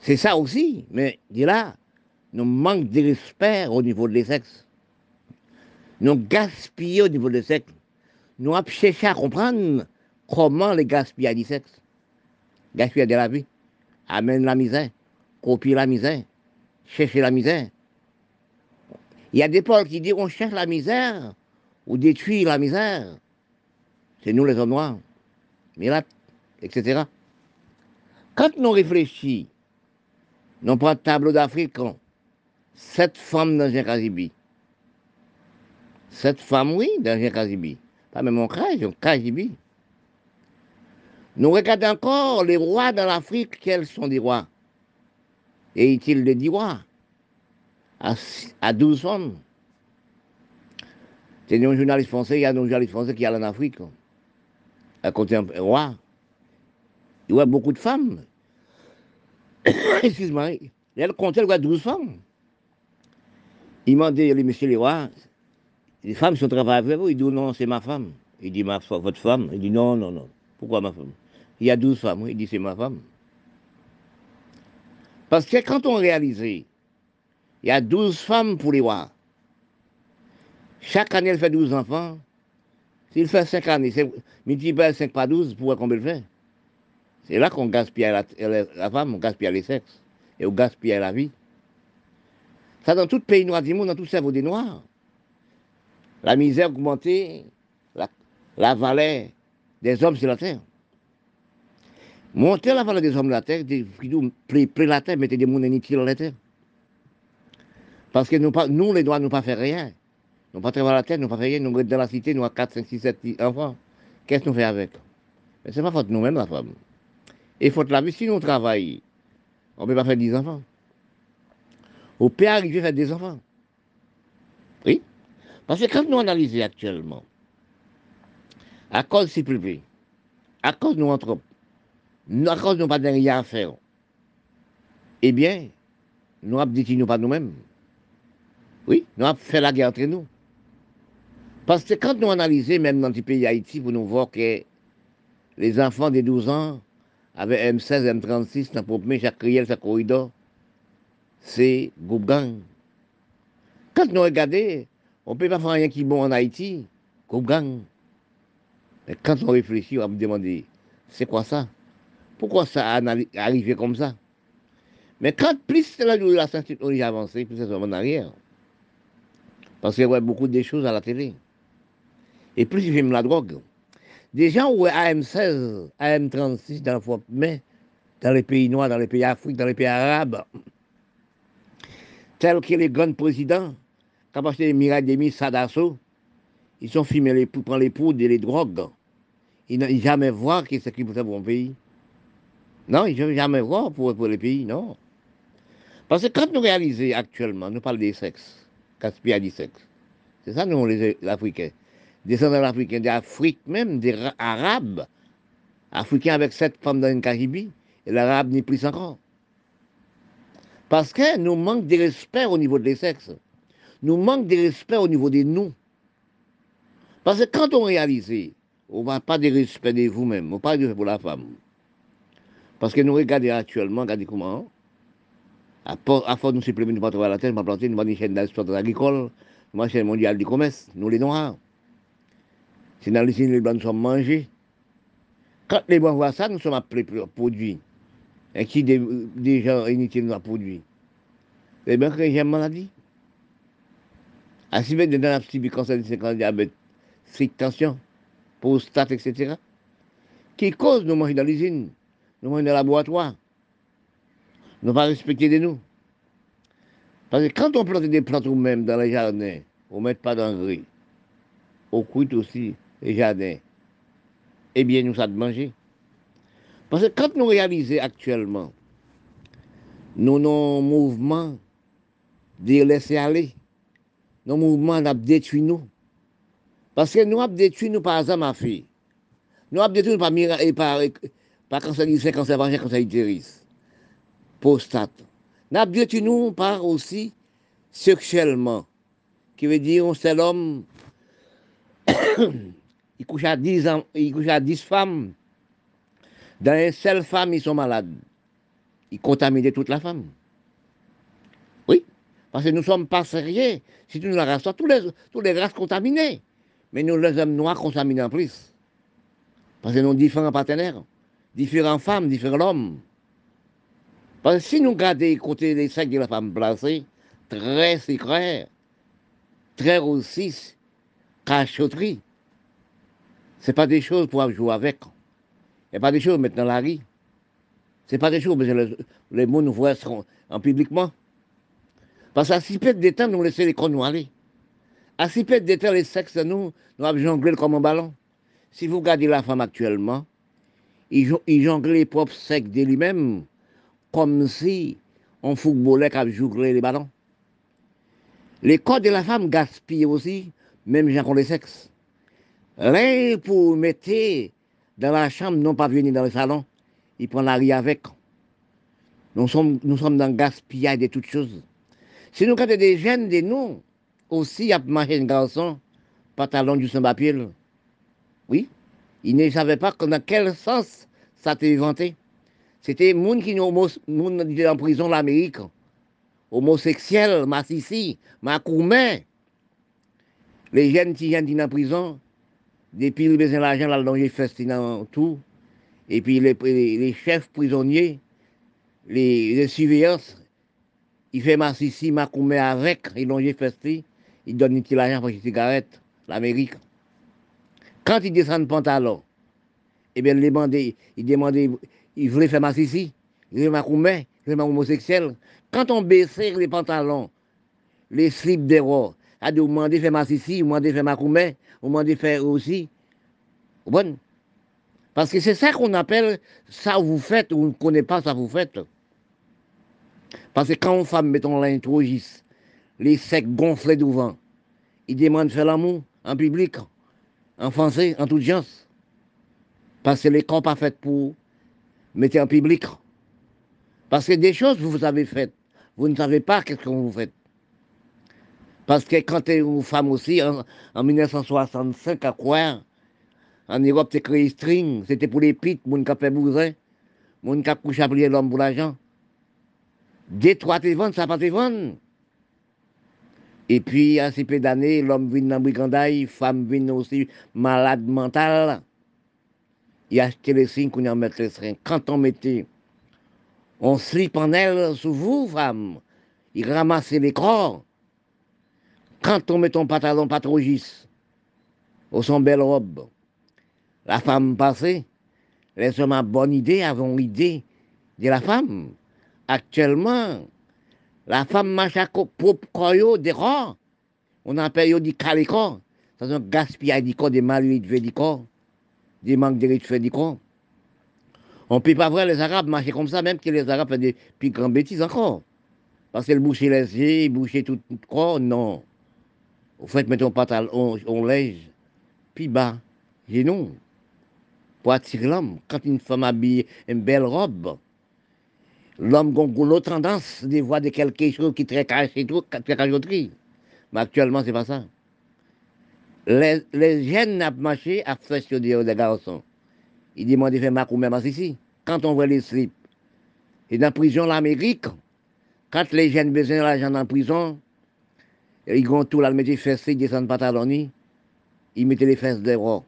c'est ça aussi, mais de là, nous manquons de respect au niveau des sexes. Nous gaspillons au niveau des sexes. Nous avons cherché à comprendre comment les gaspiller du sexe. Gaspiller de la vie. Amène la misère, copier la misère, chercher la misère. Il y a des peuples qui disent on cherche la misère ou détruit la misère. C'est nous les hommes noirs, Mirate, etc. Quand nous réfléchissons, nous prenons tableau d'Afrique, sept femmes dans un Kazibi. Sept femmes, oui, dans un Kazibi. Pas même en crèche, un Kazibi. Nous regardons encore les rois dans l'Afrique, quels sont des rois? Et il des rois? À, 12 femmes. C'est un journaliste français, il y a un journaliste français qui est en Afrique, à côté un roi. <coughs> Il y a beaucoup de femmes. Excuse-moi. Elle comptait, il a 12 femmes. Il m'a dit, monsieur les rois, les femmes sont travaillées avec vous. Il dit, non, c'est ma femme. Il dit, ma, votre femme. Il dit, non, non, non. Pourquoi ma femme? Il y a 12 femmes. Il dit, c'est ma femme. Parce que quand on réalisait il y a 12 femmes pour les rois. Chaque année, elle fait 12 enfants. S'il fait 5 années, multiplié 5 par 12, pour combien elle fait C'est là qu'on gaspille la, femme, on gaspille les sexes, et on gaspille la vie. Ça, dans tout pays noir du monde, dans tout cerveau des noirs. La misère augmentée, la valeur des hommes sur la terre. Monter la valeur des hommes sur la terre, plus la terre, mettez des gens inutiles dans la terre. Parce que nous, les droits, nous pas faire rien. Nous pas travailler la terre, nous pas faire rien. Nous sommes dans la cité, nous avons 4, 5, 6, 7 enfants. Qu'est-ce que nous faisons avec? Mais ce n'est pas faute nous-mêmes, la femme. Et faute la vie, si nous travaillons, on ne peut pas faire 10 enfants. On peut arriver à faire des enfants. Oui? Parce que quand nous analysons actuellement, à cause de plus à cause de nous entre à cause de nous pas de rien à faire, eh bien, nous nous pas nous-mêmes. Oui, nous avons fait la guerre entre nous. Parce que quand nous analysons, même dans le pays Haïti, pour nous voir que les enfants de 12 ans avec M16, M36, dans le chaque criel, chaque corridor, c'est groupe gang. Quand nous regardons, on ne peut pas faire rien qui est bon en Haïti, groupe gang. Mais quand on réfléchit, on va me demander, c'est quoi ça? Pourquoi ça a arrivé comme ça? Mais quand plus la, la technologie avancée, plus c'est en arrière. Parce qu'il y a beaucoup de choses à la télé. Et plus ils filment la drogue. Des gens où AM16, AM36 dans le mais dans les pays noirs, dans les pays africains, dans les pays arabes, tels que les grands présidents, quand on les Mirademi, Sadasso, ils sont filmés les, pour prendre les poudres et les drogues. Ils n'ont jamais voir qui c'est qui pour bon pays. Non, ils n'ont jamais voir pour, pour les pays, non. Parce que quand nous réalisons actuellement, nous parlons des sexes, gaspillage du sexe. C'est ça, nous, les, Africains. Descendants africains, d'Afrique même, des Arabes. Africains avec sept femmes dans une Caribie, et l'Arabe n'est plus encore. Parce que nous manquons de respect au niveau des sexes. Nous manquons de respect au niveau des nous. Parce que quand on réalise, on ne va pas de respect de vous-même, on pas de pour la femme. Parce que nous regardons actuellement, regardez comment, à, force de nous supplémenter, nous pas trouver la terre, nous planter, nous une chaîne d'exploitation agricole, nous une chaîne mondiale du commerce, nous les noirs. C'est dans l'usine, les blancs nous sommes mangés. Quand les blancs voient ça, nous sommes appelés pour produire. Et qui des, des gens inutiles nous a produit Les blancs qui ont maladie. À si bien dans la cancer du 50 diabète, tension, prostate, etc. Qui cause nous manger dans l'usine, nous manger dans le laboratoire. Nous pas respecter de nous. Parce que quand on plante des plantes nous-mêmes dans les jardins, on ne met pas d'engrais. On cuit aussi les jardins. Eh bien, nous ça de manger. Parce que quand nous réalisons actuellement, nous, nos mouvements de laisser aller, nos mouvements ont détruit nous. Parce que nous avons détruit nous par exemple à fait. Nous avons détruit par, et par, par cancer du sein, cancer vagin, cancer utérus, prostate. Avons détruit nous par aussi sexuellement, qui veut dire un seul homme, <coughs> il couche à 10 ans, il couche à 10 femmes. Dans une seule femme, ils sont malades. Ils contaminent toute la femme. Oui, parce que nous ne sommes pas sérieux. Si nous la race, tous les, tous les races contaminées. Mais nous, les hommes noirs, contaminés en plus. Parce que nous différents partenaires, différentes femmes, différents hommes. Parce que si nous regardons côté des sacs de la femme placée, très secret, très aussi cachotterie, ce n'est pas des choses pour jouer avec. Ce n'est pas des choses dans la rue. Ce n'est pas des choses, mais les, les mots nous voient en publiquement. Parce qu'à si peu de temps, nous laissons les nous aller. À si peu de temps, les sexes, nous, nous avons jonglé comme un ballon. Si vous regardez la femme actuellement, il, jongle les propres sexes de lui-même, comme si on footballait qui jonglé les ballons. Les corps de la femme gaspillent aussi, même gens les sexes. Rien pour mettre dans la chambre, non pas venir dans le salon, il prend la riz avec. Nous sommes, nous dans le gaspillage de toutes choses. Si nous regardons des jeunes de nous, aussi, à marcher un garçon, pantalon du saint Oui, ils ne savaient pas dans quel sens ça été inventé. C'était gens qui étaient en prison l'Amérique, homosexuels, massissi, macoumet. Les jeunes qui sont en prison, depuis ils besoin l'argent, là, ils font tout. Et puis les, chefs prisonniers, les, surveillances, ils font massissi, macoumet avec, ils l'ont fait, ils donnent l'argent pour les cigarettes, l'Amérique. Quand ils descendent pantalon, eh bien, les bandits, ils demandaient, ils voulaient faire ma ici, ils voulaient ma coumé, ils voulaient ma homosexuel. Quand on baissait les pantalons, les slips des rois, à dire, demander faire ma ici, demander faire ma coumé, demander faire aussi. Bon. Parce que c'est ça qu'on appelle ça vous faites, ou vous ne connaissez pas ça vous faites. Parce que quand une femme, mettons l'introgis, les secs gonflés devant, ils demandent de faire l'amour en public, en français, en toute gens. Parce que les camps pas faits pour mettre en public. Parce que des choses vous avez faites, vous ne savez pas qu'est-ce que vous faites. Parce que quand une femme aussi, en, 1965, à quoi En Europe, tu créé string, c'était pour les pites, mon qui fait bousin, mon qui couché à l'homme pour l'argent. Des trois vendre, ça pas vendre. Et puis, à ces peu d'années, l'homme vient dans le brigandaille, femme vient aussi malade mentale. Il a acheté les signes qu'on a mis les seins. Quand on mettait, on slip en elle sous vous, femme, il ramassait les corps. Quand on met ton pantalon patrogis, ou son belle robe, la femme passait, les hommes à bonne idée, avons idée de la femme. Actuellement, la femme marche à propre des corps. On appelle dit calicor. C'est un gaspillage du corps, des malus du corps, des manques de fait du corps. On ne peut pas voir les Arabes marcher comme ça, même que les Arabes font des plus grandes bêtises encore. Parce qu'ils bouchaient les yeux, bouchaient tout corps, non. Vous faites mettre un pantalon, on, lège, puis bas, genoux, pour attirer l'homme. Quand une femme habille une belle robe, l'homme a tendance de voir de quelque chose qui est très caché, tout, très. Mais actuellement, ce n'est pas ça. Les, jeunes n'ont marché à faire sur des garçons. Ils demandent de faire ma même ici. Quand on voit les slips, et dans la prison, l'Amérique, quand les jeunes besoin d'argent dans la prison, ils vont tout là, mettre les fesses, ils descendent pantalon, ils mettent les fesses dehors.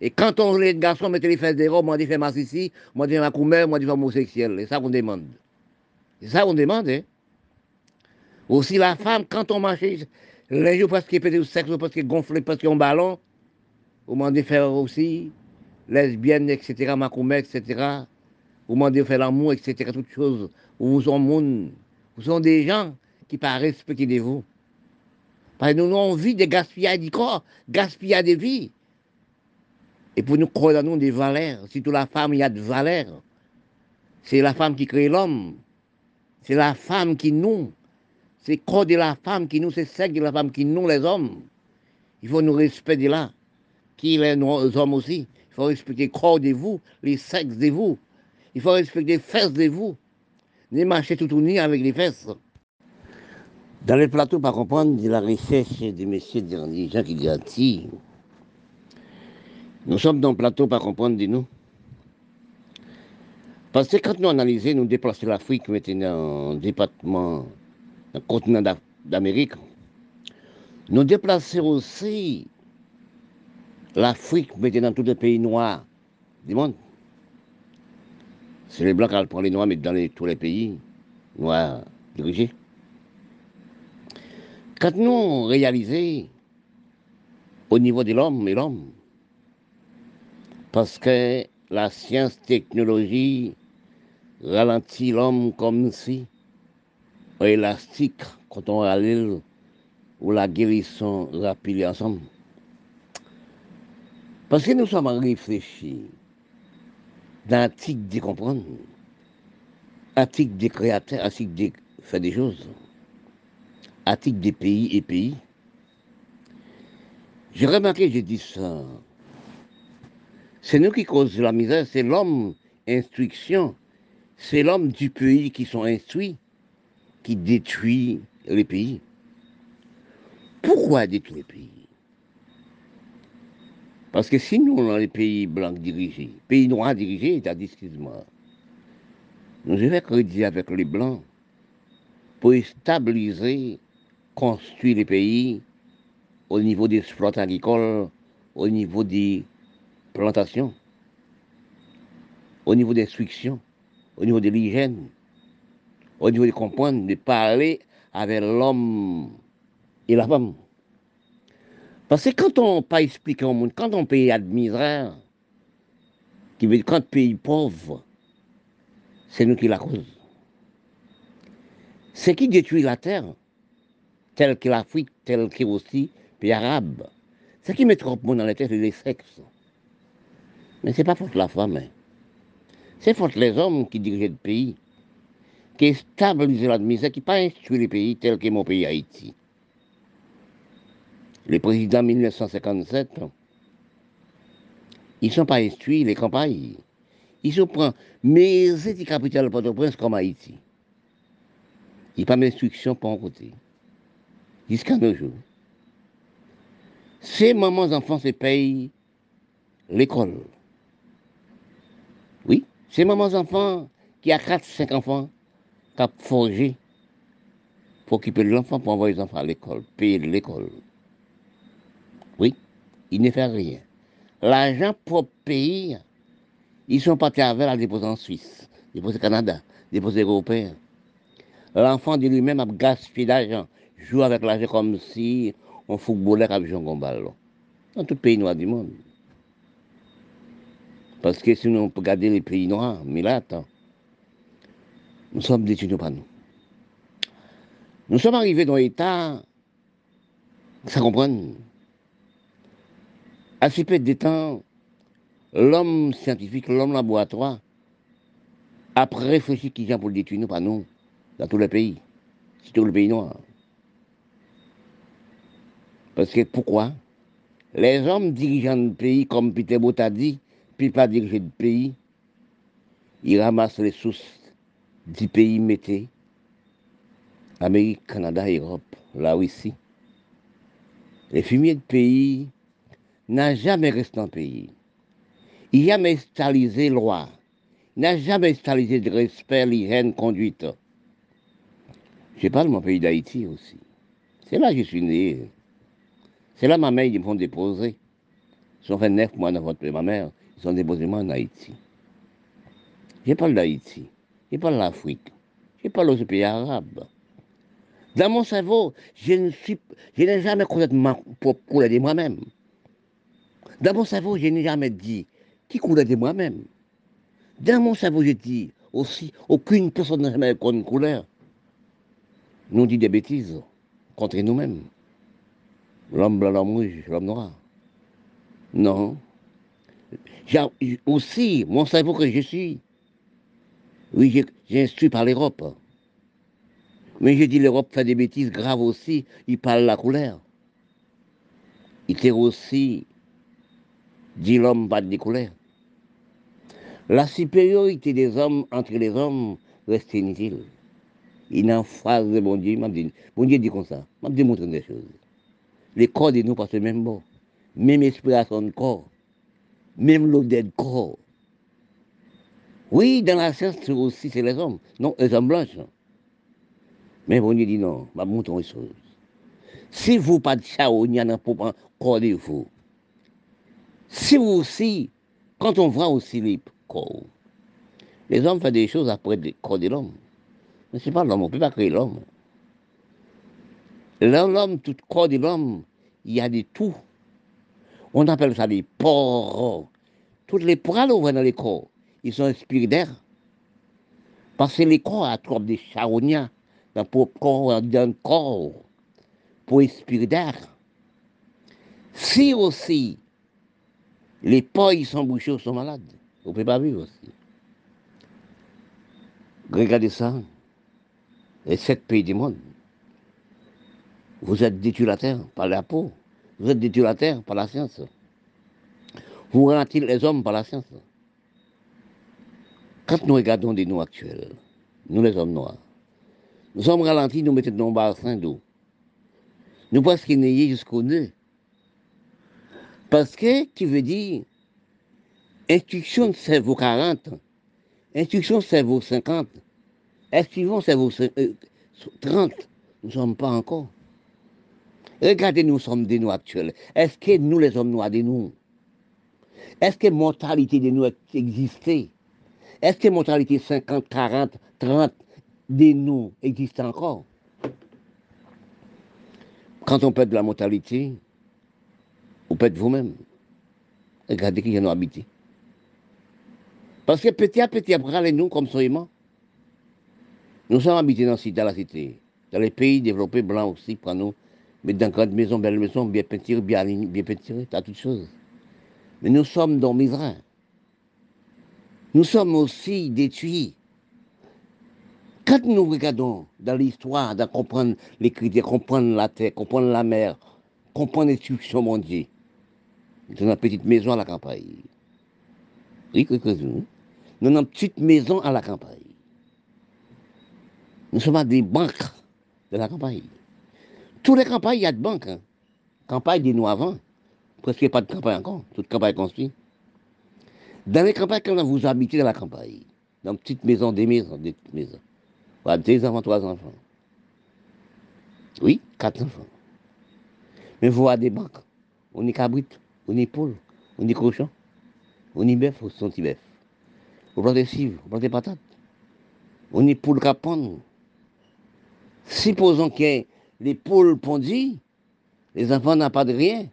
Et quand on, les garçons mettent les fesses dehors, moi, je fais ma ici, moi, je fais ma coumère, moi, je fais homosexuel. C'est ça qu'on demande. C'est ça qu'on demande, hein. Aussi, la femme, quand on marche, les jours parce qu'il peut sexe, parce qu'il gonfle, parce qu'il a un ballon, on demande de faire aussi lesbienne, etc., ma coumère, etc. On demande de faire l'amour, etc., toutes choses. Vous sont monde, vous sont des gens qui pas respecter de vous. Parce que nous avons envie de gaspiller du corps, gaspiller de vie. Et pour nous croire dans nous des valeurs, surtout la femme, il y a de valeurs. C'est la femme qui crée l'homme. C'est la femme qui nous. C'est corps de la femme qui nous, c'est sexe de la femme qui nous, les hommes. Il faut nous respecter là. Qui les hommes aussi. Il faut respecter le corps de vous, les sexes de vous. Il faut respecter les fesses de vous. Ne marchez tout ni avec les fesses. Dans les plateaux, par comprendre, de la recherche messieurs, des gens qui disent nous sommes dans le plateau par comprendre de nous. Parce que quand nous analysons, nous déplaçons l'Afrique maintenant le département, continent d'Amérique, nous déplaçons aussi l'Afrique maintenant dans tous les pays noirs du monde. C'est les blancs qui prennent les noirs, mais dans tous les pays noirs dirigés. Quand nous réalisons au niveau de l'homme et l'homme, parce que la science-technologie ralentit l'homme comme si élastique quand on râle ou la guérison rapide ensemble. Parce que nous sommes réfléchis dans l'éthique de comprendre, l'éthique des créateurs, l'éthique de faire des choses, l'éthique des pays et pays. J'ai remarqué, j'ai dit ça, c'est nous qui causons la misère, c'est l'homme instruction, c'est l'homme du pays qui sont instruits qui détruit les pays. Pourquoi détruire les pays? Parce que si nous, dans les pays blancs dirigés, pays noirs dirigés, dit, excuse-moi, nous avons crédit avec les blancs pour stabiliser, construire les pays au niveau des exploitations agricoles, au niveau des plantation, au niveau des instructions, au niveau de l'hygiène, au niveau de comprendre, de parler avec l'homme et la femme. Parce que quand on pas expliqué au monde, quand on pays a de misère, qui veut quand pays pauvre, c'est nous qui la cause. C'est qui détruit la terre, tel que l'Afrique, tel que aussi pays arabe. Ce qui met trop de monde dans la tête, c'est les sexes. Mais ce n'est pas faute la femme. hein. C'est faute les hommes qui dirigent le pays, qui stabilisent la misère, qui pas instruit les pays tel que mon pays Haïti. Les présidents 1957, ils ne sont pas instruits, les campagnes. Ils se prennent, mais c'est capitale Port-au-Prince comme Haïti. Il n'y a pas d'instruction pour un côté. Jusqu'à nos jours. Ces mamans enfants se payent l'école. Oui, ces mamans enfants qui a 4-5 enfants, qui ont forgé pour occuper l'enfant, pour envoyer les enfants à l'école, payer l'école. Oui, ils ne font rien. L'argent pour payer, ils sont partis avec à déposer en Suisse, déposer au Canada, déposer européen. L'enfant de lui-même a gaspillé d'argent, joue avec l'argent comme si on footballait avec Jean Gombal. Dans tout pays noir du monde. Parce que sinon, on peut garder les pays noirs. Mais là, attends. Nous sommes détenus par nous. Nous sommes arrivés dans l'état, ça comprend. À ce peu de temps, l'homme scientifique, l'homme laboratoire, a réfléchi qui vient pour le détruire par nous, dans tous les pays, surtout le pays noir. Parce que pourquoi? Les hommes dirigeants de pays, comme Peter Bot dit, puis pas diriger de pays, ils ramassent les sources du pays mété, Amérique, Canada, Europe, là aussi. Les fumiers de pays n'a jamais resté en pays. Il n'a jamais installé loi. Il n'a jamais installé de respect, l'hygiène, conduite. Je parle de mon pays d'Haïti aussi. C'est là que je suis né. C'est là ma mère, ils me font déposer. Ils ont fait neuf mois dans votre ma mère. Ils sont déposés moi en Haïti. Je parle d'Haïti. Je parle l'Afrique. Je parle aux pays arabes. Dans mon cerveau, je ne suis, je n'ai jamais propre couleur de moi-même. Dans mon cerveau, je n'ai jamais dit qui couleur de moi-même? Dans mon cerveau, je dis aussi, aucune personne n'a jamais une couleur. Nous dit des bêtises contre nous-mêmes. L'homme blanc, l'homme rouge, l'homme noir. Non. J'ai aussi, mon cerveau que je suis, oui, j'ai- instruit par l'Europe. Mais je dis l'Europe fait des bêtises graves aussi, il parle la couleur. Il tire aussi, dit l'homme pas de couleur. La supériorité des hommes entre les hommes reste inutile. Il en phrase de bon Dieu, bon Dieu dit comme ça, m'a démontré des choses. Les corps de nous passent le même bon, même inspiration de corps, même l'odeur de corps. Oui, dans la science aussi, c'est les hommes, non, les hommes blanches. Mais bon Dieu dit non, m'a montré une chose. Si vous pas de chaonia dans le corps de vous, si vous aussi, quand on voit aussi les corps, les hommes font des choses après le corps de l'homme. Mais ce n'est pas l'homme, on ne peut pas créer l'homme. L'homme, tout corps de l'homme, il y a des tout. On appelle ça des pores. Toutes les poils qu'on voit dans les corps, ils sont inspirés d'air. Parce que les corps attrapent des charognas dans le corps, dans le corps, pour inspirer d'air. Si aussi les pores ils sont bouchés ou sont malades, on ne peut pas vivre aussi. Regardez ça, les sept pays du monde. Vous êtes détruits la par la peau. Vous êtes détruits la par la science. Vous ralentissez les hommes par la science? Quand nous regardons des nous actuels, nous les hommes noirs, nous sommes ralentis, nous mettons dans le bassin d'eau. Nous presque nés jusqu'au nez. Parce que, qui veut dire, instruction cerveau 40, instruction cerveau 50, instruction de cerveau euh, 30, nous ne sommes pas encore. Regardez, nous sommes des nous actuels. Est-ce que nous, les hommes noirs, des nous? Est-ce que mortalité de nous existait? Est-ce que mortalité 50, 40, 30 de nous existe encore? Quand on perd de la mortalité, Vous faites vous-même. Regardez qui ont habité. Parce que petit à petit, après, nous, comme souvent, nous sommes habités dans, la cité. Dans les pays développés, blancs aussi, pour nous. Mais dans grandes maisons, belles maisons, bien peinturées, bien bien peinturées, as toutes choses. Mais nous sommes dans misère. Nous sommes aussi détruits. Quand nous regardons dans l'histoire, de comprendre l'écriture, comprendre la terre, comprendre la mer, comprendre l'instruction mondiale, dans une petite maison à la campagne. Oui. Dans une petite maison à la campagne. Nous sommes des banques de la campagne. Toutes les campagnes, il y a de banques. Hein. Campagne des nous avant. Presque pas de campagne encore. Toute campagne construite. Dans les campagnes, quand vous habitez dans la campagne, dans une petite maison, des maisons, des petites maisons, avez deux enfants, trois enfants. Oui, quatre enfants. Mais vous avez des banques. On est cabrit, on est poule, on est cochon, on est bœuf, on est petit bœuf. Vous plantez cives, vous plantez patates. On est poule capone. Supposons que les poules pondent, les enfants n'ont pas de rien.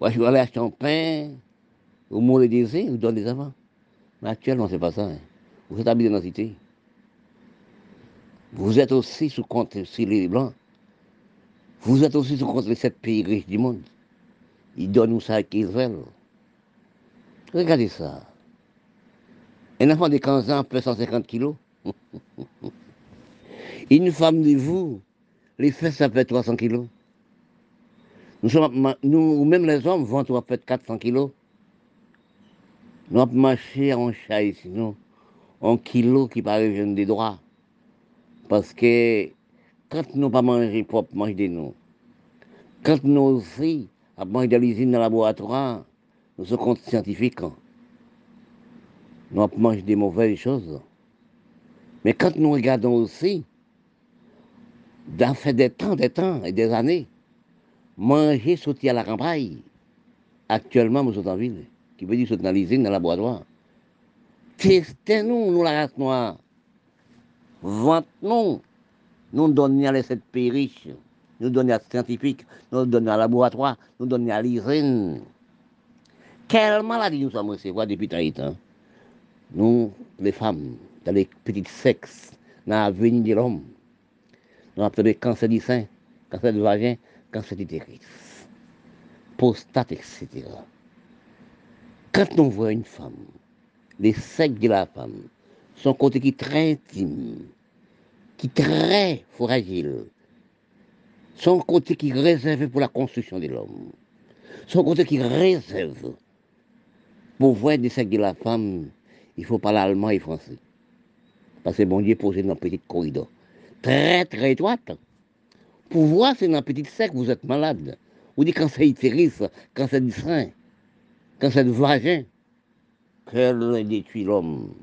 je vais aller acheter un pain, mot le désir, vous donnez des enfants. Mais actuellement, ce n'est pas ça. Hein. Vous êtes habité dans la cité. Vous êtes aussi sous compte sur les Blancs. Vous êtes aussi sous compte les sept pays riches du monde. Ils donnent nous ça qu'ils veulent. Regardez ça. Un enfant de 15 ans peut 150 kilos. <laughs> Une femme de vous, les fesses, ça fait 300 kilos. Nous, sommes, nous, même les hommes, vont ça fait 400 kilos. Nous avons marché en chat ici, non En kilo qui paraît des droits. Parce que quand nous pas manger propre, manger nous. Quand nous aussi, à dans l'usine, dans le laboratoire, nous sommes scientifiques. Nous avons mangé des mauvaises choses. Mais quand nous regardons aussi, dans fait des temps, des temps et des années, manger sauter à la campagne, actuellement, nous sommes en ville, qui veut dire sauter dans l'usine, dans le laboratoire. Testez-nous, nous, la race noire. Vente-nous. Nous donnons à les sept pays riches, nous donnons à scientifiques, nous donnons à laboratoire, nous donnons à l'usine. Quelle maladie nous sommes recevoir depuis temps? Nous, les femmes, dans les petits sexes, dans l'avenir de l'homme. Nous appelons cancer du sein, cancer du vagin, cancer du l'utérus, prostate, etc. Quand on voit une femme, les sexes de la femme, son côté qui est très intime, qui très fragile. Son côté qui est réservé pour la construction de l'homme. Son côté qui réserve pour voir des sexe de la femme, il faut parler allemand et français. Parce que bon Dieu posé dans un petit corridor. Très, très étroite. Pour voir si dans un petit sec, vous êtes malade. Vous dites quand c'est utérus, quand c'est du sein, quand c'est du vagin. Quel détruit l'homme?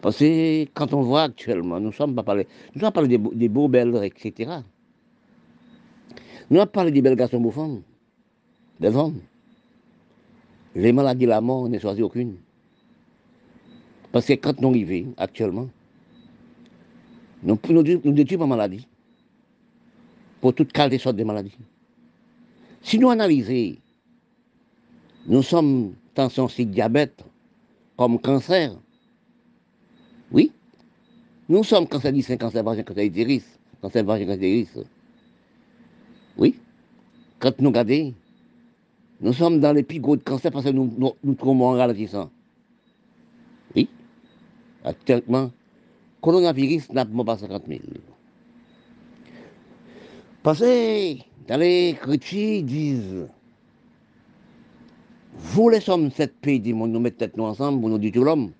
Parce que quand on voit actuellement, nous sommes pas parlé, nous avons parlé des, beaux belles, etc. Nous avons parlé des belles garçons beaux femmes, des hommes. Les maladies la mort, on n'a choisi aucune. Parce que quand nous arrivons actuellement, nous nous, nous détruisons la maladie. Pour toutes sortes de maladies. Si nous analysons, nous sommes tension si diabète, comme cancer, oui. Nous sommes cancer du sein, cancer vagin, cancer utérus, cancer vagin, cancer. Oui. Quand nous regardons, nous sommes dans les plus gros de cancer parce que nous, nous, nous trouvons en ralentissant. Oui. Actuellement, coronavirus n'a pas 50 000. Parce que dans les chrétiens disent, vous les sommes sept pays du monde, nous mettons nous ensemble pour nous tout l'homme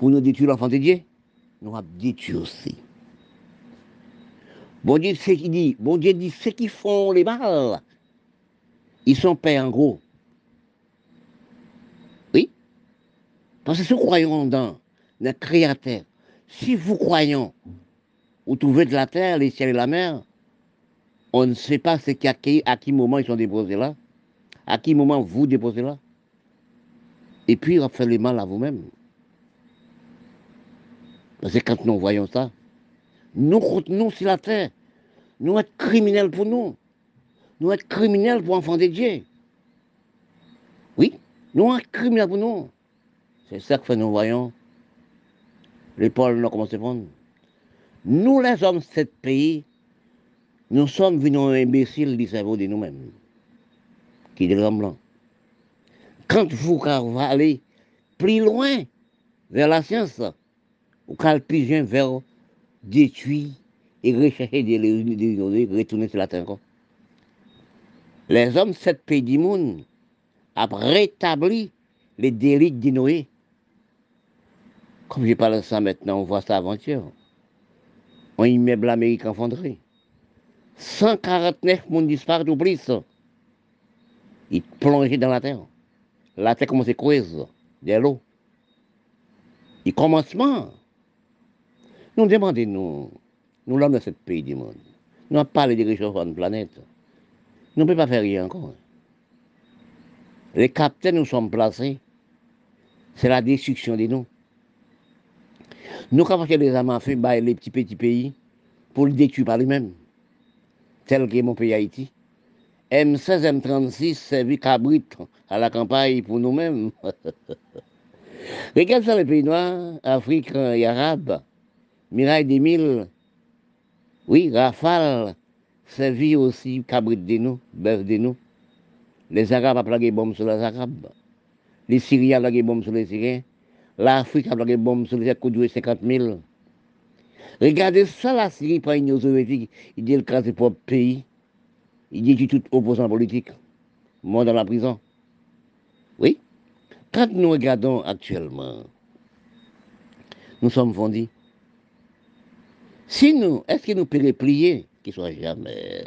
pour nous détruire l'enfant de Dieu, nous avons détruit aussi. Bon Dieu, qui dit, bon Dieu dit, ceux qui font les mal, ils sont pères en gros. Oui. Parce que si nous croyons dans le Créateur, si vous croyons, vous trouvez de la terre, les ciels et la mer, on ne sait pas à, qui, à qui moment ils sont déposés là, à qui moment vous déposez là? Et puis, on fait le mal à vous-même. Parce que quand nous voyons ça, nous, nous sur la terre, nous sommes criminels pour nous. nous sommes criminels pour enfants de Dieu. Oui, nous sommes criminels pour nous. C'est ça que nous voyons. Les pôles nous commencé à prendre. Nous, les hommes de ce pays, nous sommes venus imbéciles du cerveau de nous-mêmes, qui est blanc. Quand vous allez plus loin vers la science, vous loin vers détruire et rechercher des retourner sur la terre. Les hommes de ce pays du monde ont rétabli les délits de Noé. Comme je parle de ça maintenant, on voit ça avant-hier. Un immeuble américain effondré. 149 personnes disparus ou plus. Ils plongent dans la terre. La terre commence à creuser de l'eau. Et commencement, nous demandons, nous, nous l'homme de ce pays du monde, nous avons parlé des réchauffement de la planète. Nous ne pouvons pas faire rien encore. Les capteurs nous sommes placés, c'est la destruction de nous. Nous avons des armes à feu, les petits petits pays, pour le détruire par lui-même, tel que mon pays Haïti. M16, M36 servi cabrit à la campagne pour nous-mêmes. <laughs> Regarde ça, les pays noirs, africains et arabes. Des mille. Oui, Rafale servi aussi cabrit de nous, bœuf de nous. Les Arabes ont plagué bombes sur les Arabes. Les Syriens ont plagué bombes sur les Syriens. L'Afrique a plagué bombes sur les coups 50 000. Regardez ça, la Syrie, pas une soviétique. Il dit le cas du propre pays. Il dit tout opposant politique. Mort dans la prison. Oui. Quand nous regardons actuellement, nous sommes fondis. Si nous, est-ce que nous pouvons plier Qu'il soit jamais.